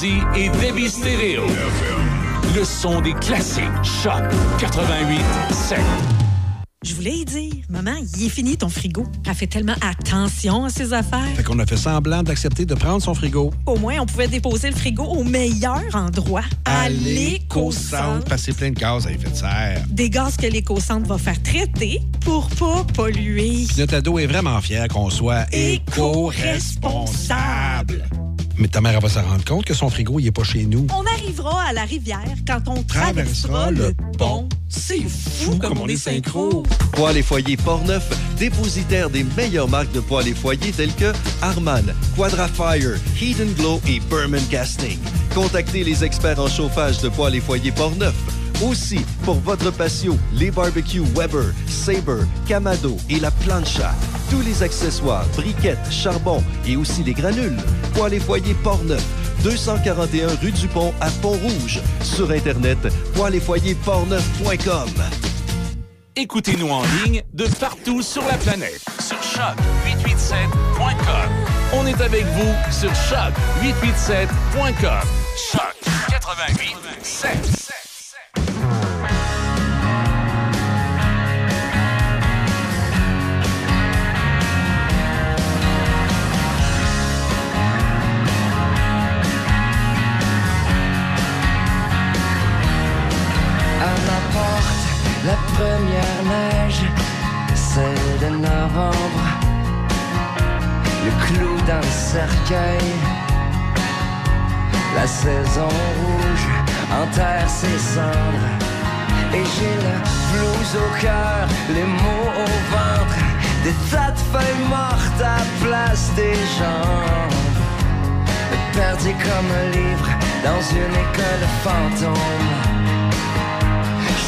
Et Debbie Stereo. Le son des classiques. Choc 88 7. Je voulais y dire, maman, il est fini ton frigo. Elle fait tellement attention à ses affaires. Fait qu'on a fait semblant d'accepter de prendre son frigo. Au moins, on pouvait déposer le frigo au meilleur endroit, à l'éco-centre. Parce que c'est plein de gaz à effet de serre. Des gaz que l'éco-centre va faire traiter pour pas polluer. Puis Notre ado est vraiment fier qu'on soit Éco-responsable. Mais ta mère elle va se rendre compte que son frigo, il est pas chez nous. On arrivera à la rivière quand on traversera le pont. C'est fou comme on est synchro. Poêles et foyers Portneuf, dépositaire des meilleures marques de poêles et foyers telles que Harman, Quadrafire, Heat and Glow et Berman Casting. Contactez les experts en chauffage de poêles et foyers Portneuf. Aussi, pour votre patio, les barbecues Weber, Sabre, Camado et la plancha. Tous les accessoires, briquettes, charbon et aussi les granules. Poêles et foyers Portneuf, 241 rue du Pont à Pont-Rouge. Sur Internet, poêles et foyers portneuf.com. Écoutez-nous en ligne de partout sur la planète. Sur choc887.com. On est avec vous sur choc887.com. Choc 88 7. La première neige, celle de novembre. Le clou le cercueil, la saison rouge enterre ses cendres. Et j'ai le blues au cœur, les mots au ventre, des tas de feuilles mortes à place des jambes. Perdu comme un livre dans une école fantôme.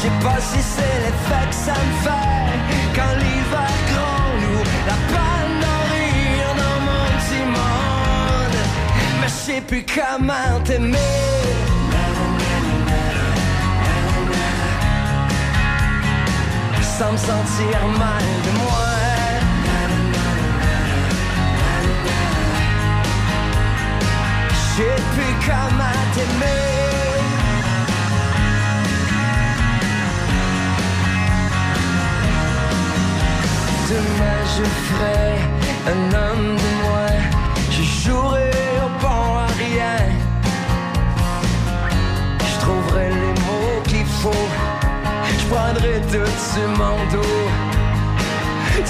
Je sais pas si c'est l'effet que ça me fait Quand l'hiver gronde ou la panne rire dans mon petit monde. Mais je sais plus comment t'aimer. Sans me sentir mal de moi. Je sais plus comment t'aimer Demain je ferai un homme de moins Je jouerai au bon à rien. Je trouverai les mots qu'il faut. Je prendrai tout sur mon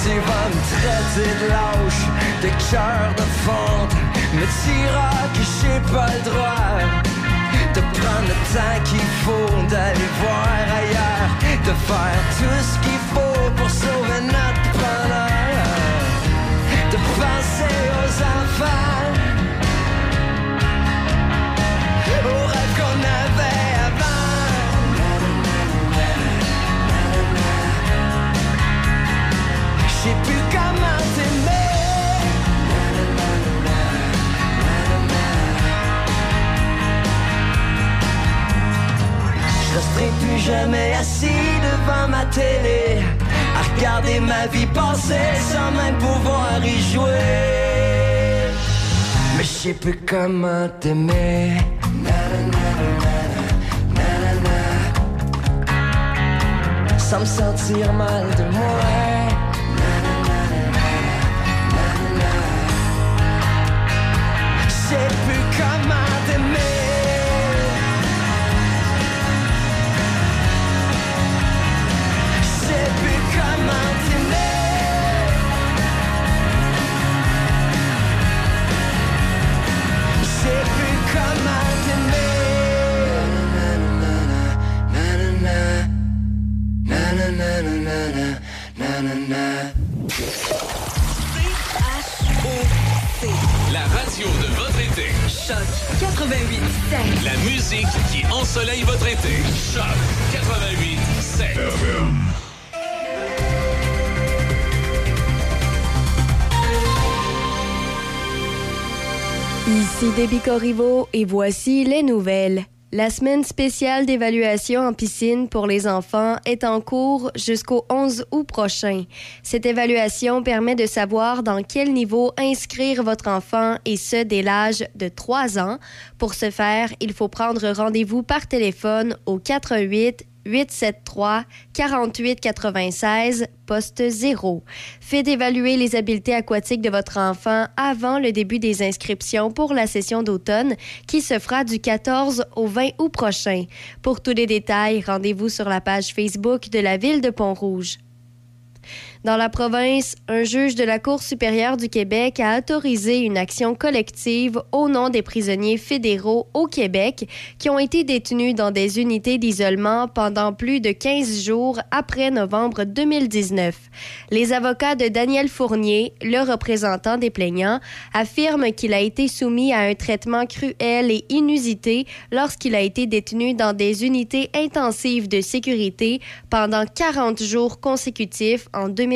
Tu vas me traiter de lâche De cœur de fonte Me diras que j'ai pas le droit de prendre le temps qu'il faut d'aller voir ailleurs, de faire tout ce qu'il faut pour sauver notre bonheur, de penser aux enfants, aux rêves qu'on avait avant. Je sais plus comment t'aimer. Je resterai plus jamais assis devant ma télé À regarder ma vie passer sans même pouvoir y jouer. Mais je sais plus comment t'aimer. Sans me sentir mal de moi La radio de votre été. Choc 88 La musique qui ensoleille votre été. Choc 88 7. Ici Déby Corriveau et voici les nouvelles. La semaine spéciale d'évaluation en piscine pour les enfants est en cours jusqu'au 11 août prochain. Cette évaluation permet de savoir dans quel niveau inscrire votre enfant et ce dès l'âge de 3 ans. Pour ce faire, il faut prendre rendez-vous par téléphone au 88 873 48 96 poste 0. Faites évaluer les habiletés aquatiques de votre enfant avant le début des inscriptions pour la session d'automne qui se fera du 14 au 20 août prochain. Pour tous les détails, rendez-vous sur la page Facebook de la ville de Pont-Rouge. Dans la province, un juge de la Cour supérieure du Québec a autorisé une action collective au nom des prisonniers fédéraux au Québec qui ont été détenus dans des unités d'isolement pendant plus de 15 jours après novembre 2019. Les avocats de Daniel Fournier, le représentant des plaignants, affirment qu'il a été soumis à un traitement cruel et inusité lorsqu'il a été détenu dans des unités intensives de sécurité pendant 40 jours consécutifs en 2019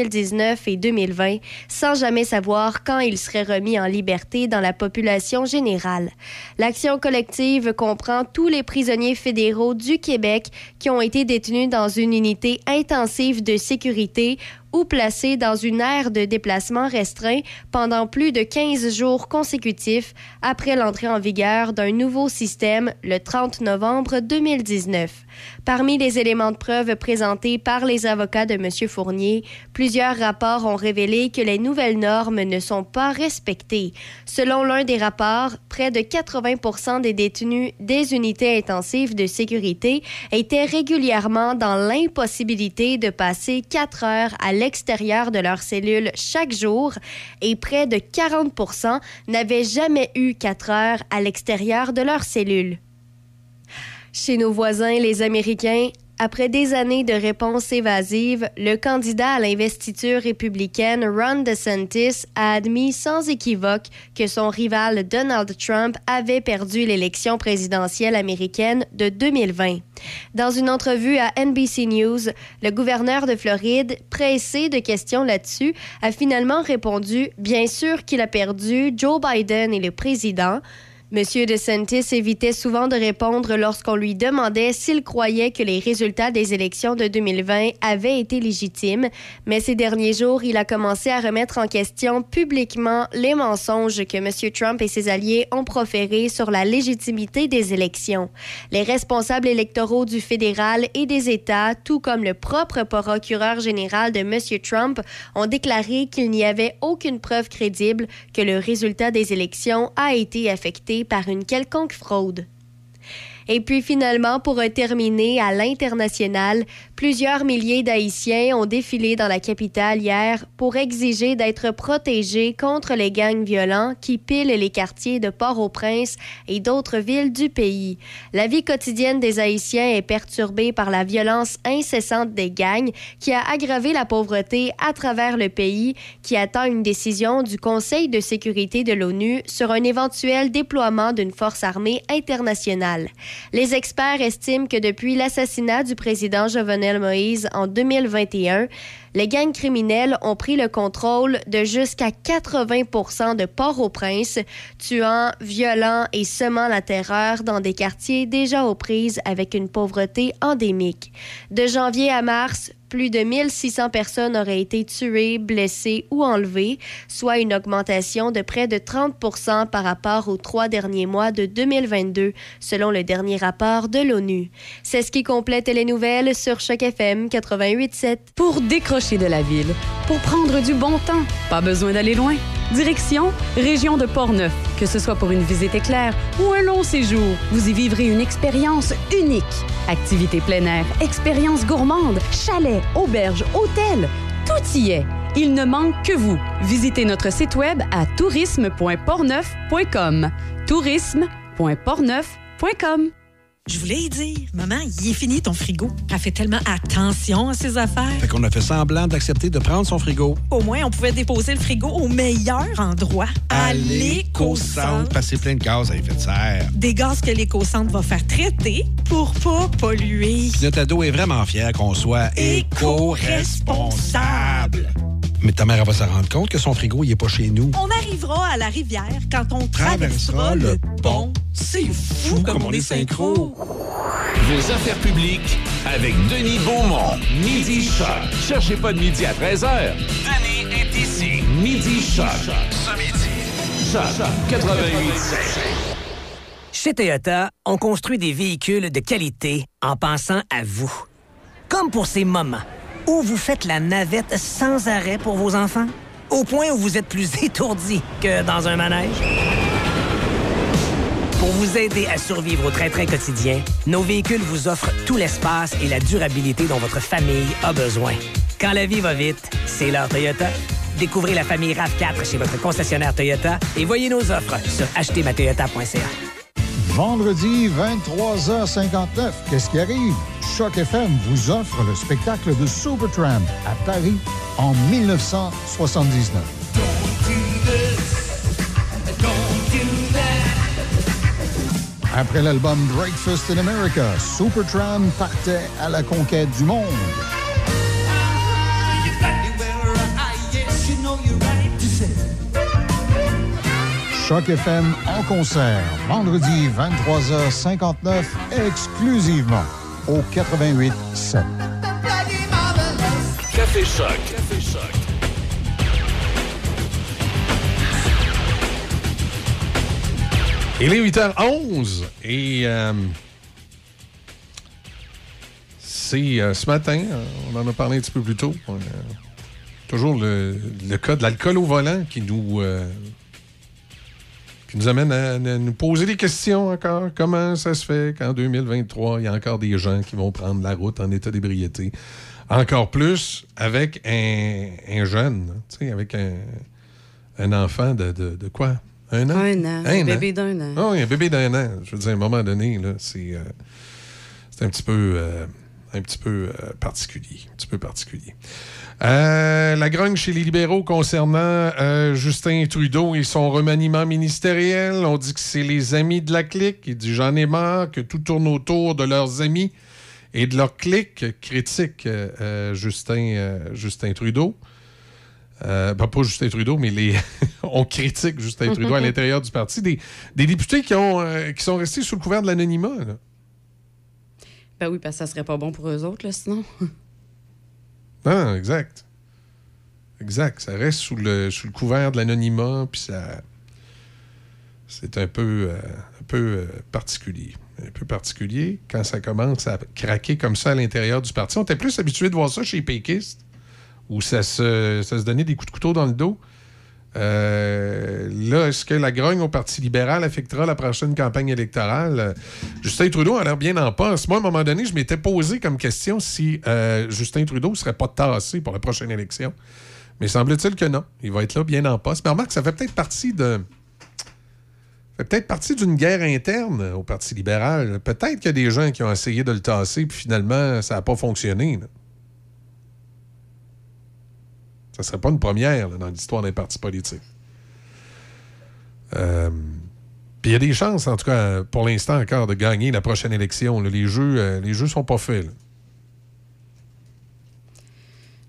et 2020 sans jamais savoir quand il serait remis en liberté dans la population générale. L'action collective comprend tous les prisonniers fédéraux du Québec qui ont été détenus dans une unité intensive de sécurité ou placés dans une aire de déplacement restreint pendant plus de 15 jours consécutifs après l'entrée en vigueur d'un nouveau système le 30 novembre 2019. Parmi les éléments de preuve présentés par les avocats de M. Fournier, plusieurs rapports ont révélé que les nouvelles normes ne sont pas respectées. Selon l'un des rapports, près de 80% des détenus des unités intensives de sécurité étaient régulièrement dans l'impossibilité de passer quatre heures à l'extérieur de leur cellule chaque jour et près de 40 n'avaient jamais eu quatre heures à l'extérieur de leur cellule. Chez nos voisins, les Américains, après des années de réponses évasives, le candidat à l'investiture républicaine Ron DeSantis a admis sans équivoque que son rival Donald Trump avait perdu l'élection présidentielle américaine de 2020. Dans une entrevue à NBC News, le gouverneur de Floride, pressé de questions là-dessus, a finalement répondu Bien sûr qu'il a perdu, Joe Biden est le président. Monsieur DeSantis évitait souvent de répondre lorsqu'on lui demandait s'il croyait que les résultats des élections de 2020 avaient été légitimes, mais ces derniers jours, il a commencé à remettre en question publiquement les mensonges que Monsieur Trump et ses alliés ont proférés sur la légitimité des élections. Les responsables électoraux du fédéral et des États, tout comme le propre procureur général de Monsieur Trump, ont déclaré qu'il n'y avait aucune preuve crédible que le résultat des élections a été affecté par une quelconque fraude. Et puis finalement, pour terminer à l'international, plusieurs milliers d'Haïtiens ont défilé dans la capitale hier pour exiger d'être protégés contre les gangs violents qui pilent les quartiers de Port-au-Prince et d'autres villes du pays. La vie quotidienne des Haïtiens est perturbée par la violence incessante des gangs qui a aggravé la pauvreté à travers le pays qui attend une décision du Conseil de sécurité de l'ONU sur un éventuel déploiement d'une force armée internationale. Les experts estiment que depuis l'assassinat du président Jovenel Moïse en 2021, les gangs criminels ont pris le contrôle de jusqu'à 80% de Port-au-Prince, tuant, violant et semant la terreur dans des quartiers déjà aux prises avec une pauvreté endémique. De janvier à mars, plus de 1600 personnes auraient été tuées, blessées ou enlevées, soit une augmentation de près de 30% par rapport aux trois derniers mois de 2022, selon le dernier rapport de l'ONU. C'est ce qui complète les nouvelles sur Choc FM 88.7. Pour décrocher de la ville, pour prendre du bon temps, pas besoin d'aller loin. Direction Région de Portneuf. Que ce soit pour une visite éclair ou un long séjour, vous y vivrez une expérience unique. Activités plein air, expériences gourmandes, auberges, hôtels, tout y est. Il ne manque que vous. Visitez notre site web à tourisme.portneuf.com. tourisme.portneuf.com. Je voulais y dire, maman, il est fini ton frigo. Elle fait tellement attention à ses affaires. Fait qu'on a fait semblant d'accepter de prendre son frigo. Au moins, on pouvait déposer le frigo au meilleur endroit. À l'éco-centre. Passer plein de gaz à effet de serre. Des gaz que l'éco-centre va faire traiter pour pas polluer. Puis notre ado est vraiment fier qu'on soit éco-responsable. Mais ta mère, elle va se rendre compte que son frigo, il est pas chez nous. On arrivera à la rivière quand on Traversera traversera, le pont. C'est fou comme on est synchro. Vos affaires publiques avec Denis Beaumont. Midi Choc. Cherchez pas de midi à 13h. Denis est ici. Midi Choc. Ce midi. Choc 88 Chez Toyota, on construit des véhicules de qualité en pensant à vous. Comme pour ces moments où vous faites la navette sans arrêt pour vos enfants, au point où vous êtes plus étourdi que dans un manège? Pour vous aider à survivre au train-train quotidien, nos véhicules vous offrent tout l'espace et la durabilité dont votre famille a besoin. Quand la vie va vite, c'est l'heure Toyota. Découvrez la famille RAV4 chez votre concessionnaire Toyota et voyez nos offres sur achetermatoyota.ca. Vendredi 23h59, qu'est-ce qui arrive? Choc FM vous offre le spectacle de Supertramp à Paris en 1979. Après l'album Breakfast in America, Supertramp partait à la conquête du monde. Choc FM en concert, vendredi 23h59, exclusivement au 88 7. Café Choc. Café Choc. Il est 8h11 et euh, c'est euh, ce matin, on en a parlé un petit peu plus tôt, euh, toujours le, le cas de l'alcool au volant qui nous, euh, qui nous amène à, à nous poser des questions encore. Comment ça se fait qu'en 2023, il y a encore des gens qui vont prendre la route en état d'ébriété? Encore plus avec un, un jeune, tu sais, avec un, un enfant de, de- de quoi? Un an? Un an. Un bébé d'un an. Oui, un bébé d'un an. Je veux dire, à un moment donné, là, c'est euh, c'est un petit peu, euh, un petit peu euh, particulier. Un petit peu particulier. Euh, la grogne chez les libéraux concernant euh, Justin Trudeau et son remaniement ministériel. On dit que c'est les amis de la clique. Il dit J'en ai marre que tout tourne autour de leurs amis et de leur clique. Critique Justin, Justin Trudeau. Euh, ben, pas Justin Trudeau, mais les on critique Justin Trudeau à l'intérieur du parti. Des, des députés qui, ont, euh, qui sont restés sous le couvert de l'anonymat. Ben oui, parce que ça serait pas bon pour eux autres, là, sinon. Non, exact. Exact. Ça reste sous le, sous le couvert de l'anonymat, puis ça. C'est un peu, euh, un peu euh, particulier. Un peu particulier quand ça commence à craquer comme ça à l'intérieur du parti. On était plus habitué de voir ça chez les péquistes, où ça se, ça se donnait des coups de couteau dans le dos. Euh, là, est-ce que la grogne au Parti libéral affectera la prochaine campagne électorale? Euh, Justin Trudeau a l'air bien en passe. Moi, à un moment donné, je m'étais posé comme question si euh, Justin Trudeau ne serait pas tassé pour la prochaine élection. Mais semble-t-il que non. Il va être là bien en passe. Mais remarque, ça fait peut-être partie de. fait peut-être partie d'une guerre interne au Parti libéral. Peut-être qu'il y a des gens qui ont essayé de le tasser, puis finalement, ça n'a pas fonctionné. Ça serait pas une première là, dans l'histoire d'un parti politique. Euh, Puis il y a des chances, en tout cas, pour l'instant encore, de gagner la prochaine élection. là. Les jeux, euh, les jeux sont pas faits. là.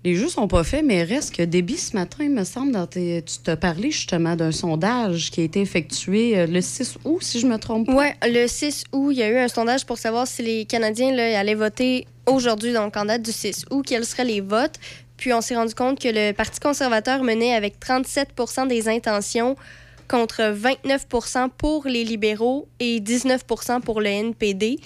Les jeux sont pas faits, mais reste que débit ce matin, il me semble, dans tes- tu t'as parlé justement d'un sondage qui a été effectué euh, le 6 août, si je me trompe pas. Oui, le 6 août, il y a eu un sondage pour savoir si les Canadiens là, allaient voter aujourd'hui, donc en date du 6 août, quels seraient les votes. Puis on s'est rendu compte que le Parti conservateur menait avec 37% des intentions contre 29% pour les libéraux et 19% pour le NPD.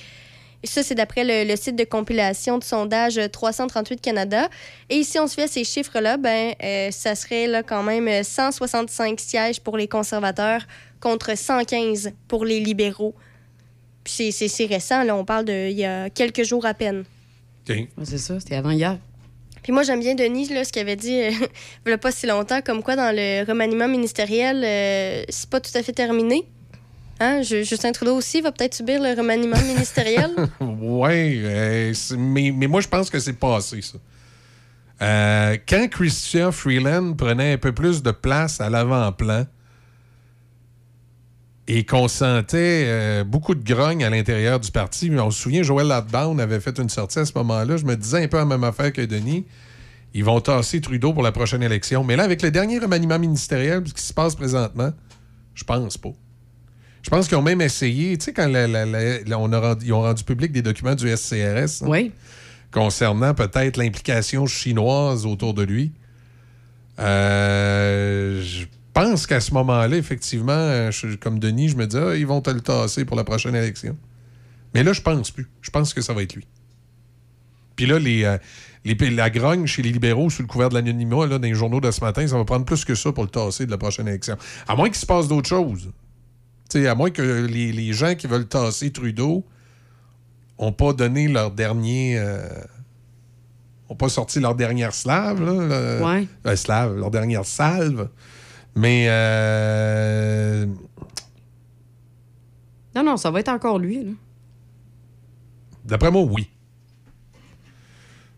Et ça, c'est d'après le, le site de compilation de sondage 338 Canada. Et si on se fait à ces chiffres-là, ben, euh, ça serait là, quand même 165 sièges pour les conservateurs contre 115 pour les libéraux. Puis c'est- récent, là, on parle de il y a quelques jours à peine. c'est ça, c'était avant hier. Puis moi, j'aime bien Denis, là, ce qu'il avait dit euh, il y a pas si longtemps, comme quoi dans le remaniement ministériel, euh, c'est pas tout à fait terminé. Hein? Ju- Justin Trudeau aussi va peut-être subir le remaniement ministériel. Oui, mais, mais moi, je pense que c'est passé, ça. Euh, quand Christian Freeland prenait un peu plus de place à l'avant-plan et qu'on sentait euh, beaucoup de grogne à l'intérieur du parti, on se souvient, Joël Ladbaun avait fait une sortie à ce moment-là. Je me disais un peu la même affaire que Denis. Ils vont tasser Trudeau pour la prochaine élection. Mais là, avec le dernier remaniement ministériel, ce qui se passe présentement, je pense pas. Je pense qu'ils ont même essayé, tu sais, quand la- la- la- la- on a rendu- ils ont rendu public des documents du SCRS hein, Oui. concernant peut-être l'implication chinoise autour de lui. Euh, je pense qu'à ce moment-là, effectivement, euh, je- comme Denis, je me dis, ah, ils vont te le tasser pour la prochaine élection. Mais là, je pense plus. Je pense que ça va être lui. Puis là, les, euh, les- la grogne chez les libéraux sous le couvert de l'anonymat, dans les journaux de ce matin, ça va prendre plus que ça pour le tasser de la prochaine élection. À moins qu'il se passe d'autres choses. À moins que les, les gens qui veulent tasser Trudeau n'ont pas donné leur dernier. euh, ont pas sorti leur dernière slave, là. le- Ouais. euh, slave, leur dernière salve. Mais. euh, Non, non, ça va être encore lui. Là. D'après moi, oui.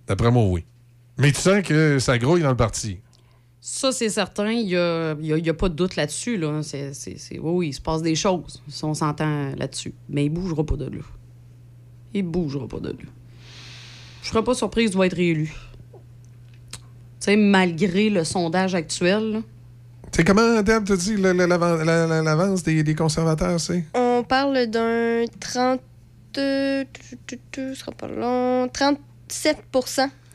D'après moi, oui. Mais tu sens que ça grouille dans le parti. Ça, c'est certain. Il n'y a, il y a- il y a pas de doute là-dessus. Là. C'est, c'est- c'est- oui, oui, il se passe des choses. Si on s'entend là-dessus. Mais il bougera pas de là. Il bougera pas de là. Je serais pas surprise de être réélu. Tu sais, malgré le sondage actuel. là. Tu sais, comment, Deb, dit la- la- l'avance des, des conservateurs, c'est? On parle d'un 30. euh, tu- tu- tu- ce sera pas long. 37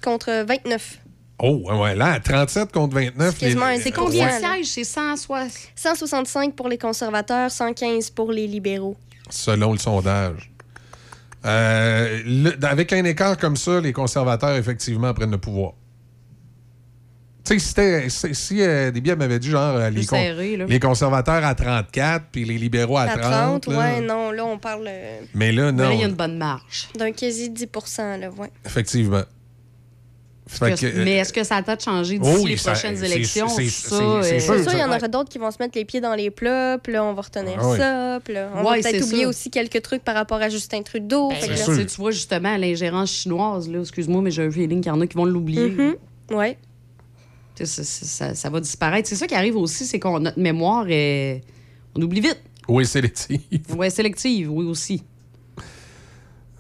contre 29. Oh, ouais, là, à 37 contre 29. C'est C'est combien? de sièges? C'est 160. 165 pour les conservateurs, 115 pour les libéraux. Selon le sondage. Euh, le- avec un écart comme ça, les conservateurs, effectivement, prennent le pouvoir. Tu sais, si, si, euh, Déby m'avait dit, genre, euh, les, Plus con- serré, là. les conservateurs à 34, puis les libéraux à, À 30. 30, là. ouais, non, là, on parle euh, Mais là, non. là, il y a une bonne marge. d'un quasi 10 là, ouais. Effectivement. Fait que, euh, mais est-ce que ça a peut-être changé d'ici oh oui, les ça- prochaines élections? c'est- ça, c'est- c'est sûr. Il y en Ouais. aura d'autres qui vont se mettre les pieds dans les plats, puis là, on va retenir Ah oui. ça, puis là, on Ouais, va peut-être oublier ça. aussi quelques trucs par rapport à Justin Trudeau. Ben, fait que là, là- tu vois justement l'ingérence chinoise, là, excuse-moi, mais j'ai un feeling qu'il y en a qui vont l'oublier. Mhm. Ouais. Tu sais, ça, ça- ça- ça va disparaître. C'est ça qui arrive aussi, c'est que notre mémoire est. On oublie vite. Oui, sélectif. Ouais, sélective, oui aussi.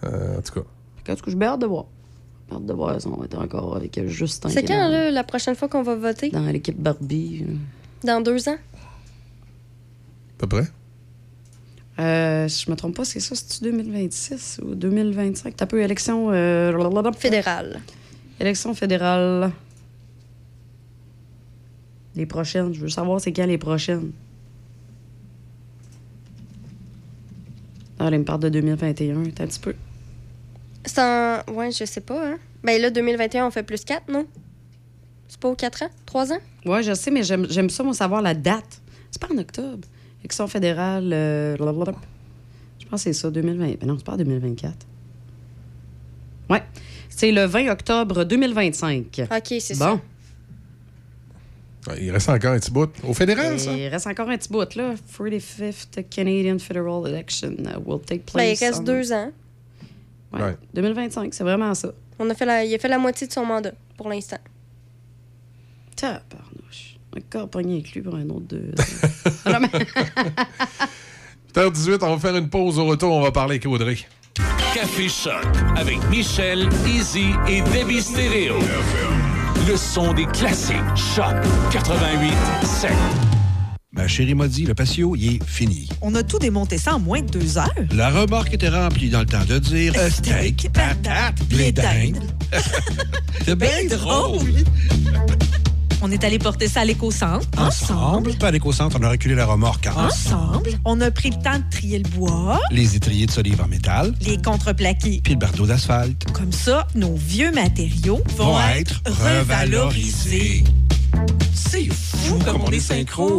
Euh, en tout cas. En tout cas, je vais hâte de voir. J'ai hâte de voir si on va être encore avec Justin. C'est quand, là, la prochaine fois qu'on va voter? Dans l'équipe Barbie. euh. Dans deux ans? À peu près. Euh, si je me trompe pas, c'est ça, c'est-tu 2026 ou 2025? T'as peu élection... euh. Fédérale. Élection fédérale. Les prochaines. Je veux savoir c'est quand les prochaines. Ah, il me parle de 2021. Attends un petit peu. C'est en. Ouais, je sais pas, hein. Ben là, 2021, on fait plus 4, non? C'est pas aux 4 ans? 3 ans? Ouais, je sais, mais j'aime ça, moi, savoir la date. C'est pas en octobre. Élection fédérale. euh. Je pense que c'est ça, 2020. Mais non, c'est pas en 2024. Ouais. C'est le 20 octobre 2025. OK, c'est ça. Bon. Il reste encore un petit bout. Au fédéral, ça? Il reste encore un petit bout, là. 45th Canadian Federal Election uh, will take Ben, place. il reste on- deux ans. Ouais, Ouais. 2025, c'est vraiment ça. On a fait la... Il a fait la moitié de son mandat, pour l'instant. Tabarnouche. Encore pogné avec lui pour un autre deux. 8h18, on va faire une pause au retour, on va parler avec Audrey. Café Choc avec Michel, Izzy et Debbie Stereo. Le son des classiques. Choc 88 7. Ma chérie m'a dit, le patio, il est fini. On a tout démonté ça en moins de deux heures. La remorque était remplie dans le temps de dire euh, steak, patate, blé d'Inde. C'est bien drôle. On est allé porter ça à l'éco-centre. Ensemble. Pas à l'éco-centre, on a reculé la remorque ensemble. Ensemble. On a pris le temps de trier le bois, Les étriers de solive en métal, les contreplaqués. puis le bardeau d'asphalte. Comme ça, nos vieux matériaux vont, Vont être revalorisés. C'est fou comme on est synchro.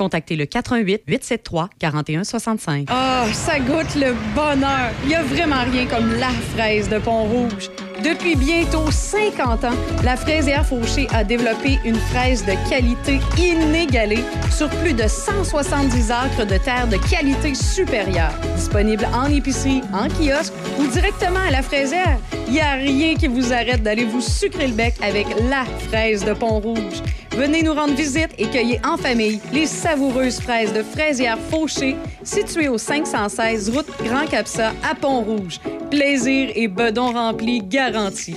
contactez le 88 873 4165. Ah, ça goûte le bonheur. Il y a vraiment rien comme la fraise de Pont-Rouge. Depuis bientôt 50 ans, la fraisière Fauché a développé une fraise de qualité inégalée sur plus de 170 acres de terre de qualité supérieure. Disponible en épicerie, en kiosque ou directement à la fraisière, il n'y a rien qui vous arrête d'aller vous sucrer le bec avec la fraise de Pont-Rouge. Venez nous rendre visite et cueillez en famille les savoureuses fraises de fraisière Fauché, situées au 516 route Grand Capsa à Pont-Rouge. Plaisir et bedon rempli garantis.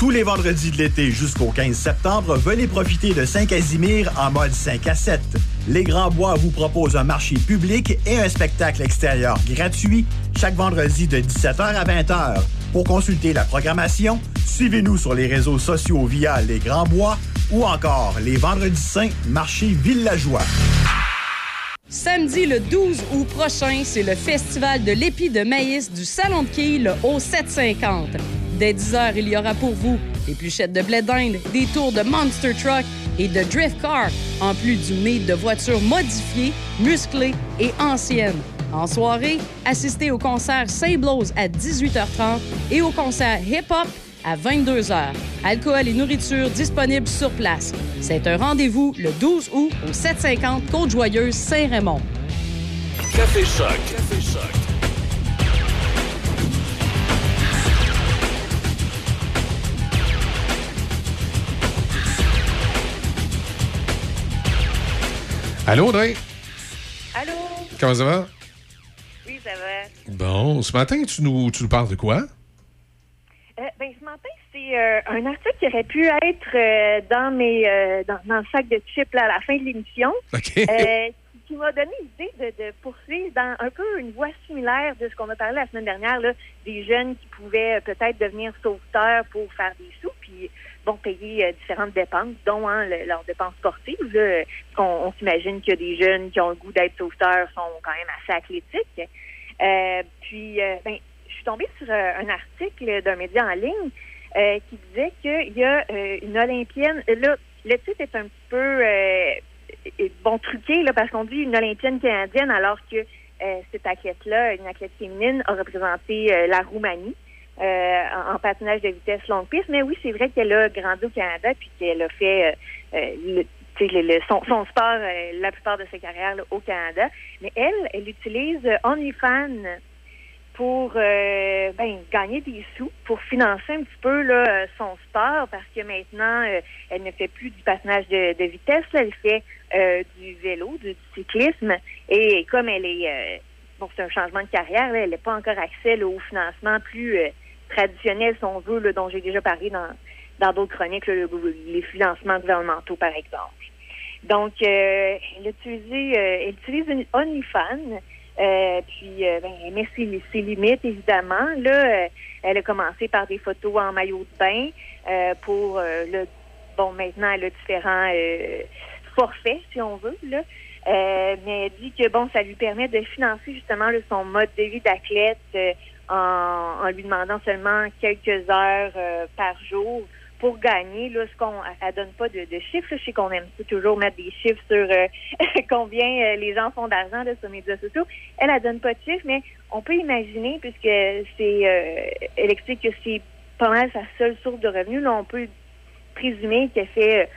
Tous les vendredis de l'été jusqu'au 15 septembre, venez profiter de Saint-Casimir en mode 5 à 7. Les Grands Bois vous proposent un marché public et un spectacle extérieur gratuit chaque vendredi de 17h à 20h. Pour consulter la programmation, suivez-nous sur les réseaux sociaux via Les Grands Bois ou encore les Vendredis Saints Marché Villageois. Samedi le 12 août prochain, c'est le festival de l'épi de maïs du Salon de Quilles, le O750. Dès 10h, il y aura pour vous des pluchettes de blé d'Inde, des tours de Monster Truck et de Drift Car, en plus du meet de voitures modifiées, musclées et anciennes. En soirée, assistez au concert Sablos à 18h30 et au concert Hip Hop à 22h. Alcool et nourriture disponibles sur place. C'est un rendez-vous le 12 août au 750 Côte-Joyeuse Saint-Raymond. Café Choc. Café Choc. Allô, Audrey? Allô? Comment ça va? Oui, ça va. Bon, ce matin, tu nous, tu nous parles de quoi? Euh, ben, ce matin, c'est euh, un article qui aurait pu être euh, dans mes dans, dans le sac de chips là, à la fin de l'émission. OK. Qui m'a donné l'idée de, de poursuivre dans un peu une voie similaire de ce qu'on a parlé la semaine dernière, là, des jeunes qui pouvaient peut-être devenir sauveteurs pour faire des sous, payer euh, différentes dépenses, dont hein, le- leurs dépenses sportives. On, s'imagine que des jeunes qui ont le goût d'être sauveteurs sont quand même assez athlétiques. Euh, puis, euh, ben, je suis tombée sur un article d'un média en ligne qui disait qu'il y a une Olympienne. Là, le titre est un petit peu bon truqué là, parce qu'on dit une Olympienne canadienne alors que cette athlète-là, une athlète féminine, a représenté la Roumanie. Euh, en, patinage de vitesse longue piste. Mais oui, c'est vrai qu'elle a grandi au Canada puis qu'elle a fait euh, euh, son, sport la plupart de sa carrière au Canada. Mais elle, elle utilise OnlyFans pour ben, gagner des sous, pour financer un petit peu son sport, parce que maintenant, elle ne fait plus du patinage de, vitesse, elle fait du vélo, du, cyclisme. Et comme elle est, bon, c'est un changement de carrière, elle n'a pas encore accès au financement plus traditionnel, si on veut, dont j'ai déjà parlé dans d'autres chroniques, les financements gouvernementaux, par exemple. Donc, euh, elle, a utilisé, euh, elle utilise une OnlyFans, euh, puis euh, ben, elle met ses, limites, évidemment. Là, elle a commencé par des photos en maillot de bain pour le bon, maintenant, elle a différents forfaits, si on veut, mais elle dit que bon, ça lui permet de financer justement son mode de vie d'athlète en, lui demandant seulement quelques heures euh, par jour pour gagner. Là, ce qu'on, elle, donne pas de, chiffres. Je sais qu'on aime toujours mettre des chiffres sur euh, combien euh, les gens font d'argent sur les médias sociaux. Elle, elle donne pas de chiffres, mais on peut imaginer, puisque c'est elle explique que c'est pas mal sa seule source de revenus. Là, on peut présumer qu'elle fait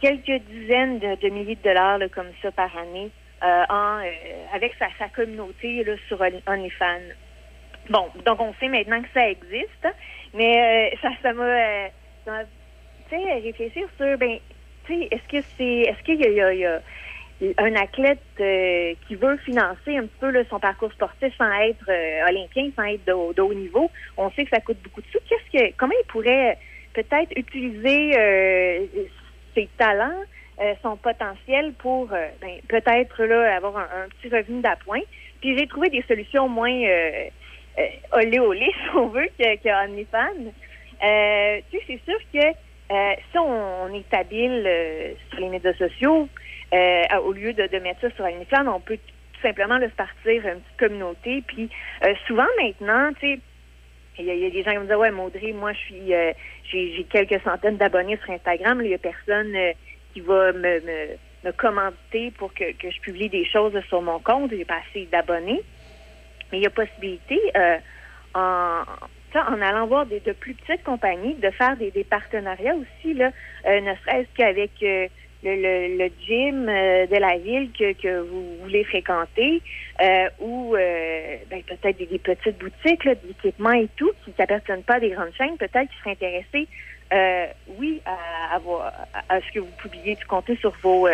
quelques dizaines de, milliers de dollars comme ça par année en, avec sa, communauté sur Only- OnlyFans. Bon, donc on sait maintenant que ça existe, mais euh, ça ça m'a euh, tu sais réfléchir sur ben tu sais est-ce que c'est est-ce qu'il y y y a un athlète euh, qui veut financer un petit peu là, son parcours sportif sans être euh, olympien, sans être de, haut- niveau, on sait que ça coûte beaucoup de sous. Qu'est-ce que comment il pourrait peut-être utiliser euh, ses talents, euh, son potentiel pour euh, ben, peut-être là avoir un, un petit revenu d'appoint? Puis j'ai trouvé des solutions moins euh, euh, olé olé, si on veut, que, que OnlyFans. Euh, tu sais, c'est sûr que euh, si on, est habile euh, sur les médias sociaux, euh, au lieu de, mettre ça sur flamme, on peut tout simplement là, se partir une petite communauté. Puis euh, souvent maintenant, tu sais, il y, a- des gens qui me disent ouais Maudrey, moi je suis euh, j'ai quelques centaines d'abonnés sur Instagram, il y a personne euh, qui va me, me, me commenter pour que, que je publie des choses sur mon compte, j'ai pas assez d'abonnés. Mais il y a possibilité euh, en en allant voir des, de plus petites compagnies, de faire des, des partenariats aussi, là, euh, ne serait-ce qu'avec euh, le, le, le gym euh, de la ville que, que vous voulez fréquenter, euh, ou euh, ben, peut-être des, des petites boutiques d'équipements et tout, qui n'appartiennent pas à des grandes chaînes, peut-être qui seraient intéressés, oui, à, à, à- à ce que vous publiez du contenu sur vos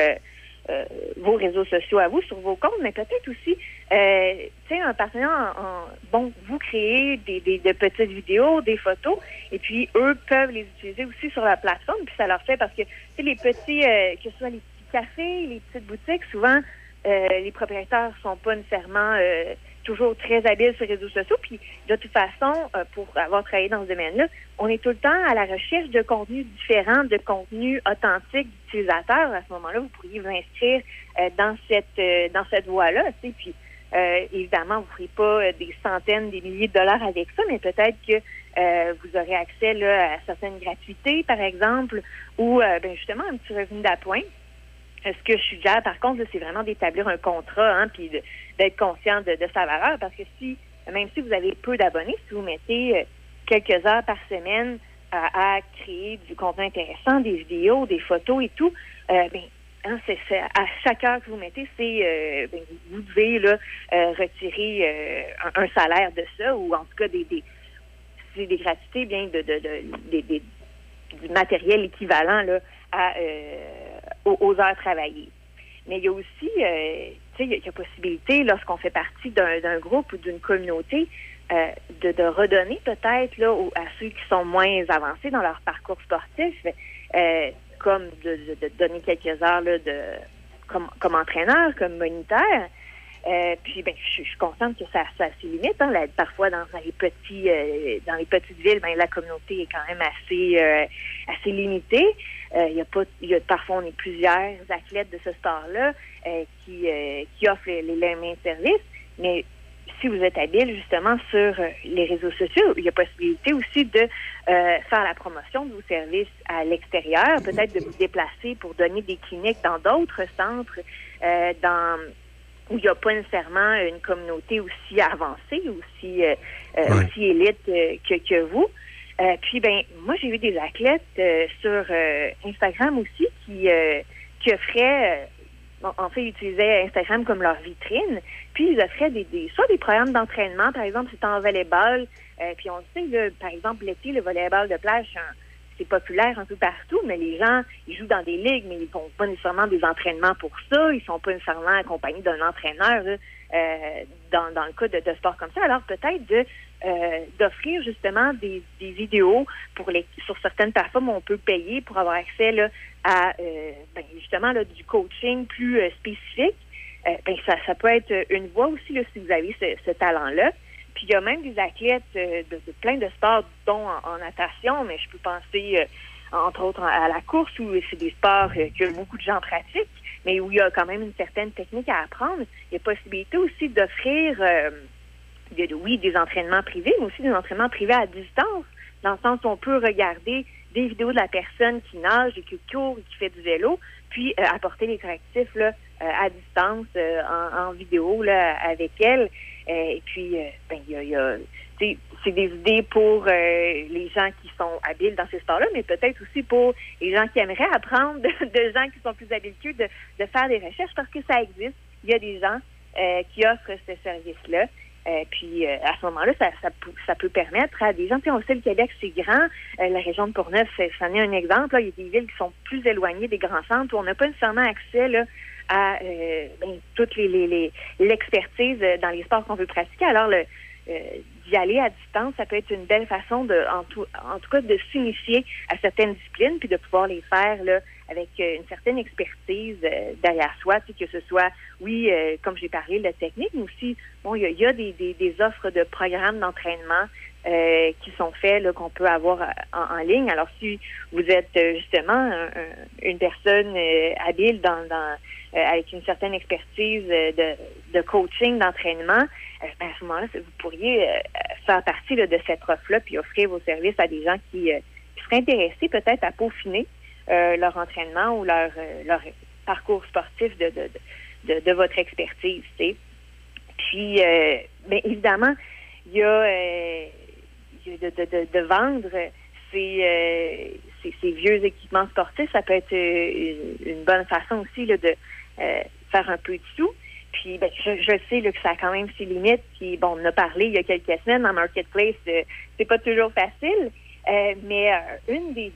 euh, vos réseaux sociaux à vous, sur vos comptes, mais peut-être aussi, euh, tu sais, un partenaire, en, en- bon, vous créez des, des, de petites vidéos, des photos, et puis eux peuvent les utiliser aussi sur la plateforme, puis ça leur fait parce que, tu sais, les petits, euh, que ce soit les petits cafés, les petites boutiques, souvent, euh, les propriétaires sont pas nécessairement euh, toujours très habiles sur les réseaux sociaux. Puis de toute façon, euh, pour avoir travaillé dans ce domaine-là, on est tout le temps à la recherche de contenus différents, de contenus authentiques d'utilisateurs. À ce moment-là, vous pourriez vous inscrire euh, dans cette euh, dans cette voie-là. tu sais. Puis euh, évidemment, vous ne ferez pas euh, des centaines, des milliers de dollars avec ça, mais peut-être que euh, vous aurez accès là, à certaines gratuités, par exemple, ou ben, justement un petit revenu d'appoint. Ce que je suggère, par contre, c'est vraiment d'établir un contrat, hein, puis d'être conscient de, sa valeur, parce que si, même si vous avez peu d'abonnés, si vous mettez euh, quelques heures par semaine à, à créer du contenu intéressant, des vidéos, des photos et tout, euh, ben, hein, à chaque heure que vous mettez, c'est euh, ben, vous devez euh, retirer un, salaire de ça, ou en tout cas des, des, gratuités, bien de, du matériel équivalent là, à, aux, aux heures travaillées. Mais il y a aussi, euh, tu sais, il y a- possibilité, lorsqu'on fait partie d'un groupe ou d'une communauté, euh, de, de redonner peut-être là à ceux qui sont moins avancés dans leur parcours sportif, euh, comme de, de- de donner quelques heures là, de, comme, comme entraîneur, comme moniteur. Euh, puis ben, je, suis consciente que ça, ça a ses. Hein. Parfois, dans, dans les petits, euh, dans les petites villes, ben, la communauté est quand même assez, euh, assez limitée. Euh, Il y a pas, y a, parfois, on est plusieurs athlètes de ce sport-là euh, qui, qui offrent les, les, mêmes services. Mais si vous êtes habile justement sur les réseaux sociaux, il y a possibilité aussi de faire la promotion de vos services à l'extérieur, peut-être de vous déplacer pour donner des cliniques dans d'autres centres, dans où il n'y a pas nécessairement une communauté aussi avancée, aussi, euh, euh, aussi élite euh, que, que vous. Euh, puis, ben, moi, j'ai vu des athlètes euh, sur euh, Instagram aussi qui, euh, qui offraient, en fait, ils utilisaient Instagram comme leur vitrine, puis ils offraient des, des soit des programmes d'entraînement, par exemple, c'était en volleyball, euh, puis on sait, là, par exemple, l'été, le volleyball de plage, c'est un- c'est populaire un peu partout, mais les gens, ils jouent dans des ligues, mais ils font pas nécessairement des entraînements pour ça. Ils sont pas nécessairement accompagnés d'un entraîneur euh, dans, le cas de, de sport comme ça. Alors peut-être de euh, d'offrir justement des, vidéos pour les sur certaines plateformes où on peut payer pour avoir accès là, à euh, ben, justement là, du coaching plus spécifique. Ben, ça, ça peut être une voie aussi là, si vous avez ce talent-là. Puis il y a même des athlètes euh, de, plein de sports, dont en, natation, mais je peux penser euh, entre autres à la course où c'est des sports euh, que beaucoup de gens pratiquent, mais où il y a quand même une certaine technique à apprendre. Il y a possibilité aussi d'offrir, oui, des entraînements privés, mais aussi des entraînements privés à distance, dans le sens où on peut regarder des vidéos de la personne qui nage et qui court et qui fait du vélo, puis apporter les correctifs là, à distance, en, en vidéo là, avec elle. Euh, et puis, euh, ben, y a, y a- c'est des idées pour euh, les gens qui sont habiles dans ces sports-là, mais peut-être aussi pour les gens qui aimeraient apprendre de, gens qui sont plus habiles qu'eux de, de faire des recherches parce que ça existe. Il y a des gens euh, qui offrent ce service-là. Euh, puis euh, à ce moment-là, ça, ça, peut- ça peut permettre à des gens, tu sais, on sait le Québec, c'est grand. La région de Portneuf, c'en est un exemple. Il y a des villes qui sont plus éloignées des grands centres où on n'a pas nécessairement accès là, à euh, ben, toute les, les, les- l'expertise euh, dans les sports qu'on veut pratiquer. Alors, le, euh, d'y aller à distance, ça peut être une belle façon de, en tout, en tout cas, de s'initier à certaines disciplines puis de pouvoir les faire là avec euh, une certaine expertise euh, derrière soi, tu sais, que ce soit, oui, euh, comme j'ai parlé, la technique, mais aussi, bon, il y a, y a des, des offres de programmes d'entraînement euh, qui sont faits, qu'on peut avoir euh, en, ligne. Alors, si vous êtes euh, justement un- un- une personne euh, habile dans, dans avec une certaine expertise de, de coaching, d'entraînement, ben, à ce moment-là, vous pourriez faire partie là, de cette offre-là puis offrir vos services à des gens qui, qui seraient intéressés peut-être à peaufiner euh, leur entraînement ou leur, leur parcours sportif de, de, de, de votre expertise. Puis, euh, bien évidemment, il y a, euh, de, vendre ces, euh, ces, vieux équipements sportifs. Ça peut être euh, une, une bonne façon aussi de euh, faire un peu de sous. Puis, ben, je, je sais que ça a quand même ses limites. Puis, bon, on a parlé il y a quelques semaines en Marketplace. c'est pas toujours facile. Mais une des,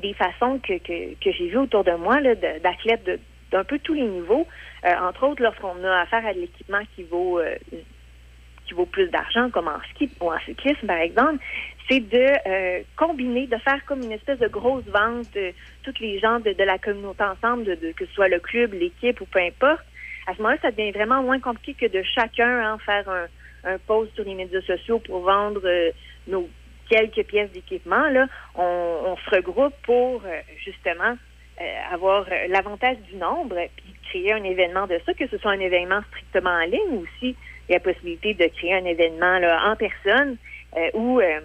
des, façons que, que, j'ai vues autour de moi d'athlètes d'un peu tous les niveaux, entre autres lorsqu'on a affaire à de l'équipement qui vaut qui vaut plus d'argent, comme en ski ou en cyclisme, par exemple, c'est de euh, combiner, de faire comme une espèce de grosse vente de tous les gens de, la communauté ensemble, que ce soit le club, l'équipe ou peu importe. À ce moment-là, ça devient vraiment moins compliqué que de chacun hein, faire un, un post sur les médias sociaux pour vendre euh, nos quelques pièces d'équipement. Là, on, se regroupe pour euh, justement euh, avoir euh, l'avantage du nombre, puis créer un événement de ça, que ce soit un événement strictement en ligne ou aussi il y a la possibilité de créer un événement là, en personne euh, où euh,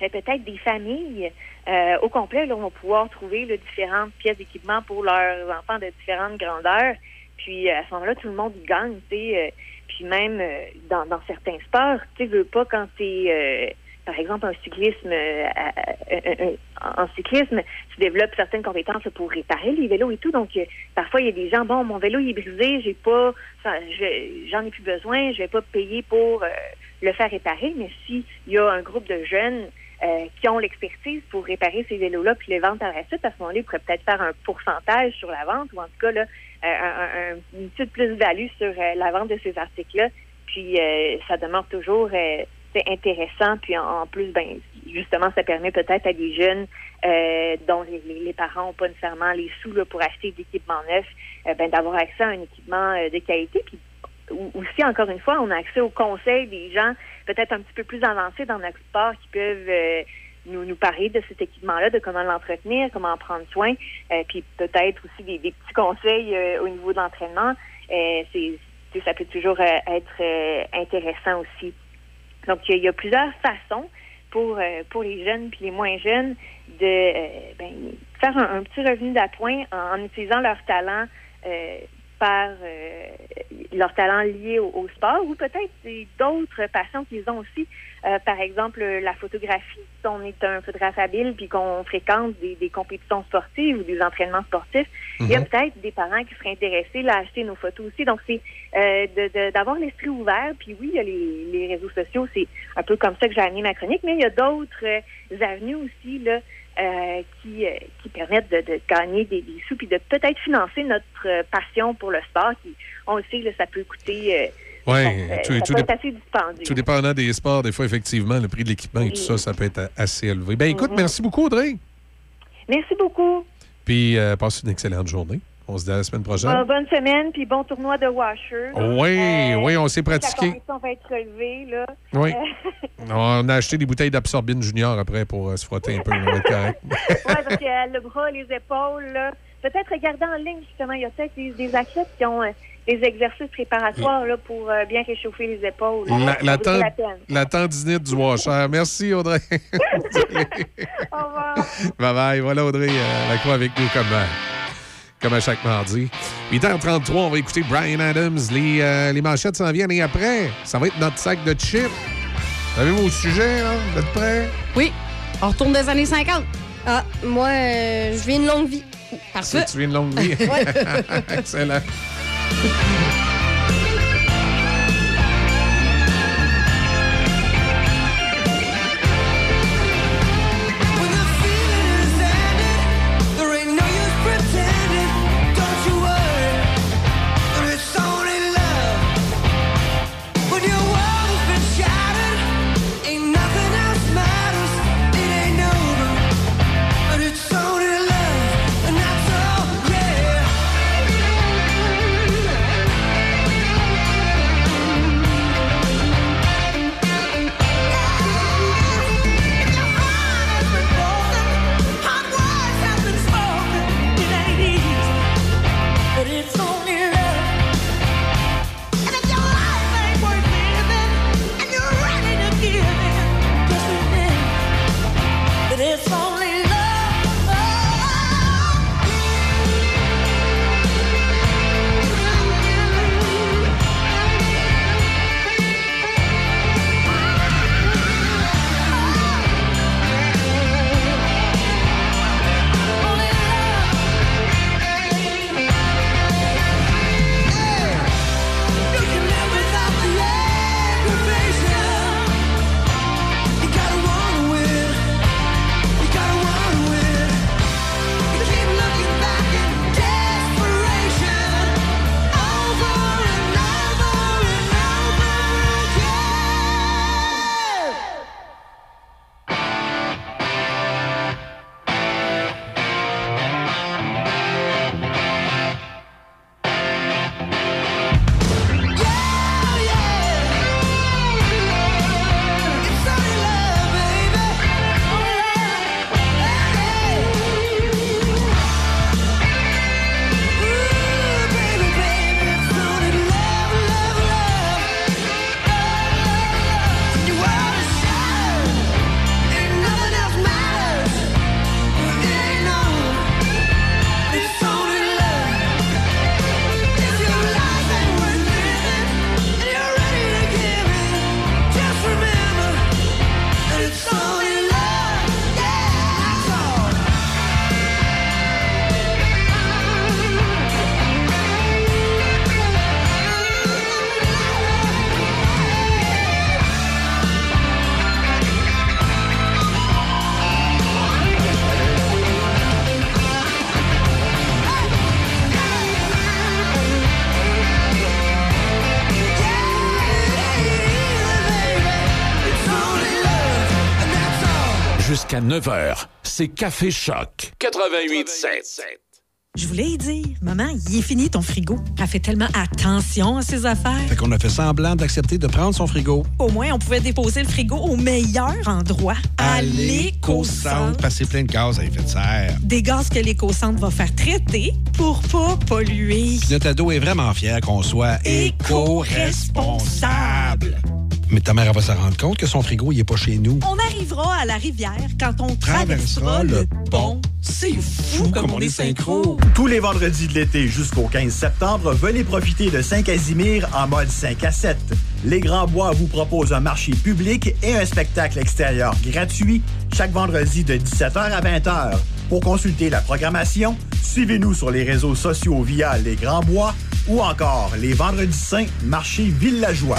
ben, peut-être des familles euh, au complet là, vont pouvoir trouver là, différentes pièces d'équipement pour leurs enfants de différentes grandeurs. Puis euh, à ce moment-là, tout le monde gagne, tu sais. euh, puis même euh, dans, dans certains sports, tu veux pas quand tu es, par exemple, un cyclisme, en cyclisme, tu développes certaines compétences pour réparer les vélos et tout. Donc, euh, parfois, il y a des gens, bon, mon vélo il est brisé, j'ai pas, j'en ai plus besoin, je vais pas payer pour euh, le faire réparer. Mais s'il y a un groupe de jeunes euh, qui ont l'expertise pour réparer ces vélos-là puis les vendre par la suite, à ce moment-là, ils pourraient peut-être faire un pourcentage sur la vente ou en tout cas là, un, un- une petite plus-value sur la vente de ces articles-là. Puis ça demeure toujours c'est intéressant. Puis en, plus, ben justement, ça permet peut-être à des jeunes euh, dont les, parents n'ont pas nécessairement les sous pour acheter d'équipements neufs, euh, ben, d'avoir accès à un équipement euh, de qualité. Puis aussi, encore une fois, on a accès aux conseils des gens peut-être un petit peu plus avancés dans notre sport qui peuvent euh, nous, nous parler de cet équipement-là, de comment l'entretenir, comment en prendre soin, puis peut-être aussi des, des petits conseils au niveau de l'entraînement. C'est, ça peut toujours être intéressant aussi. Donc, il y a- plusieurs façons pour, euh, pour les jeunes puis les moins jeunes de euh, ben, faire un, petit revenu d'appoint en, utilisant leur talent euh, par euh, leur talent lié au, au sport ou peut-être d'autres passions qu'ils ont aussi. Euh, par exemple, la photographie. Si on est un photographe habile puis qu'on fréquente des, des compétitions sportives ou des entraînements sportifs, il y a Mhm. peut-être des parents qui seraient intéressés là, à acheter nos photos aussi. Donc, c'est euh, de- de- d'avoir l'esprit ouvert. Puis oui, il y a les, les réseaux sociaux, c'est un peu comme ça que j'ai amené ma chronique, mais il y a d'autres euh, avenues aussi là, euh, qui, qui permettent de, de gagner des, des sous puis de peut-être financer notre passion pour le sport qui, on le sait, là, ça peut coûter... euh, Oui, euh, tout, ça tout peut dép- être assez dispendieux. tout dépendant des sports, des fois, effectivement, le prix de l'équipement et tout ça, ça peut être assez élevé. Ben écoute, merci beaucoup, Audrey. Merci beaucoup. Puis euh, passe une excellente journée. On se dit à la semaine prochaine. Bon- bonne semaine, puis bon tournoi de Washer. Oui, oui, on s'est La pratiqué. compétition va être relevée, là. Oui. Euh, On a acheté des bouteilles d'absorbine junior après pour euh, se frotter un peu. On va être correct. ouais, parce que euh, le bras, les épaules, là. Peut-être regarder en ligne, justement. Il y a peut-être des, des athlètes qui ont euh, des exercices préparatoires là, pour euh, bien réchauffer les épaules. La, la, la peine. la tendinite du washer. Merci, Audrey. Au revoir. bye bye. Voilà, Audrey euh, Lacroix avec nous comme, euh, comme à chaque mardi. 8h33, on va écouter Brian Adams. Les, euh, les manchettes s'en viennent et après, ça va être notre sac de chips. Vous avez vos sujets, là? Vous êtes prêts? Oui. On retourne des années 50. Ah, moi, euh, je vis une longue vie. Parfait. Tu viens de longue vie. Excellent. Thank you. 9h, c'est Café Choc. 88.7. Je voulais y dire, maman, il est fini ton frigo. Elle fait tellement attention à ses affaires. Fait qu'on a fait semblant d'accepter de prendre son frigo. Au moins, on pouvait déposer le frigo au meilleur endroit, à l'éco-centre. Parce que c'est plein de gaz à effet de serre. Des gaz que l'éco-centre va faire traiter pour pas polluer. Puis notre ado est vraiment fier qu'on soit éco-responsable. Mais ta mère elle va se rendre compte que son frigo, il est pas chez nous. On arrivera à la rivière quand on traversera le pont. C'est fou comme on est synchro. Tous les vendredis de l'été jusqu'au 15 septembre, venez profiter de Saint-Casimir en mode 5 à 7. Les Grands Bois vous proposent un marché public et un spectacle extérieur gratuit chaque vendredi de 17h à 20h. Pour consulter la programmation, suivez-nous sur les réseaux sociaux via Les Grands Bois ou encore les Vendredis Saints Marché Villageois.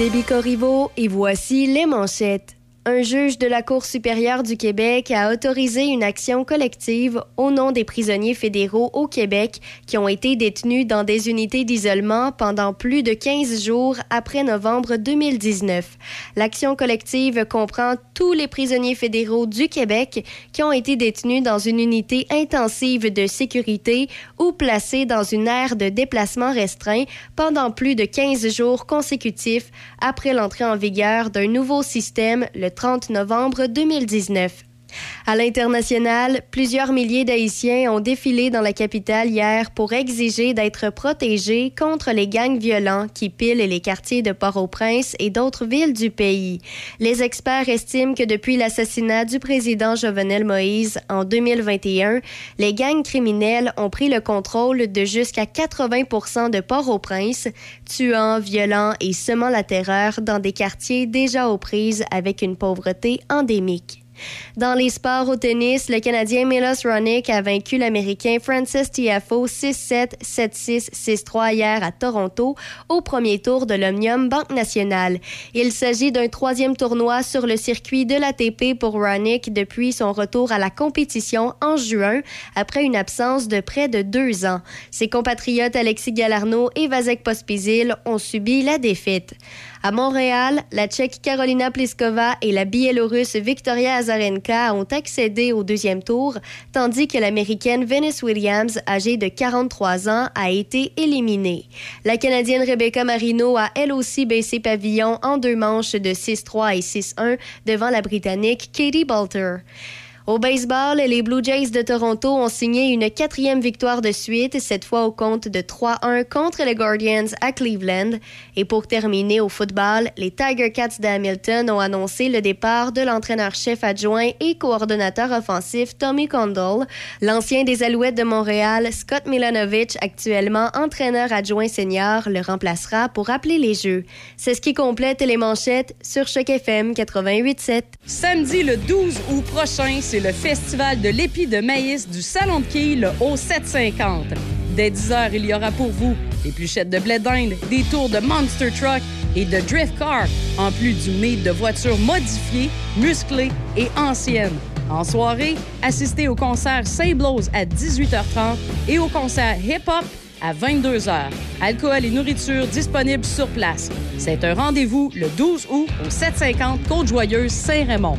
Déby Corriveau et voici les manchettes. Un juge de la Cour supérieure du Québec a autorisé une action collective au nom des prisonniers fédéraux au Québec qui ont été détenus dans des unités d'isolement pendant plus de 15 jours après novembre 2019. L'action collective comprend tous les prisonniers fédéraux du Québec qui ont été détenus dans une unité intensive de sécurité ou placés dans une aire de déplacement restreint pendant plus de 15 jours consécutifs après l'entrée en vigueur d'un nouveau système le 30 novembre 2019. À l'international, plusieurs milliers d'Haïtiens ont défilé dans la capitale hier pour exiger d'être protégés contre les gangs violents qui pillent les quartiers de Port-au-Prince et d'autres villes du pays. Les experts estiment que depuis l'assassinat du président Jovenel Moïse en 2021, les gangs criminels ont pris le contrôle de jusqu'à 80% de Port-au-Prince, tuant, violant et semant la terreur dans des quartiers déjà aux prises avec une pauvreté endémique. Dans les sports au tennis, le Canadien Milos Raonic a vaincu l'Américain Francis Tiafoe 6-7, 7-6, 6-3 hier à Toronto au premier tour de l'Omnium Banque Nationale. Il s'agit d'un troisième tournoi sur le circuit de l'ATP pour Raonic depuis son retour à la compétition en juin après une absence de près de deux ans. Ses compatriotes Alexis Galarno et Vasek Pospisil ont subi la défaite. À Montréal, la Tchèque Carolina Pliskova et la Biélorusse Victoria Azarenka ont accédé au deuxième tour, tandis que l'Américaine Venus Williams, âgée de 43 ans, a été éliminée. La Canadienne Rebecca Marino a elle aussi baissé pavillon en deux manches de 6-3 et 6-1 devant la Britannique Katie Bolter. Au baseball, les Blue Jays de Toronto ont signé une quatrième victoire de suite, cette fois au compte de 3-1 contre les Guardians à Cleveland. Et pour terminer au football, les Tiger Cats d'Hamilton ont annoncé le départ de l'entraîneur-chef adjoint et coordonnateur offensif Tommy Condell. L'ancien des Alouettes de Montréal, Scott Milanovic, actuellement entraîneur adjoint senior, le remplacera pour appeler les jeux. C'est ce qui complète les manchettes sur Choc FM 88.7. Samedi le 12 août prochain, c'est le festival de l'épi de maïs du Salon de Quilles, le O750. Dès 10 heures, il y aura pour vous des pluchettes de blé d'Inde, des tours de Monster Truck et de Drift Car, en plus du meet de voitures modifiées, musclées et anciennes. En soirée, assistez au concert Say Blows à 18h30 et au concert Hip Hop à 22h. Alcool et nourriture disponibles sur place. C'est un rendez-vous le 12 août au 750 Côte-Joyeuse Saint-Raymond.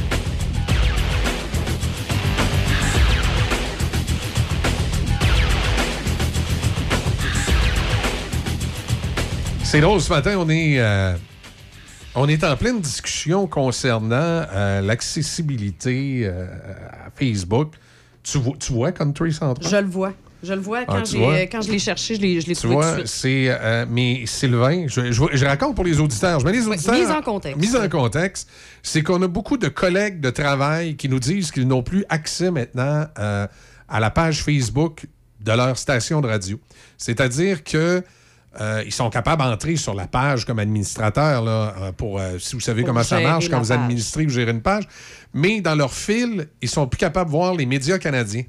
C'est drôle, ce matin, on est, euh, on est en pleine discussion concernant euh, l'accessibilité euh, à Facebook. Tu vois, tu vois Country Central? Je le vois. Je le vois. Quand, Ah, j'ai- quand je l'ai cherché, je l'ai je l'ai Tu trouvé tout vois, de suite. c'est. mais Sylvain, je, je- je raconte pour les auditeurs. Je mets les auditeurs. mise en contexte. Mise en contexte. C'est qu'on a beaucoup de collègues de travail qui nous disent qu'ils n'ont plus accès maintenant à la page Facebook de leur station de radio. C'est-à-dire que euh, ils sont capables d'entrer sur la page comme administrateur, là, euh, pour, euh, si vous savez Pour comment ça marche quand vous page. administrez ou gérez une page. Mais dans leur fil, ils sont plus capables de voir les médias canadiens.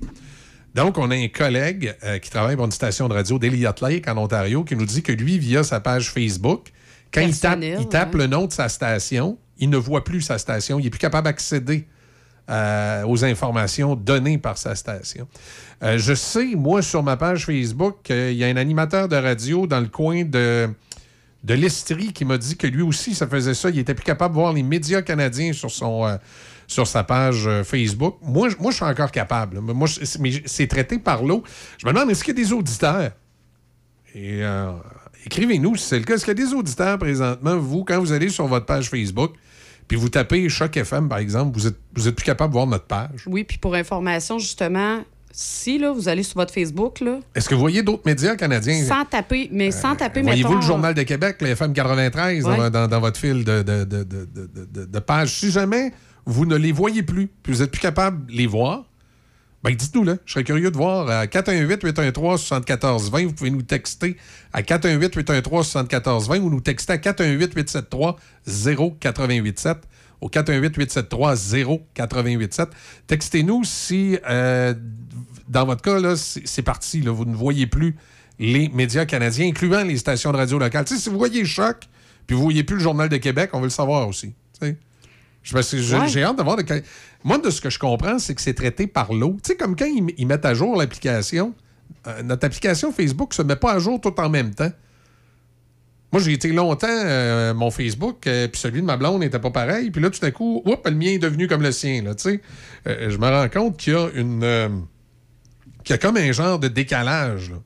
Donc, on a un collègue euh, qui travaille pour une station de radio d'Eliot Lake en Ontario qui nous dit que lui, via sa page Facebook, quand il tape, il tape ouais. le nom de sa station, il ne voit plus sa station. Il n'est plus capable d'accéder euh, aux informations données par sa station. Euh, je sais, moi, sur ma page Facebook, qu'il y a un animateur de radio dans le coin de, de l'Estrie qui m'a dit que lui aussi, ça faisait ça. Il était plus capable de voir les médias canadiens sur son. euh, sur sa page Facebook. Moi, moi, je suis encore capable. Moi, mais c'est traité par l'eau. Je me demande, est-ce qu'il y a des auditeurs? Écrivez-nous si c'est le cas. Est-ce qu'il y a des auditeurs présentement, vous, quand vous allez sur votre page Facebook, puis vous tapez Choc FM, par exemple, vous êtes, vous êtes plus capable de voir notre page? Oui, puis pour information, justement, si là, vous allez sur votre Facebook, là, Est-ce que vous voyez d'autres médias canadiens? sans taper, mais sans taper, Voyez-vous mettons, le Journal de Québec, le FM 93, Ouais. dans, dans- dans votre fil de, de, de, de- de- pages? Si jamais vous ne les voyez plus, puis vous n'êtes plus capable de les voir, ben dites-nous là. Je serais curieux de voir à 418-813-7420. Vous pouvez nous texter à 418-813-7420 ou nous texter à 418-873-0887 au 418-873-0887. Textez-nous si, euh, dans votre cas, là, c'est parti. Vous ne voyez plus les médias canadiens, incluant les stations de radio locales. Si vous voyez Choc, puis vous voyez plus le Journal de Québec, on veut le savoir aussi. J'ai Ouais. hâte de voir. de Moi, de ce que je comprends, c'est que c'est traité par l'eau. Tu sais, comme quand ils, ils mettent à jour l'application, euh, notre application Facebook se met pas à jour tout en même temps. Moi, j'ai été longtemps, euh, mon Facebook, euh, puis celui de ma blonde n'était pas pareil. Puis là, tout à coup, oups, le mien est devenu comme le sien. Là. Euh, je me rends compte qu'il y a une. qu'il y a comme un genre de décalage. là.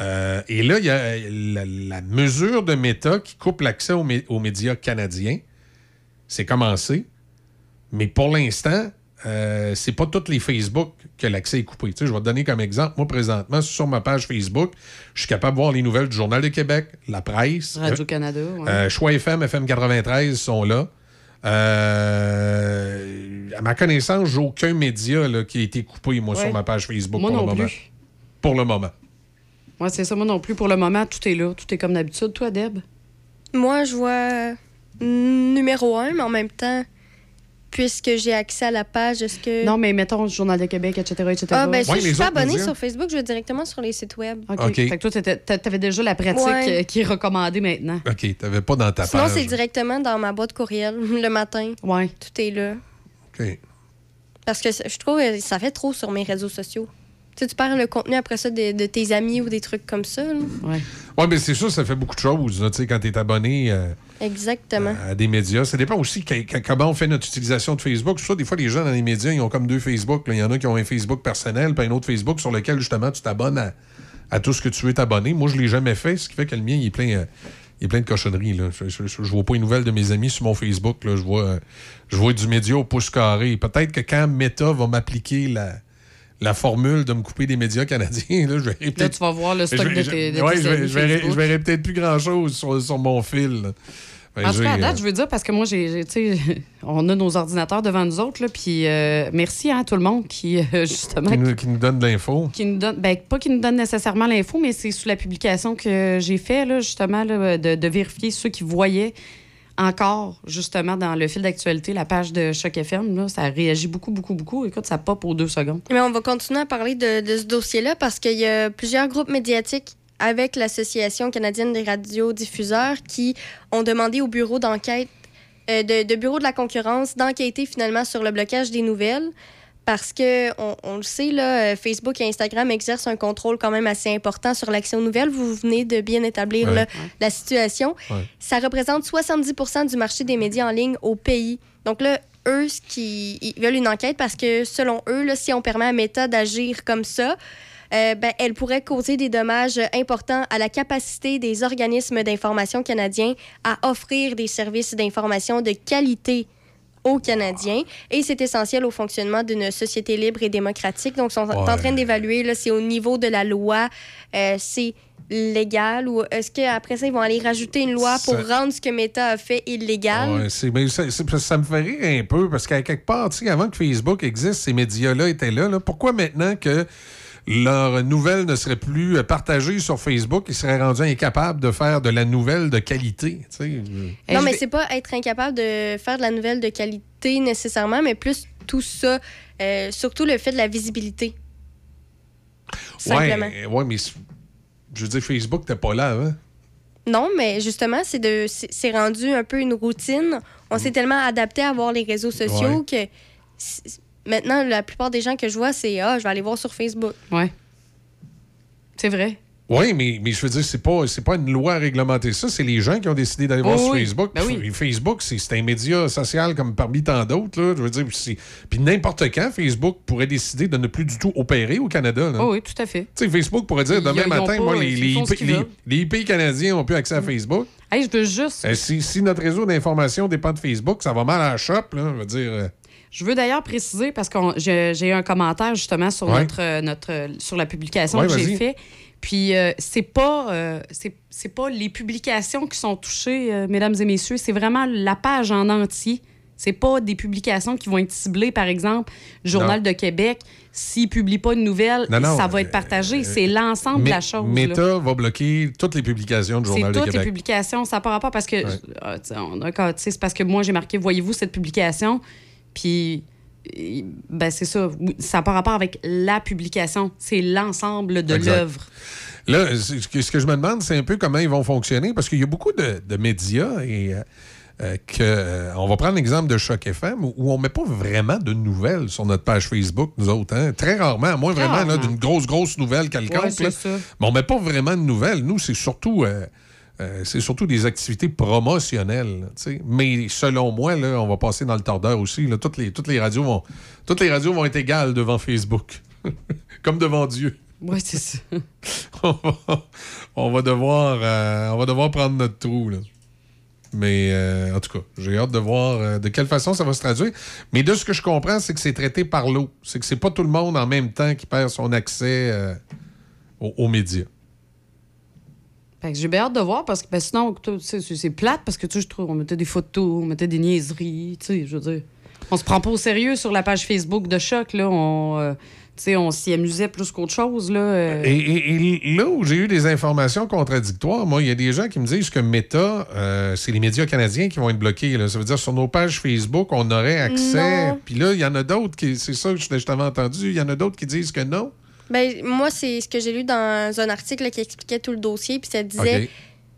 Euh, et là, il y a la, la mesure de méta qui coupe l'accès aux, mé- aux médias canadiens. C'est commencé. Mais pour l'instant, euh, c'est pas tous les Facebook que l'accès est coupé. Tu sais, je vais te donner comme exemple. Moi, présentement, sur ma page Facebook, je suis capable de voir les nouvelles du Journal de Québec, la presse. Radio-Canada. ouais. Euh, Choix FM, FM 93 sont là. Euh, à ma connaissance, j'ai aucun média là, qui a été coupé, moi, Ouais. sur ma page Facebook Moi pour non le moment. plus. Pour le moment. Ouais, c'est ça, moi non plus. Pour le moment, tout est là. Tout est comme d'habitude. Toi, Deb? Moi, je vois numéro un, mais en même temps, puisque j'ai accès à la page, est-ce que. Non, mais mettons Journal de Québec, etc., etc. Ah, ben, si Ouais, je suis pas abonnée médias. sur Facebook, je vais directement sur les sites web. OK. OK. Fait que toi, t'avais déjà la pratique Ouais. euh, qui est recommandée maintenant. OK, t'avais pas dans ta Sinon, page. c'est directement dans ma boîte courriel le matin. Ouais. Tout est là. OK. Parce que je trouve que ça fait trop sur mes réseaux sociaux. Tu sais, tu perds le contenu après ça de, de tes amis ou des trucs comme ça. là. Ouais. Oui, mais c'est sûr, ça fait beaucoup de choses. là, tu sais, quand tu es abonné euh, Exactement. à des médias. Ça dépend aussi comment on fait notre utilisation de Facebook. Des fois, les gens dans les médias, ils ont comme deux Facebook. Il y en a qui ont un Facebook personnel, puis un autre Facebook sur lequel, justement, tu t'abonnes à, tout ce que tu veux t'abonner. Moi, je ne l'ai jamais fait, ce qui fait que le mien, il est plein, euh, il est plein de cochonneries. Là. Je, je, je vois pas les nouvelles de mes amis sur mon Facebook. Là. Je, vois, euh, je vois du média au pouce carré. Peut-être que quand Meta va m'appliquer la, la formule de me couper des médias canadiens, là, je verrai Là, tu vas voir le stock de tes, de ouais, tes je, vais- je verrai, Facebook. je verrai peut-être plus grand-chose sur, sur mon fil. Ben, En tout cas, à euh, date, je veux dire, parce que moi, j'ai, on a nos ordinateurs devant nous autres, là, puis euh, merci à tout le monde qui, euh, justement, qui, nous, qui nous donne de l'info. qui nous donne, ben, pas qui nous donne nécessairement l'info, mais c'est sous la publication que j'ai fait, là, justement, là, de, de vérifier ceux qui voyaient encore, justement, dans le fil d'actualité, la page de Choc FM. Là, ça réagit beaucoup, beaucoup, beaucoup. Écoute, ça pop aux deux secondes. Mais on va continuer à parler de, ce dossier-là parce qu'il y a plusieurs groupes médiatiques avec l'Association canadienne des radiodiffuseurs qui ont demandé au bureau d'enquête, euh, de bureau de la concurrence, d'enquêter finalement sur le blocage des nouvelles. Parce que, on, on le sait, là, euh, Facebook et Instagram exercent un contrôle quand même assez important sur l'accès aux nouvelles. Vous venez de bien établir Ouais. là, la situation. Ouais. Ça représente 70% du marché des médias en ligne au pays. Donc là, eux, ce qui, ils veulent une enquête parce que, selon eux, là, si on permet à Meta d'agir comme ça, euh, ben, elle pourrait causer des dommages importants à la capacité des organismes d'information canadiens à offrir des services d'information de qualité aux Canadiens. Et c'est essentiel au fonctionnement d'une société libre et démocratique. Donc, ils sont en train d'évaluer là, si au niveau de la loi, euh, c'est légal ou est-ce qu'après ça, ils vont aller rajouter une loi pour Ça- rendre ce que Meta a fait illégal? Ouais, c'est- mais ça, c'est- ça me fait rire un peu parce qu'à quelque part, tu sais, avant que Facebook existe, ces médias-là étaient là, là. Pourquoi maintenant que leurs nouvelles ne seraient plus partagées sur Facebook, ils seraient rendus incapables de faire de la nouvelle de qualité. Non, mais c'est pas être incapable de faire de la nouvelle de qualité nécessairement, mais plus tout ça, euh, surtout le fait de la visibilité. Simplement. Ouais, ouais, mais je veux dire, Facebook, t'es pas là avant. Non, mais justement, c'est de c'est rendu un peu une routine. On s'est tellement adapté à voir les réseaux sociaux que c'est- maintenant, la plupart des gens que je vois, c'est Ah, je vais aller voir sur Facebook. Ouais. C'est vrai. Oui, mais, mais je veux dire, c'est pas, c'est pas une loi à réglementer ça, c'est les gens qui ont décidé d'aller voir sur oui. Facebook. Ben oui. Facebook, c'est c'est un média social comme parmi tant d'autres. là. Je veux dire, puis c'est- puis n'importe quand, Facebook pourrait décider de ne plus du tout opérer au Canada. là. Oh oui, tout à fait. Tu sais, Facebook pourrait dire demain ils ont matin, pas- moi, les, les IP, les- IP canadiens n'ont plus accès à Facebook. Hey, je veux juste. Euh, si, si notre réseau d'information dépend de Facebook, ça va mal à la shop. Là, je veux dire. Je veux d'ailleurs préciser, parce que j'ai eu un commentaire justement sur, Ouais. notre, euh, notre, euh, sur la publication Ouais, que j'ai vas-y. fait. Puis, euh, c'est pas, euh, c'est pas les publications qui sont touchées, euh, mesdames et messieurs, c'est vraiment la page en entier. C'est pas des publications qui vont être ciblées, par exemple, Journal Non. de Québec. S'il publie pas une nouvelle, Non, non, ça va être partagé. c'est l'ensemble de la chose. là. Meta va bloquer toutes les publications du Journal de toutes les Québec. publications. Ça n'a pas rapport parce que. Ouais. tu sais, on a- quand- tu sais, c'est parce que moi, j'ai marqué Voyez-vous cette publication? Puis. euh, Ben, c'est ça. Ça n'a pas rapport avec la publication. C'est l'ensemble de l'œuvre. Là, ce que, je me demande, c'est un peu comment ils vont fonctionner, parce qu'il y a beaucoup de, de médias et euh, euh, que, on va prendre l'exemple de Choc FM, où, où on met pas vraiment de nouvelles sur notre page Facebook, nous autres. hein. Très rarement, à moins vraiment d'une grosse, grosse nouvelle quelconque. Ouais, là. Mais on met pas vraiment de nouvelles. Nous, c'est surtout... euh, euh, c'est surtout des activités promotionnelles. Mais selon moi, là, on va passer dans le tordeur aussi. là. Toutes, les, toutes, les radios vont, toutes les radios vont être égales devant Facebook. Comme devant Dieu. Oui, c'est ça. on, va, on va devoir, euh, on va devoir prendre notre trou. Là. Mais euh, en tout cas, j'ai hâte de voir de quelle façon ça va se traduire. Mais de ce que je comprends, c'est que c'est traité par l'eau. C'est que c'est pas tout le monde en même temps qui perd son accès aux, aux médias. Fait que j'ai bien hâte de voir parce que ben, sinon, c'est plate parce que tu sais, je trouve on mettait des photos, on mettait des niaiseries, tu sais, je veux dire. On se prend pas au sérieux sur la page Facebook de Choc, là. On, euh, on s'y amusait plus qu'autre chose, là. euh. Et, et- et là où j'ai eu des informations contradictoires, moi, il y a des gens qui me disent que Meta, euh, c'est les médias canadiens qui vont être bloqués. là. Ça veut dire sur nos pages Facebook, on aurait accès. Puis là, il y en a d'autres qui. C'est ça que je je t'avais entendu. Il y en a d'autres qui disent que non. Ben, moi, c'est ce que j'ai lu dans un article là, qui expliquait tout le dossier, puis ça disait OK.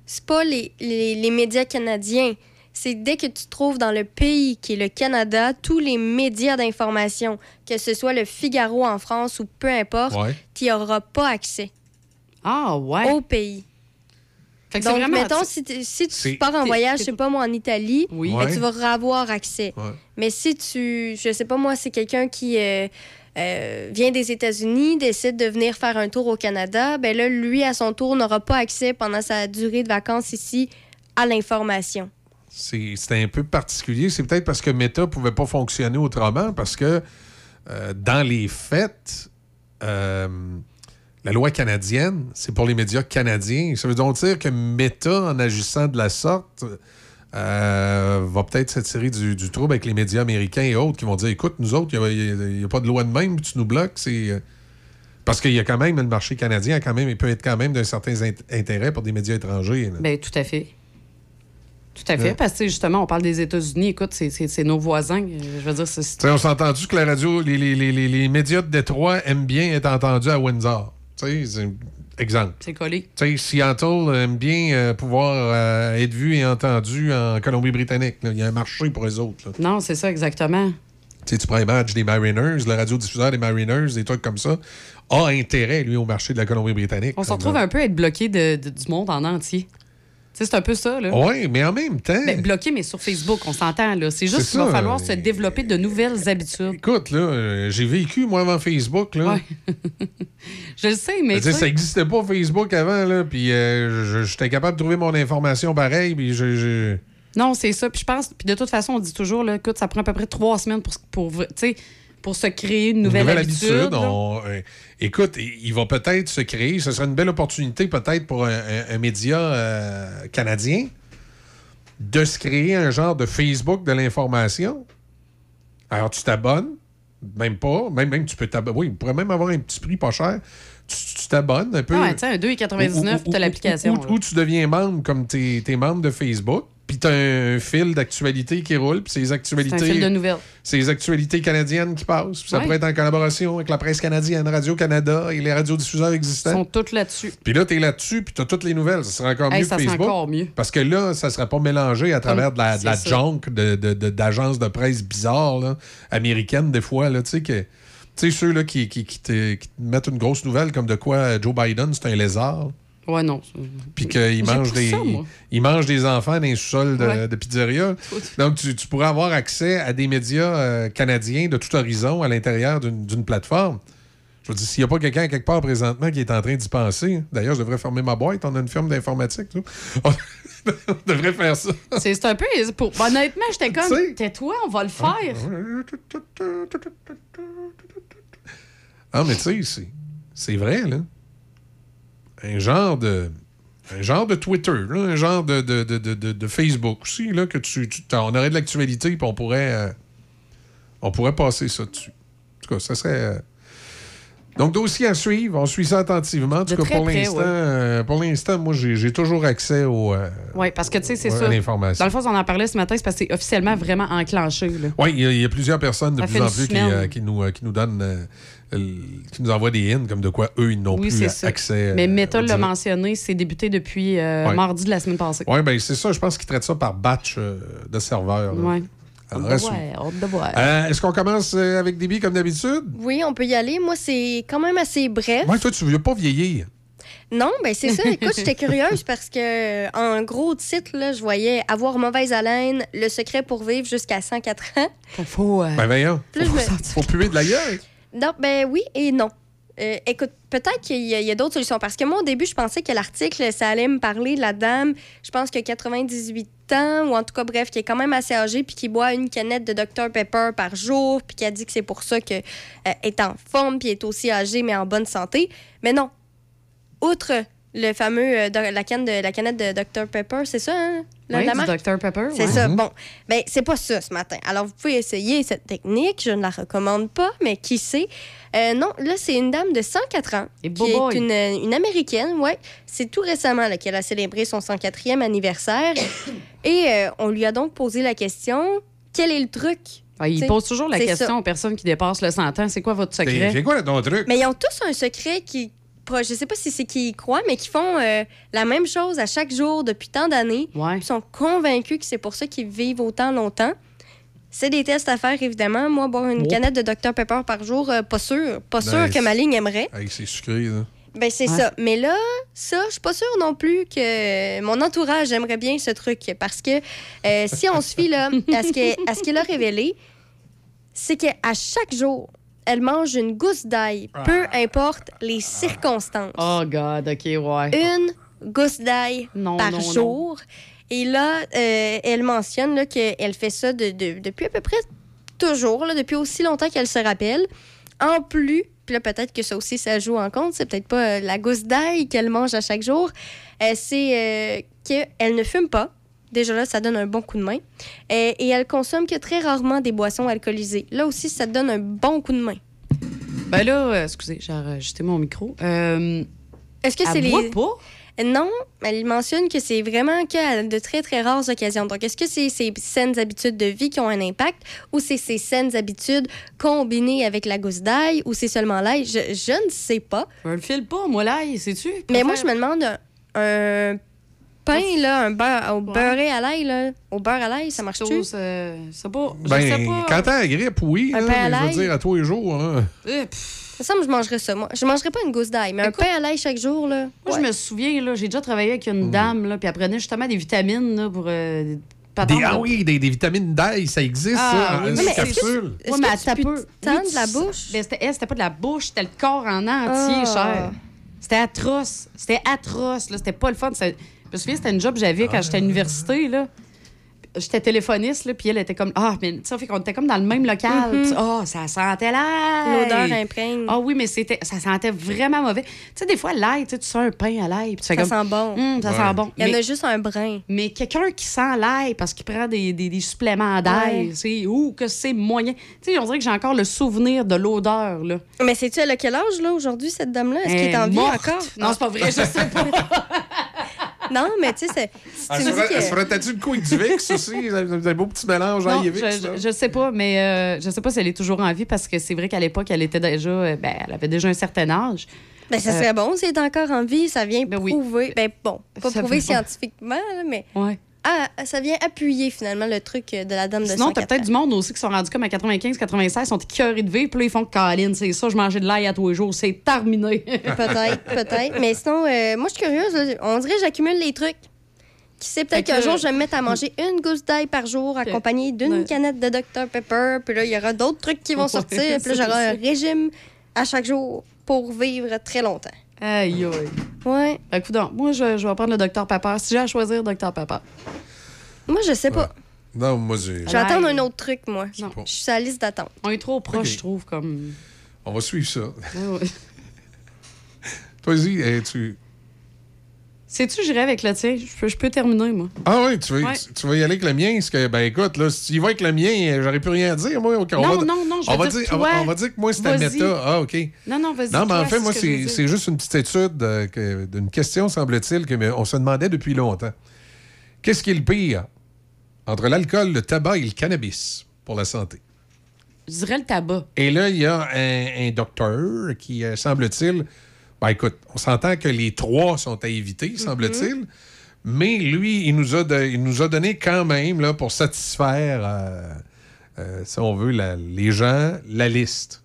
c'est pas les, les, les médias canadiens. C'est dès que tu te trouves dans le pays qui est le Canada, tous les médias d'information, que ce soit le Figaro en France ou peu importe, Ouais. tu n'y auras pas accès Ah, ouais. au pays. Fait que c'est Donc, vraiment- mettons, si, tu- si tu pars en voyage, je sais pas moi, en Italie, Oui. ben, Ouais. tu vas avoir accès. Mais si tu, je sais pas moi, c'est quelqu'un qui euh, euh, vient des États-Unis, décide de venir faire un tour au Canada, ben là, lui, à son tour, n'aura pas accès pendant sa durée de vacances ici à l'information. C'est un peu particulier. C'est peut-être parce que Meta pouvait pas fonctionner autrement, parce que euh, dans les faits, euh, la loi canadienne, c'est pour les médias canadiens. Ça veut donc dire que Meta, en agissant de la sorte, euh, va peut-être s'attirer du, du trouble avec les médias américains et autres qui vont dire écoute, nous autres, il n'y a, pas de loi de même, tu nous bloques. C'est. euh, parce qu'il y a quand même le marché canadien, quand même, il peut être quand même d'un certain int- intérêt pour des médias étrangers. là. Ben, tout à fait. Tout à fait. Ouais. Parce que, justement, on parle des États-Unis. Écoute, c'est- c'est c'est nos voisins. Je veux dire, c'est. On s'est entendu que la radio, les, les- les- les- médias de Détroit aiment bien être entendus à Windsor. C'est exemple. C'est collé. Tu sais, Seattle aime bien euh, pouvoir euh, être vu et entendu en Colombie-Britannique. Il y a un marché pour eux autres. là. Non, c'est ça, exactement. Tu sais, tu prends un match des Mariners, le radiodiffuseur des Mariners, des trucs comme ça, a intérêt, lui, au marché de la Colombie-Britannique. On se retrouve un peu à être bloqué de- de- du monde en entier. C'est un peu ça, là. Oui, mais en même temps. Ben, bloqué, mais sur Facebook, on s'entend, là. C'est juste qu'il va falloir se développer de nouvelles habitudes. Écoute, là, euh, j'ai vécu, moi, avant Facebook. Là. Je le sais, mais. Ça n'existait pas Facebook avant, là, puis euh, je- j'étais capable de trouver mon information pareil, puis je- je... Non, c'est ça. Puis je pense. Puis de toute façon, on dit toujours, là, écoute, ça prend à peu près trois semaines pour, pour, tu sais, pour se créer une nouvelle, habitude. là. on- euh, écoute, il va peut-être se créer, ce serait une belle opportunité peut-être pour un, un- un média euh, canadien de se créer un genre de Facebook de l'information. Alors, tu t'abonnes, Même pas. Même, même tu peux t'abonner. Oui, il pourrait même avoir un petit prix pas cher. Tu tu t'abonnes un peu. Ah ouais, tu sais, un 2,99 Ou- ou- t'as ou- l'application, Ou, tu deviens membre comme t'es es membre de Facebook. Puis t'as un fil d'actualité qui roule. Puis c'est les actualités. C'est un fil de nouvelles. C'est les actualités canadiennes qui passent. Puis Ça Ouais. pourrait être en collaboration avec la presse canadienne, Radio-Canada et les radiodiffuseurs Ils existants. sont tous là-dessus. Puis là, t'es là-dessus, puis t'as toutes les nouvelles. Ça serait encore Hey, mieux ça que serait encore mieux. Parce que là, ça serait pas mélangé à travers de la, de la c'est ça. junk de- de- de- d'agences de, presse bizarres, là, américaines, des fois, là, tu sais, que... Tu sais, ceux là, qui, qui, qui te, qui te mettent une grosse nouvelle comme de quoi Joe Biden, c'est un lézard. Ouais, non. Puis qu'il J'ai mange, pas des, ça, des enfants dans les sous-sols de, Ouais. de pizzeria. Donc, tu, tu pourrais avoir accès à des médias euh, canadiens de tout horizon à l'intérieur d'une plateforme. Je veux dire, s'il n'y a pas quelqu'un quelque part présentement qui est en train d'y penser, d'ailleurs, je devrais fermer ma boîte. On a une firme d'informatique. nous. On devrait faire ça. C'est un peu. Pour... Honnêtement, j'étais comme. Tais-toi, on va le faire. Ah, mais tu sais, c'est vrai, là. Un genre de. Un genre de Twitter, là, un genre de, de, de, de- Facebook aussi, là, que tu, on aurait de l'actualité, puis on pourrait. euh, on pourrait passer ça dessus. En tout cas, ça serait. Donc, dossier à suivre. On suit ça attentivement. En tout cas, très pour près, l'instant, ouais. euh, pour l'instant, moi, j'ai toujours accès au. euh, Oui, parce que tu sais, c'est ça. Dans le fond, on en parlait ce matin, c'est parce que c'est officiellement vraiment enclenché. Oui, il y, a- il y a plusieurs personnes de Ça plus en plus qui, euh, qui nous, euh, qui nous donnent. qui nous envoient des hymnes comme de quoi eux, ils n'ont Oui, plus c'est ça. accès. Mais Meta au l'a mentionné, c'est débuté depuis euh, Ouais. mardi de la semaine passée. Oui, ben c'est ça. Je pense qu'ils traitent ça par batch euh, de serveurs. là. Ouais. Alors, Hâte de voir. Euh, Est-ce qu'on commence euh, avec Déby comme d'habitude? Oui, on peut y aller. Moi, c'est quand même assez bref. Moi, toi, tu veux pas vieillir. Non, ben c'est ça. Écoute, j'étais curieuse parce que en gros titre, là, je voyais avoir mauvaise haleine, le secret pour vivre jusqu'à 104 ans. Faut. Ben, voyons. Plus je me- Faut puer de la gueule. Non, ben oui et non. Euh, écoute, peut-être qu'il y a, d'autres solutions. Parce que moi, au début, je pensais que l'article, ça allait me parler de la dame, je pense que 98 ans, ou en tout cas, bref, qui est quand même assez âgée, puis qui boit une canette de Dr Pepper par jour, puis qui a dit que c'est pour ça qu'elle est en forme, puis est aussi âgée, mais en bonne santé. Mais non. Outre le fameux, euh, la, canne de, la canette de Dr Pepper, c'est ça, hein? la- Oui, la marque? Dr Pepper. C'est ouais. ça. Bon, ben c'est pas ça ce matin. Alors vous pouvez essayer cette technique, je ne la recommande pas, mais qui sait? Euh, non, là c'est une dame de 104 ans Et qui est une, une américaine, ouais. C'est tout récemment qu'elle a célébré son 104e anniversaire et euh, on lui a donc posé la question quel est le truc? Ah, il pose toujours la question ça. aux personnes qui dépassent le 100 ans c'est quoi votre secret? c'est quoi ton truc? Mais ils ont tous un secret qui je sais pas si c'est qu'ils y croient, mais qui font euh, la même chose à chaque jour depuis tant d'années. Ils sont convaincus que c'est pour ça qu'ils vivent autant longtemps. C'est des tests à faire, évidemment. Moi, boire une Oh. canette de Dr Pepper par jour, euh, pas sûr. Pas sûr Ben, que ma ligne aimerait. Avec ses sucrés, là. Ben, c'est Ouais. ça. Mais là, ça, je suis pas sûre non plus que mon entourage aimerait bien ce truc. Parce que euh, si on se fie là, à ce que- à ce qu'elle a révélé, c'est qu'à chaque jour, elle mange une gousse d'ail, peu importe les circonstances. oh god ok ouais Une gousse d'ail Non, par non, non. Et là, euh, elle mentionne là, qu'elle fait ça de- de- depuis à peu près toujours, là, depuis aussi longtemps qu'elle se rappelle. En plus, puis là, peut-être que ça aussi, ça joue en compte, c'est peut-être pas euh, la gousse d'ail qu'elle mange à chaque jour, euh, c'est euh, qu'elle ne fume pas. Déjà là, ça donne un bon coup de main. Et elle consomme que très rarement des boissons alcoolisées. Là aussi, ça donne un bon coup de main. ben là excusez j'ai ajusté mon micro Est-ce que c'est les. boit pas? Non, elle mentionne que c'est vraiment qu'à de très, très rares occasions. Donc, est-ce que c'est ces saines habitudes de vie qui ont un impact ou c'est ces saines habitudes combinées avec la gousse d'ail ou c'est seulement l'ail? Je, je ne sais pas. je le file pas moi l'ail sais-tu? Mais moi, je me demande un, un pain, là, un beurre au beurré à l'ail, là. Au beurre à l'ail, ça marche-tu? Sauce, euh, pas je Ben, sais pas quand t'as la grippe, oui. Un là, pain à mais je l'ail? veux dire, à tous les jours. Eh, Ça me semble que je mangerais ça, moi. Je mangerais pas une gousse d'ail, mais un pain à l'ail chaque jour, là. Moi, je me souviens, là, j'ai déjà travaillé avec une dame, là, puis elle prenait justement des vitamines là, pour. euh, des ah oui, des, des vitamines d'ail, ça existe, Ah, ça. oui, une mais est-ce que capsule. Est-ce Ouais, mais Oui, la bouche? Ben, c'était, elle, c'était pas de la bouche, c'était le corps en entier, Ah. cher. C'était atroce. C'était atroce, là. C'était pas le fun. Ça- Je me souviens, c'était une job que j'avais quand j'étais à l'université, là. J'étais téléphoniste, là, puis elle était comme, ah, mais ça fait qu'on était comme dans le même local. Mhm. Ah, ça sentait l'ail. L'odeur imprègne. Ah oui, mais c'était, ça sentait vraiment mauvais. Tu sais, des fois, l'ail, tu sens un pain à l'ail. Ça comme, sent bon. Hum, ça Ouais. sent bon. Il y en a juste un brin. mais quelqu'un qui sent l'ail parce qu'il prend des, des, des suppléments d'ail, Ouais. sais, ou que c'est moyen. Tu sais, on dirait que j'ai encore le souvenir de l'odeur, là. Mais sais-tu, a quel âge, là, aujourd'hui, cette dame-là? Est-ce qu'elle est en vie encore? Non, c'est pas vrai, je sais pas. Non, mais tu sais, c'est- tu que... ferait peut-être une couille du VIX aussi? Un beau petit mélange Non, VIX. je, je, je sais pas, mais euh, je sais pas si elle est toujours en vie parce que c'est vrai qu'à l'époque, elle était déjà, euh, ben, elle avait déjà un certain âge. Ben, ça Euh, serait bon si elle est encore en vie. Ça vient oui. prouver... Ben, bon, pas Ça prouver scientifiquement, là, mais... Ouais. Ah, ça vient appuyer, finalement, le truc de la dame de Sinon, t'as 104 peut-être du monde aussi qui sont rendus comme à 95, 96, sont écœurés de vivre, puis là, ils font Caroline, c'est ça, je mangeais de l'ail à tous les jours, c'est terminé. Peut-être, peut-être. Mais sinon, euh, moi, je suis curieuse. là. On dirait que j'accumule les trucs. Qui sait, peut-être que- qu'un jour, je vais me mettre à manger une gousse d'ail par jour, accompagnée d'une Ouais. canette de Dr Pepper. Puis là, il y aura d'autres trucs qui vont sortir. Puis là, j'aurai un régime à chaque jour pour vivre très longtemps. Aïe, aïe. Ouais. Fait que, coudonc, moi, je, je vais prendre le Dr Pepper. Si j'ai à choisir, Dr Pepper. Moi, je sais pas. Non, moi, j'ai. Je vais attendre un autre truc, moi. Non. Je suis sur la liste d'attente. On est trop proche, Ok. je trouve, comme. On va suivre ça. Ouais, ouais. Vas-y, eh, tu. Sais-tu, j'irai avec le tien. Je peux, je peux terminer, moi. Ah oui, tu, veux- Ouais. tu, tu vas y aller avec le mien. Parce que, ben écoute, là, si tu y vas avec le mien, j'aurais plus rien à dire, moi. OK, on Non, va, non, non, je on va dire dire, on va, toi. on va dire que moi, c'est ta méta. Ah, OK. Non, non, vas-y. Non, mais en fait, moi, c'est juste une petite étude euh, que- d'une question, semble-t-il, qu'on se demandait depuis longtemps. Qu'est-ce qui est le pire entre l'alcool, le tabac et le cannabis pour la santé? Je dirais le tabac. Et là, il y a un, un docteur qui, euh, semble-t-il, ben écoute, on s'entend que les trois sont à éviter, semble-t-il, mais lui, il nous, a de- il nous a donné quand même, là, pour satisfaire, euh, euh, si on veut, la- les gens, la liste.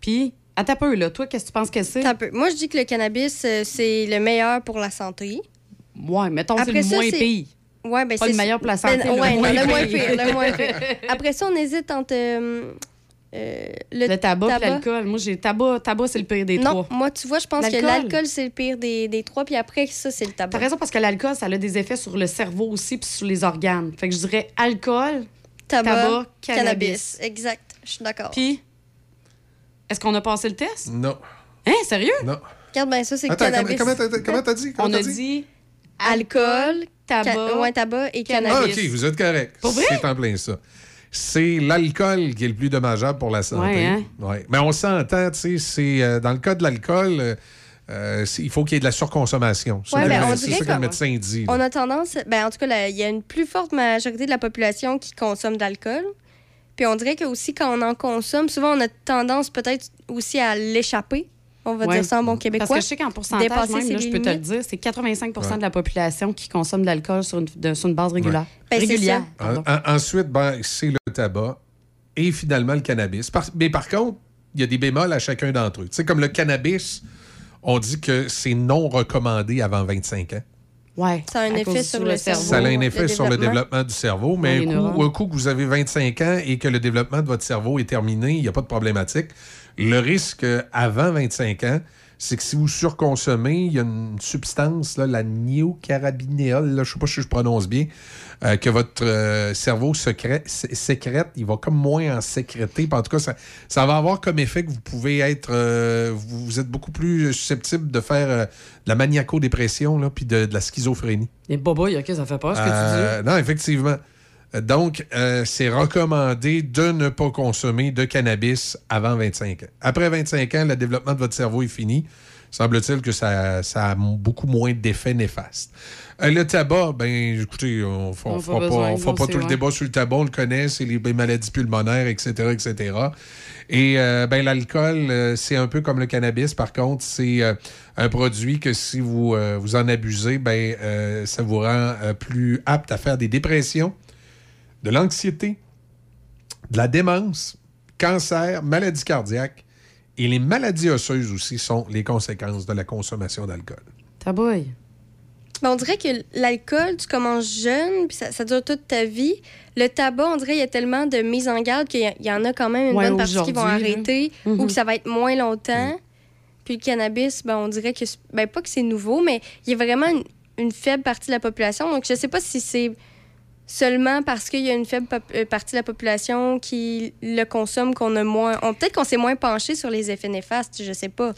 Puis, attends un peu, là. Toi, qu'est-ce que tu penses que c'est? Moi, je dis que le cannabis, euh, c'est le meilleur pour la santé. Ouais, mettons, c'est le ça, moins c'est- pire. Ouais, ben Pas c'est le meilleur pour la santé, Ben, le ouais, moins non, le moins pire. Le moins pire. Après ça, on hésite entre euh, le, Le tabac, et l'alcool. Moi, j'ai tabac. Tabac, c'est le pire des Non, trois. moi, tu vois, je pense que L'alcool? c'est le pire des, des trois, puis après, ça, c'est le tabac. T'as raison parce que l'alcool, ça a des effets sur le cerveau aussi puis sur les organes. Fait que je dirais alcool, Tabac, tabac, cannabis. cannabis. Exact, je suis d'accord. Puis, est-ce qu'on a passé le test? Non. Hein, sérieux? Non. Regarde bien ça, c'est Attends, cannabis. comment comment t'as comment t'as dit? Comment On t'as a dit alcool, tabac, ca- ouais, tabac et Ah, cannabis. OK, vous êtes correct. Pour vrai? C'est en plein ça. C'est l'alcool qui est le plus dommageable pour la santé. Ouais, hein? Ouais. Mais on s'entend, tu sais, c'est euh, dans le cas de l'alcool, euh, euh, il faut qu'il y ait de la surconsommation. C'est Ouais, ben, que- ça que le médecin dit. là. On a tendance, ben, en tout cas, il y a une plus forte majorité de la population qui consomme de l'alcool. Puis on dirait que aussi quand on en consomme, souvent on a tendance peut-être aussi à l'échapper. On va Ouais. dire ça en bon québécois. Parce que je sais qu'en pourcentage, Dépasser même, ses là, je peux te le limites. dire, c'est 85 Ouais. de la population qui consomme de l'alcool sur une, de- sur une base régulière. Ben, régulière. En- en- ensuite, ben, c'est le tabac et finalement le cannabis. Par- mais par contre, il y a des bémols à chacun d'entre eux. Tu sais, comme le cannabis, on dit que c'est non recommandé avant 25 ans. Ouais. Ça a un effet sur le cerveau. Ça a un le effet sur le développement. du cerveau, mais un coup, un coup que vous avez 25 ans et que le développement de votre cerveau est terminé, il n'y a pas de problématique. Le risque avant 25 ans, c'est que si vous surconsommez, il y a une substance, là, la néocarabinéole, je ne sais pas si je prononce bien, euh, que votre euh, cerveau secrète, sé- sécrète, il va comme moins en sécréter. En tout cas, ça, ça va avoir comme effet que vous pouvez être, euh, vous, vous êtes beaucoup plus susceptible de faire de la maniaco-dépression, puis de, de la schizophrénie. Et Boba, il y a que ça fait pas ce que Euh, non, effectivement. Donc, euh, c'est recommandé de ne pas consommer de cannabis avant 25 ans. Après 25 ans, le développement de votre cerveau est fini. Semble-t-il que ça, ça a beaucoup moins d'effets néfastes. Euh, le tabac, ben, écoutez, on ne fera pas besoin, tout le débat sur le tabac, on le connaît, c'est les maladies pulmonaires, etc., etc. Et euh, ben, l'alcool, euh, c'est un peu comme le cannabis. Par contre, c'est un produit que si vous, vous en abusez, ben, ça vous rend plus apte à faire des dépressions, de l'anxiété, de la démence, cancer, maladies cardiaques et les maladies osseuses aussi sont les conséquences de la consommation d'alcool. Tabouille. Ben, on dirait que l'alcool, tu commences jeune, puis ça, ça dure toute ta vie. Le tabac, on dirait qu'il y a tellement de mise en garde qu'il y, en a quand même une Ouais, bonne partie qui vont arrêter ou que ça va être moins longtemps. Puis le cannabis, ben, on dirait que, c'est- ben, pas que c'est nouveau, mais il y a vraiment une, une faible partie de la population. Donc, je sais pas si c'est seulement parce qu'il y a une faible euh, partie de la population qui le consomme qu'on a moins. on- Peut-être qu'on s'est moins penché sur les effets néfastes, je sais pas.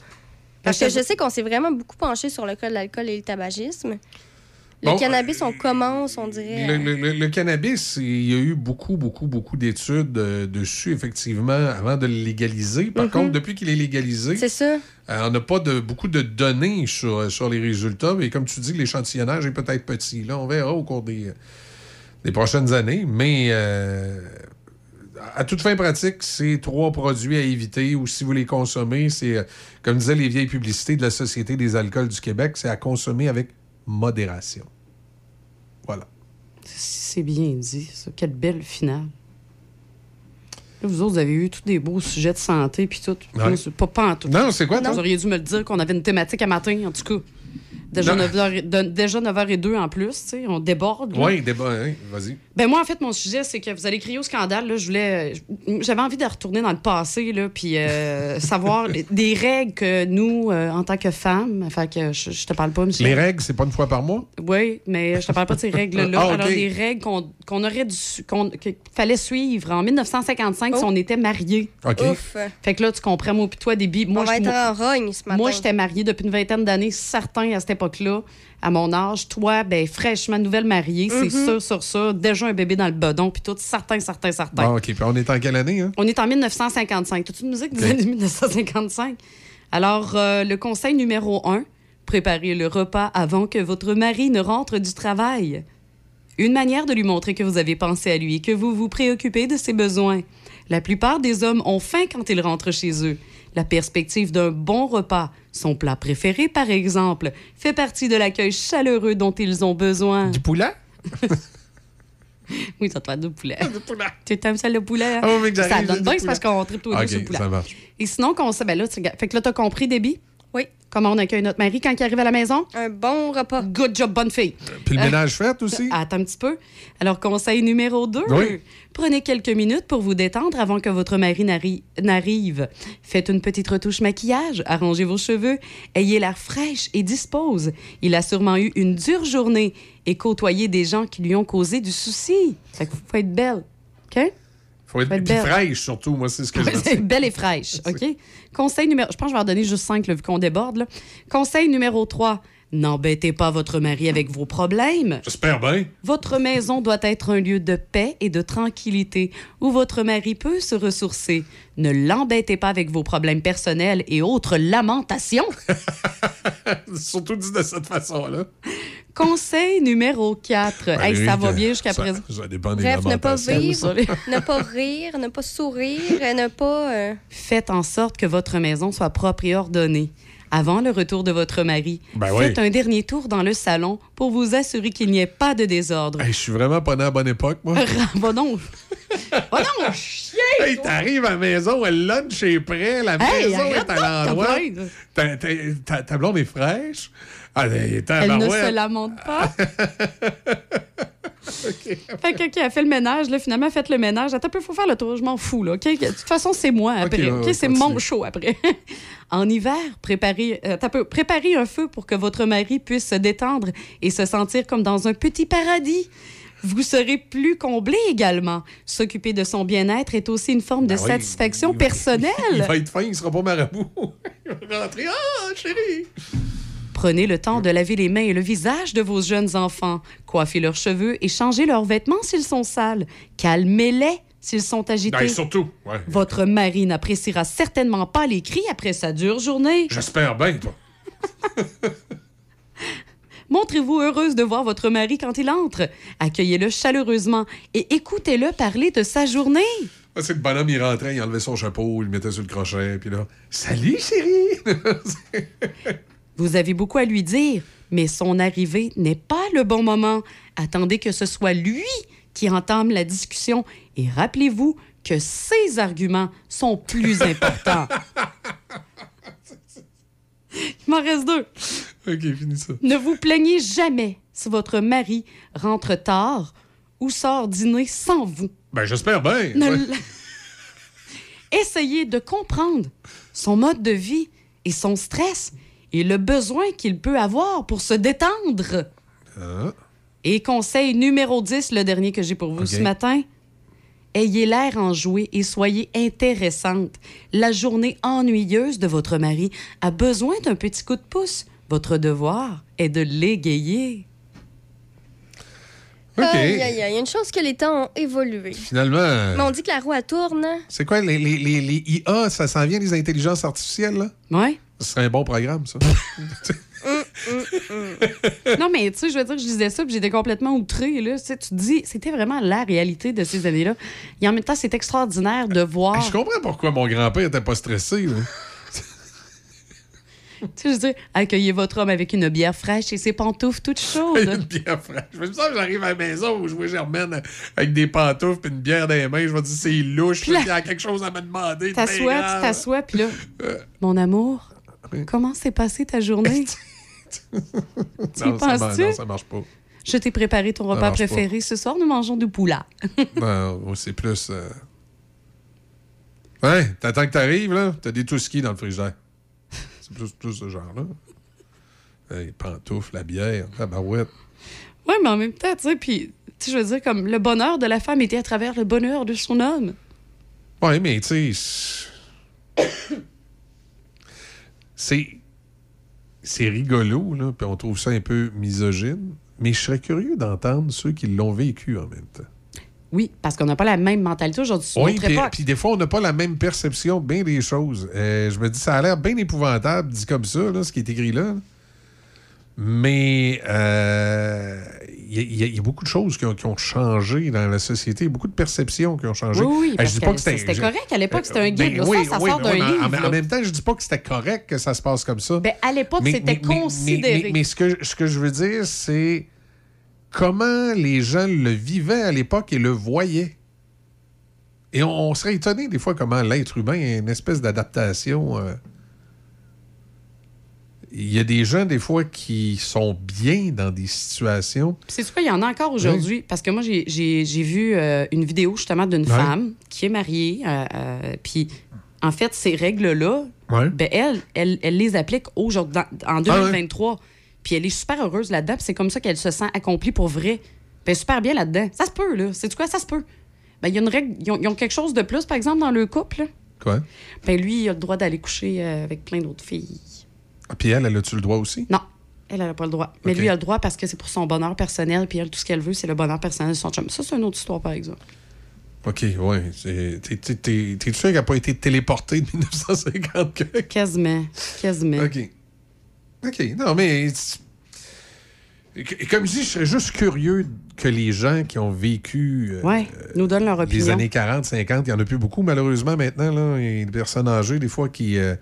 Parce que je sais qu'on s'est vraiment beaucoup penché sur le cas de l'alcool et le tabagisme. Le Bon, cannabis, on commence, on dirait. Le, le- le- cannabis, il y a eu beaucoup, beaucoup, beaucoup d'études euh, dessus, effectivement, avant de le légaliser. Par Mhm. contre, depuis qu'il est légalisé, C'est ça. euh, on n'a pas de, beaucoup de données sur, sur les résultats. Mais comme tu dis, l'échantillonnage est peut-être petit. Là, on verra au cours des, des prochaines années. Mais euh, à toute fin pratique, c'est trois produits à éviter ou si vous les consommez, c'est, euh, comme disaient les vieilles publicités de la Société des alcools du Québec, c'est à consommer avec modération. Voilà. C'est bien dit, ça. Quelle belle finale. Là, vous autres, vous avez eu tous des beaux sujets de santé, puis tout. Ouais. Pas, pas en tout. Non, c'est quoi, Vous toi? auriez dû me le dire qu'on avait une thématique à matin, en tout cas. Déjà Non. 9h, de- déjà 9h02 en plus, tu sais, on déborde. Oui, débat, hein, vas-y. Ben moi, en fait, mon sujet, c'est que vous allez crier au scandale. Là, je voulais, j'avais envie de retourner dans le passé, là, puis euh, savoir des règles que nous, euh, en tant que femmes, enfin que je, je te parle pas, monsieur. Les règles, c'est pas une fois par mois? Oui, mais je te parle pas de ces règles-là. Ah. Alors, des règles qu'on qu'on aurait dû, qu'on- qu'il fallait suivre en 1955 si Oh. on était mariés. OK. Ouf. Fait que là, tu comprends, moi puis toi, débit. Moi, on va être moi- en rogne ce matin. moi, j'étais mariée depuis une vingtaine d'années, certain à cette époque-là, à mon âge. Toi, ben fraîchement nouvelle mariée, c'est Mhm. sûr sur ça. Déjà un bébé dans le bedon, puis tout, certain, certain, certain. Bon, OK. Puis on est en quelle année, hein? On est en 1955. Toute une musique des Ok. années 1955. Alors, euh, le conseil numéro un, préparez le repas avant que votre mari ne rentre du travail. Une manière de lui montrer que vous avez pensé à lui, que vous vous préoccupez de ses besoins. La plupart des hommes ont faim quand ils rentrent chez eux. La perspective d'un bon repas, son plat préféré par exemple, fait partie de l'accueil chaleureux dont ils ont besoin. Du poulet? oui, ça te fait du poulet. Du poulet. Tu aimes ça le poulet? hein? Oh, mais ça donne bien, c'est parce qu'on tripe tous les deux OK, sur le poulet. ça marche. Et sinon, qu'on sait, ben là, tu. Fait que là, t'as compris, Déby? Oui. Comment on accueille notre mari quand il arrive à la maison? Un bon repas. Good job, bonne fille. Puis le Euh, ménage fait aussi? Attends un petit peu. Alors, conseil numéro 2. Oui. Prenez quelques minutes pour vous détendre avant que votre mari n'arri- n'arrive. Faites une petite retouche maquillage, arrangez vos cheveux, ayez l'air fraîche et dispose. Il a sûrement eu une dure journée et côtoyé des gens qui lui ont causé du souci. Fait qu'il faut être belle. OK? Faut être, fraîche, surtout. Moi, c'est ce que je veux belle et fraîche, OK? Conseil numéro... Je pense que je vais en donner juste cinq, là, vu qu'on déborde. là. Conseil numéro 3. N'embêtez pas votre mari avec vos problèmes. J'espère bien. Votre maison doit être un lieu de paix et de tranquillité où votre mari peut se ressourcer. Ne l'embêtez pas avec vos problèmes personnels et autres lamentations. Surtout dit de cette façon-là. Conseil numéro 4. hey, Ben, ça va bien jusqu'à présent. Ça dépend des Bref, ne pas lamentations. vivre, ne pas rire, ne pas sourire, et ne pas. euh, Faites en sorte que votre maison soit propre et ordonnée. Avant le retour de votre mari, Ben faites oui. un dernier tour dans le salon pour vous assurer qu'il n'y ait pas de désordre. Hey, je suis vraiment pas à la bonne époque, moi. Va donc. Va donc, chien! Hey, t'arrives à la maison, le lunch est prêt, la Hey, maison est à l'endroit. Ta, blonde est fraîche. Ah, elle Elle ne se lamente pas. Fait que, OK, elle fait le ménage. Là, finalement, faites le ménage. Attends peu, faut faire le tour. Je m'en fous, là. OK? De toute façon, c'est moi après. ouais, OK? ouais, c'est mon show après. en hiver, préparez, euh, peu, préparez un feu pour que votre mari puisse se détendre et se sentir comme dans un petit paradis. Vous serez plus comblé également. S'occuper de son bien-être est aussi une forme de Ben oui, satisfaction Il personnelle. va être fin, il sera pas marabout. il va rentrer. Ah, chérie! Prenez le temps de laver les mains et le visage de vos jeunes enfants. Coiffez leurs cheveux et changez leurs vêtements s'ils sont sales. Calmez-les s'ils sont agités. Ben, surtout, ouais. Votre mari n'appréciera certainement pas les cris après sa dure journée. J'espère bien, toi. Montrez-vous heureuse de voir votre mari quand il entre. Accueillez-le chaleureusement et écoutez-le parler de sa journée. Ah, c'est le bonhomme, il rentrait, il enlevait son chapeau, il le mettait sur le crochet, puis là, salut chérie! Vous avez beaucoup à lui dire, mais son arrivée n'est pas le bon moment. Attendez que ce soit lui qui entame la discussion et rappelez-vous que ses arguments sont plus importants. Il m'en reste deux. ok, finis ça. Ne vous plaignez jamais si votre mari rentre tard ou sort dîner sans vous. Ben, j'espère bien. Ne ouais. l- Essayez de comprendre son mode de vie et son stress et le besoin qu'il peut avoir pour se détendre. Ah. Et conseil numéro 10, le dernier que j'ai pour vous ce matin. Ayez l'air enjoué et soyez intéressante. La journée ennuyeuse de votre mari a besoin d'un petit coup de pouce. Votre devoir est de l'égayer. OK. Aïe, aïe, aïe. Il y a une chose que les temps ont évolué. Finalement, Mais on dit que la roue, elle tourne. hein? c'est quoi les, les, les, les IA, ça s'en vient, les intelligences artificielles, là? Ouais. Ce serait un bon programme, ça. non, mais tu sais, je veux dire, je disais ça, puis j'étais complètement outrée. Là. Tu sais, tu te dis, c'était vraiment la réalité de ces années-là. Et en même temps, c'est extraordinaire de voir. Je comprends pourquoi mon grand-père était pas stressé. là. Tu sais, je veux dire, accueillez votre homme avec une bière fraîche et ses pantoufles toutes chaudes. une bière fraîche. Je me sens que j'arrive à la maison où je vois Germaine avec des pantoufles et une bière dans les mains. Je me dis, c'est louche. Puis Il y a quelque chose à me demander. de T'assois, tu t'assois, puis là, Euh. mon amour, comment s'est passée ta journée? tu Non, ça, mar- penses-tu? non, ça marche pas. Je t'ai préparé ton repas pas. préféré. Ce soir, nous mangeons du poula. Ben, oh, c'est plus. euh, Ouais, t'attends que t'arrives, là? T'as des touskis dans le frigidaire. C'est plus, plus ce genre-là. Les pantoufles, la bière, la barouette. Oui, mais en même temps, tu sais, puis, tu je veux dire, comme le bonheur de la femme était à travers le bonheur de son homme. Ouais, mais tu sais. C'est- C'est. Rigolo, là, puis on trouve ça un peu misogyne. Mais je serais curieux d'entendre ceux qui l'ont vécu en même temps. Oui, parce qu'on n'a pas la même mentalité aujourd'hui Oui, puis, des fois, on n'a pas la même perception bien des choses. Euh, je me dis, ça a l'air bien épouvantable, dit comme ça, là, ce qui est écrit là. Mais euh, il y, a- il y a- il y a beaucoup de choses qui ont, qui ont changé dans la société, beaucoup de perceptions qui ont changé. Oui, oui, Euh, parce je dis pas que c'était correct. À l'époque, c'était un guide. Ben oui, ça, ça oui, sort d'un livre. En, là. en même temps, je dis pas que c'était correct que ça se passe comme ça. Ben, à l'époque, c'était mais- considéré. Mais, mais ce, que, ce que je veux dire, c'est comment les gens le vivaient à l'époque et le voyaient. Et on, on serait étonné des fois comment l'être humain a une espèce d'adaptation. euh. Il y a des gens, des fois, qui sont bien dans des situations. C'est quoi, il y en a encore aujourd'hui. Parce que moi, j'ai- vu euh, une vidéo justement d'une femme qui est mariée. euh, euh, Puis, en fait, ces règles-là, ben, elle, elle, elle les applique aujourd'hui, en Ah 2023. Puis, elle est super heureuse là-dedans. C'est comme ça qu'elle se sent accomplie pour vrai. Est super bien là-dedans. Ça se peut, là. C'est quoi? Ça se peut. Ben, il y a une règle. Ils ont, ils ont quelque chose de plus, par exemple, dans le couple. Quoi? Ben, lui, il a le droit d'aller coucher euh, avec plein d'autres filles. Ah, puis elle, elle a-tu le droit aussi? Non, elle n'a pas le droit. Mais lui, il a le droit parce que c'est pour son bonheur personnel. Puis elle, tout ce qu'elle veut, c'est le bonheur personnel de son chum. Ça, c'est une autre histoire, par exemple. OK, ouais. c'est- t'es- t'es- T'es t'es sûr qu'elle n'a pas été téléportée de 1950? que- Quasiment. Quasiment. OK. OK. Non, mais. Comme je dis, je serais juste curieux que les gens qui ont vécu euh, Ouais, nous donnent leur opinion. les années 40, 50, il n'y en a plus beaucoup, malheureusement, maintenant. Là, Il y a des personnes âgées, des fois, qui. euh,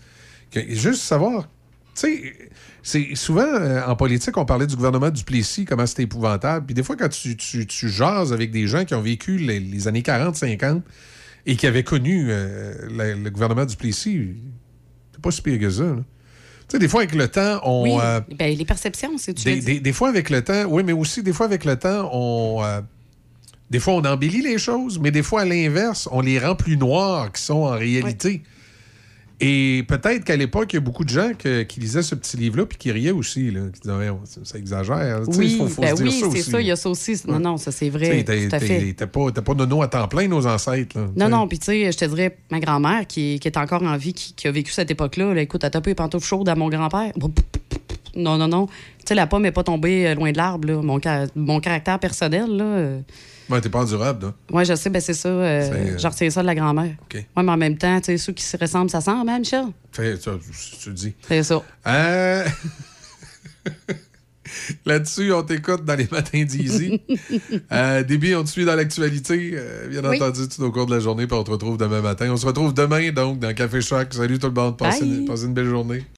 qui- juste savoir. Tu sais, c'est souvent euh, en politique, on parlait du gouvernement du Plessis, comment c'était épouvantable. Puis des fois, quand tu, tu, tu jases avec des gens qui ont vécu les, les années 40, 50 et qui avaient connu euh, le, le gouvernement du Plessis, c'est pas si pire que ça. là. Tu sais, des fois, avec le temps, on. Oui, euh, ben, les perceptions, c'est tu des, des- des fois, avec le temps, oui, mais aussi, des fois, avec le temps, on. des fois, on embellit les choses, mais des fois, à l'inverse, on les rend plus noires qu'ils sont en réalité. Et peut-être qu'à l'époque, il y a beaucoup de gens que- qui lisaient ce petit livre-là puis qui riaient aussi, là, qui disaient, ça, ça exagère. Oui, faut- faut ben se dire oui, c'est ça, il y a ça aussi. Non, non, ça c'est vrai. t'es- pas, pas nono à temps plein, nos ancêtres. là, Non, non, puis tu sais, je te dirais, ma grand-mère qui, qui est encore en vie, qui, qui a vécu cette époque-là, là, écoute, elle a tapé les pantoufles chaudes à mon grand-père. Non, non, non. Tu sais, la pomme n'est pas tombée euh, loin de l'arbre. Mon, mon caractère personnel, là. Ouais, t'es pas endurable, là. Ouais, je sais, ben c'est ça. euh, euh, Je retiens ça de la grand-mère. OK. Ouais, mais en même temps, tu sais, ceux qui se ressemblent, ça sent, hein, Michel? Fait, tu le dis. C'est ça. Euh, Là-dessus, on t'écoute dans les matins d'Easy. euh, Déby, on te suit dans l'actualité. euh, bien Oui. entendu, tout au cours de la journée, puis on te retrouve demain matin. On se retrouve demain, donc, dans Café Choc. Salut tout le monde. Passez une belle journée.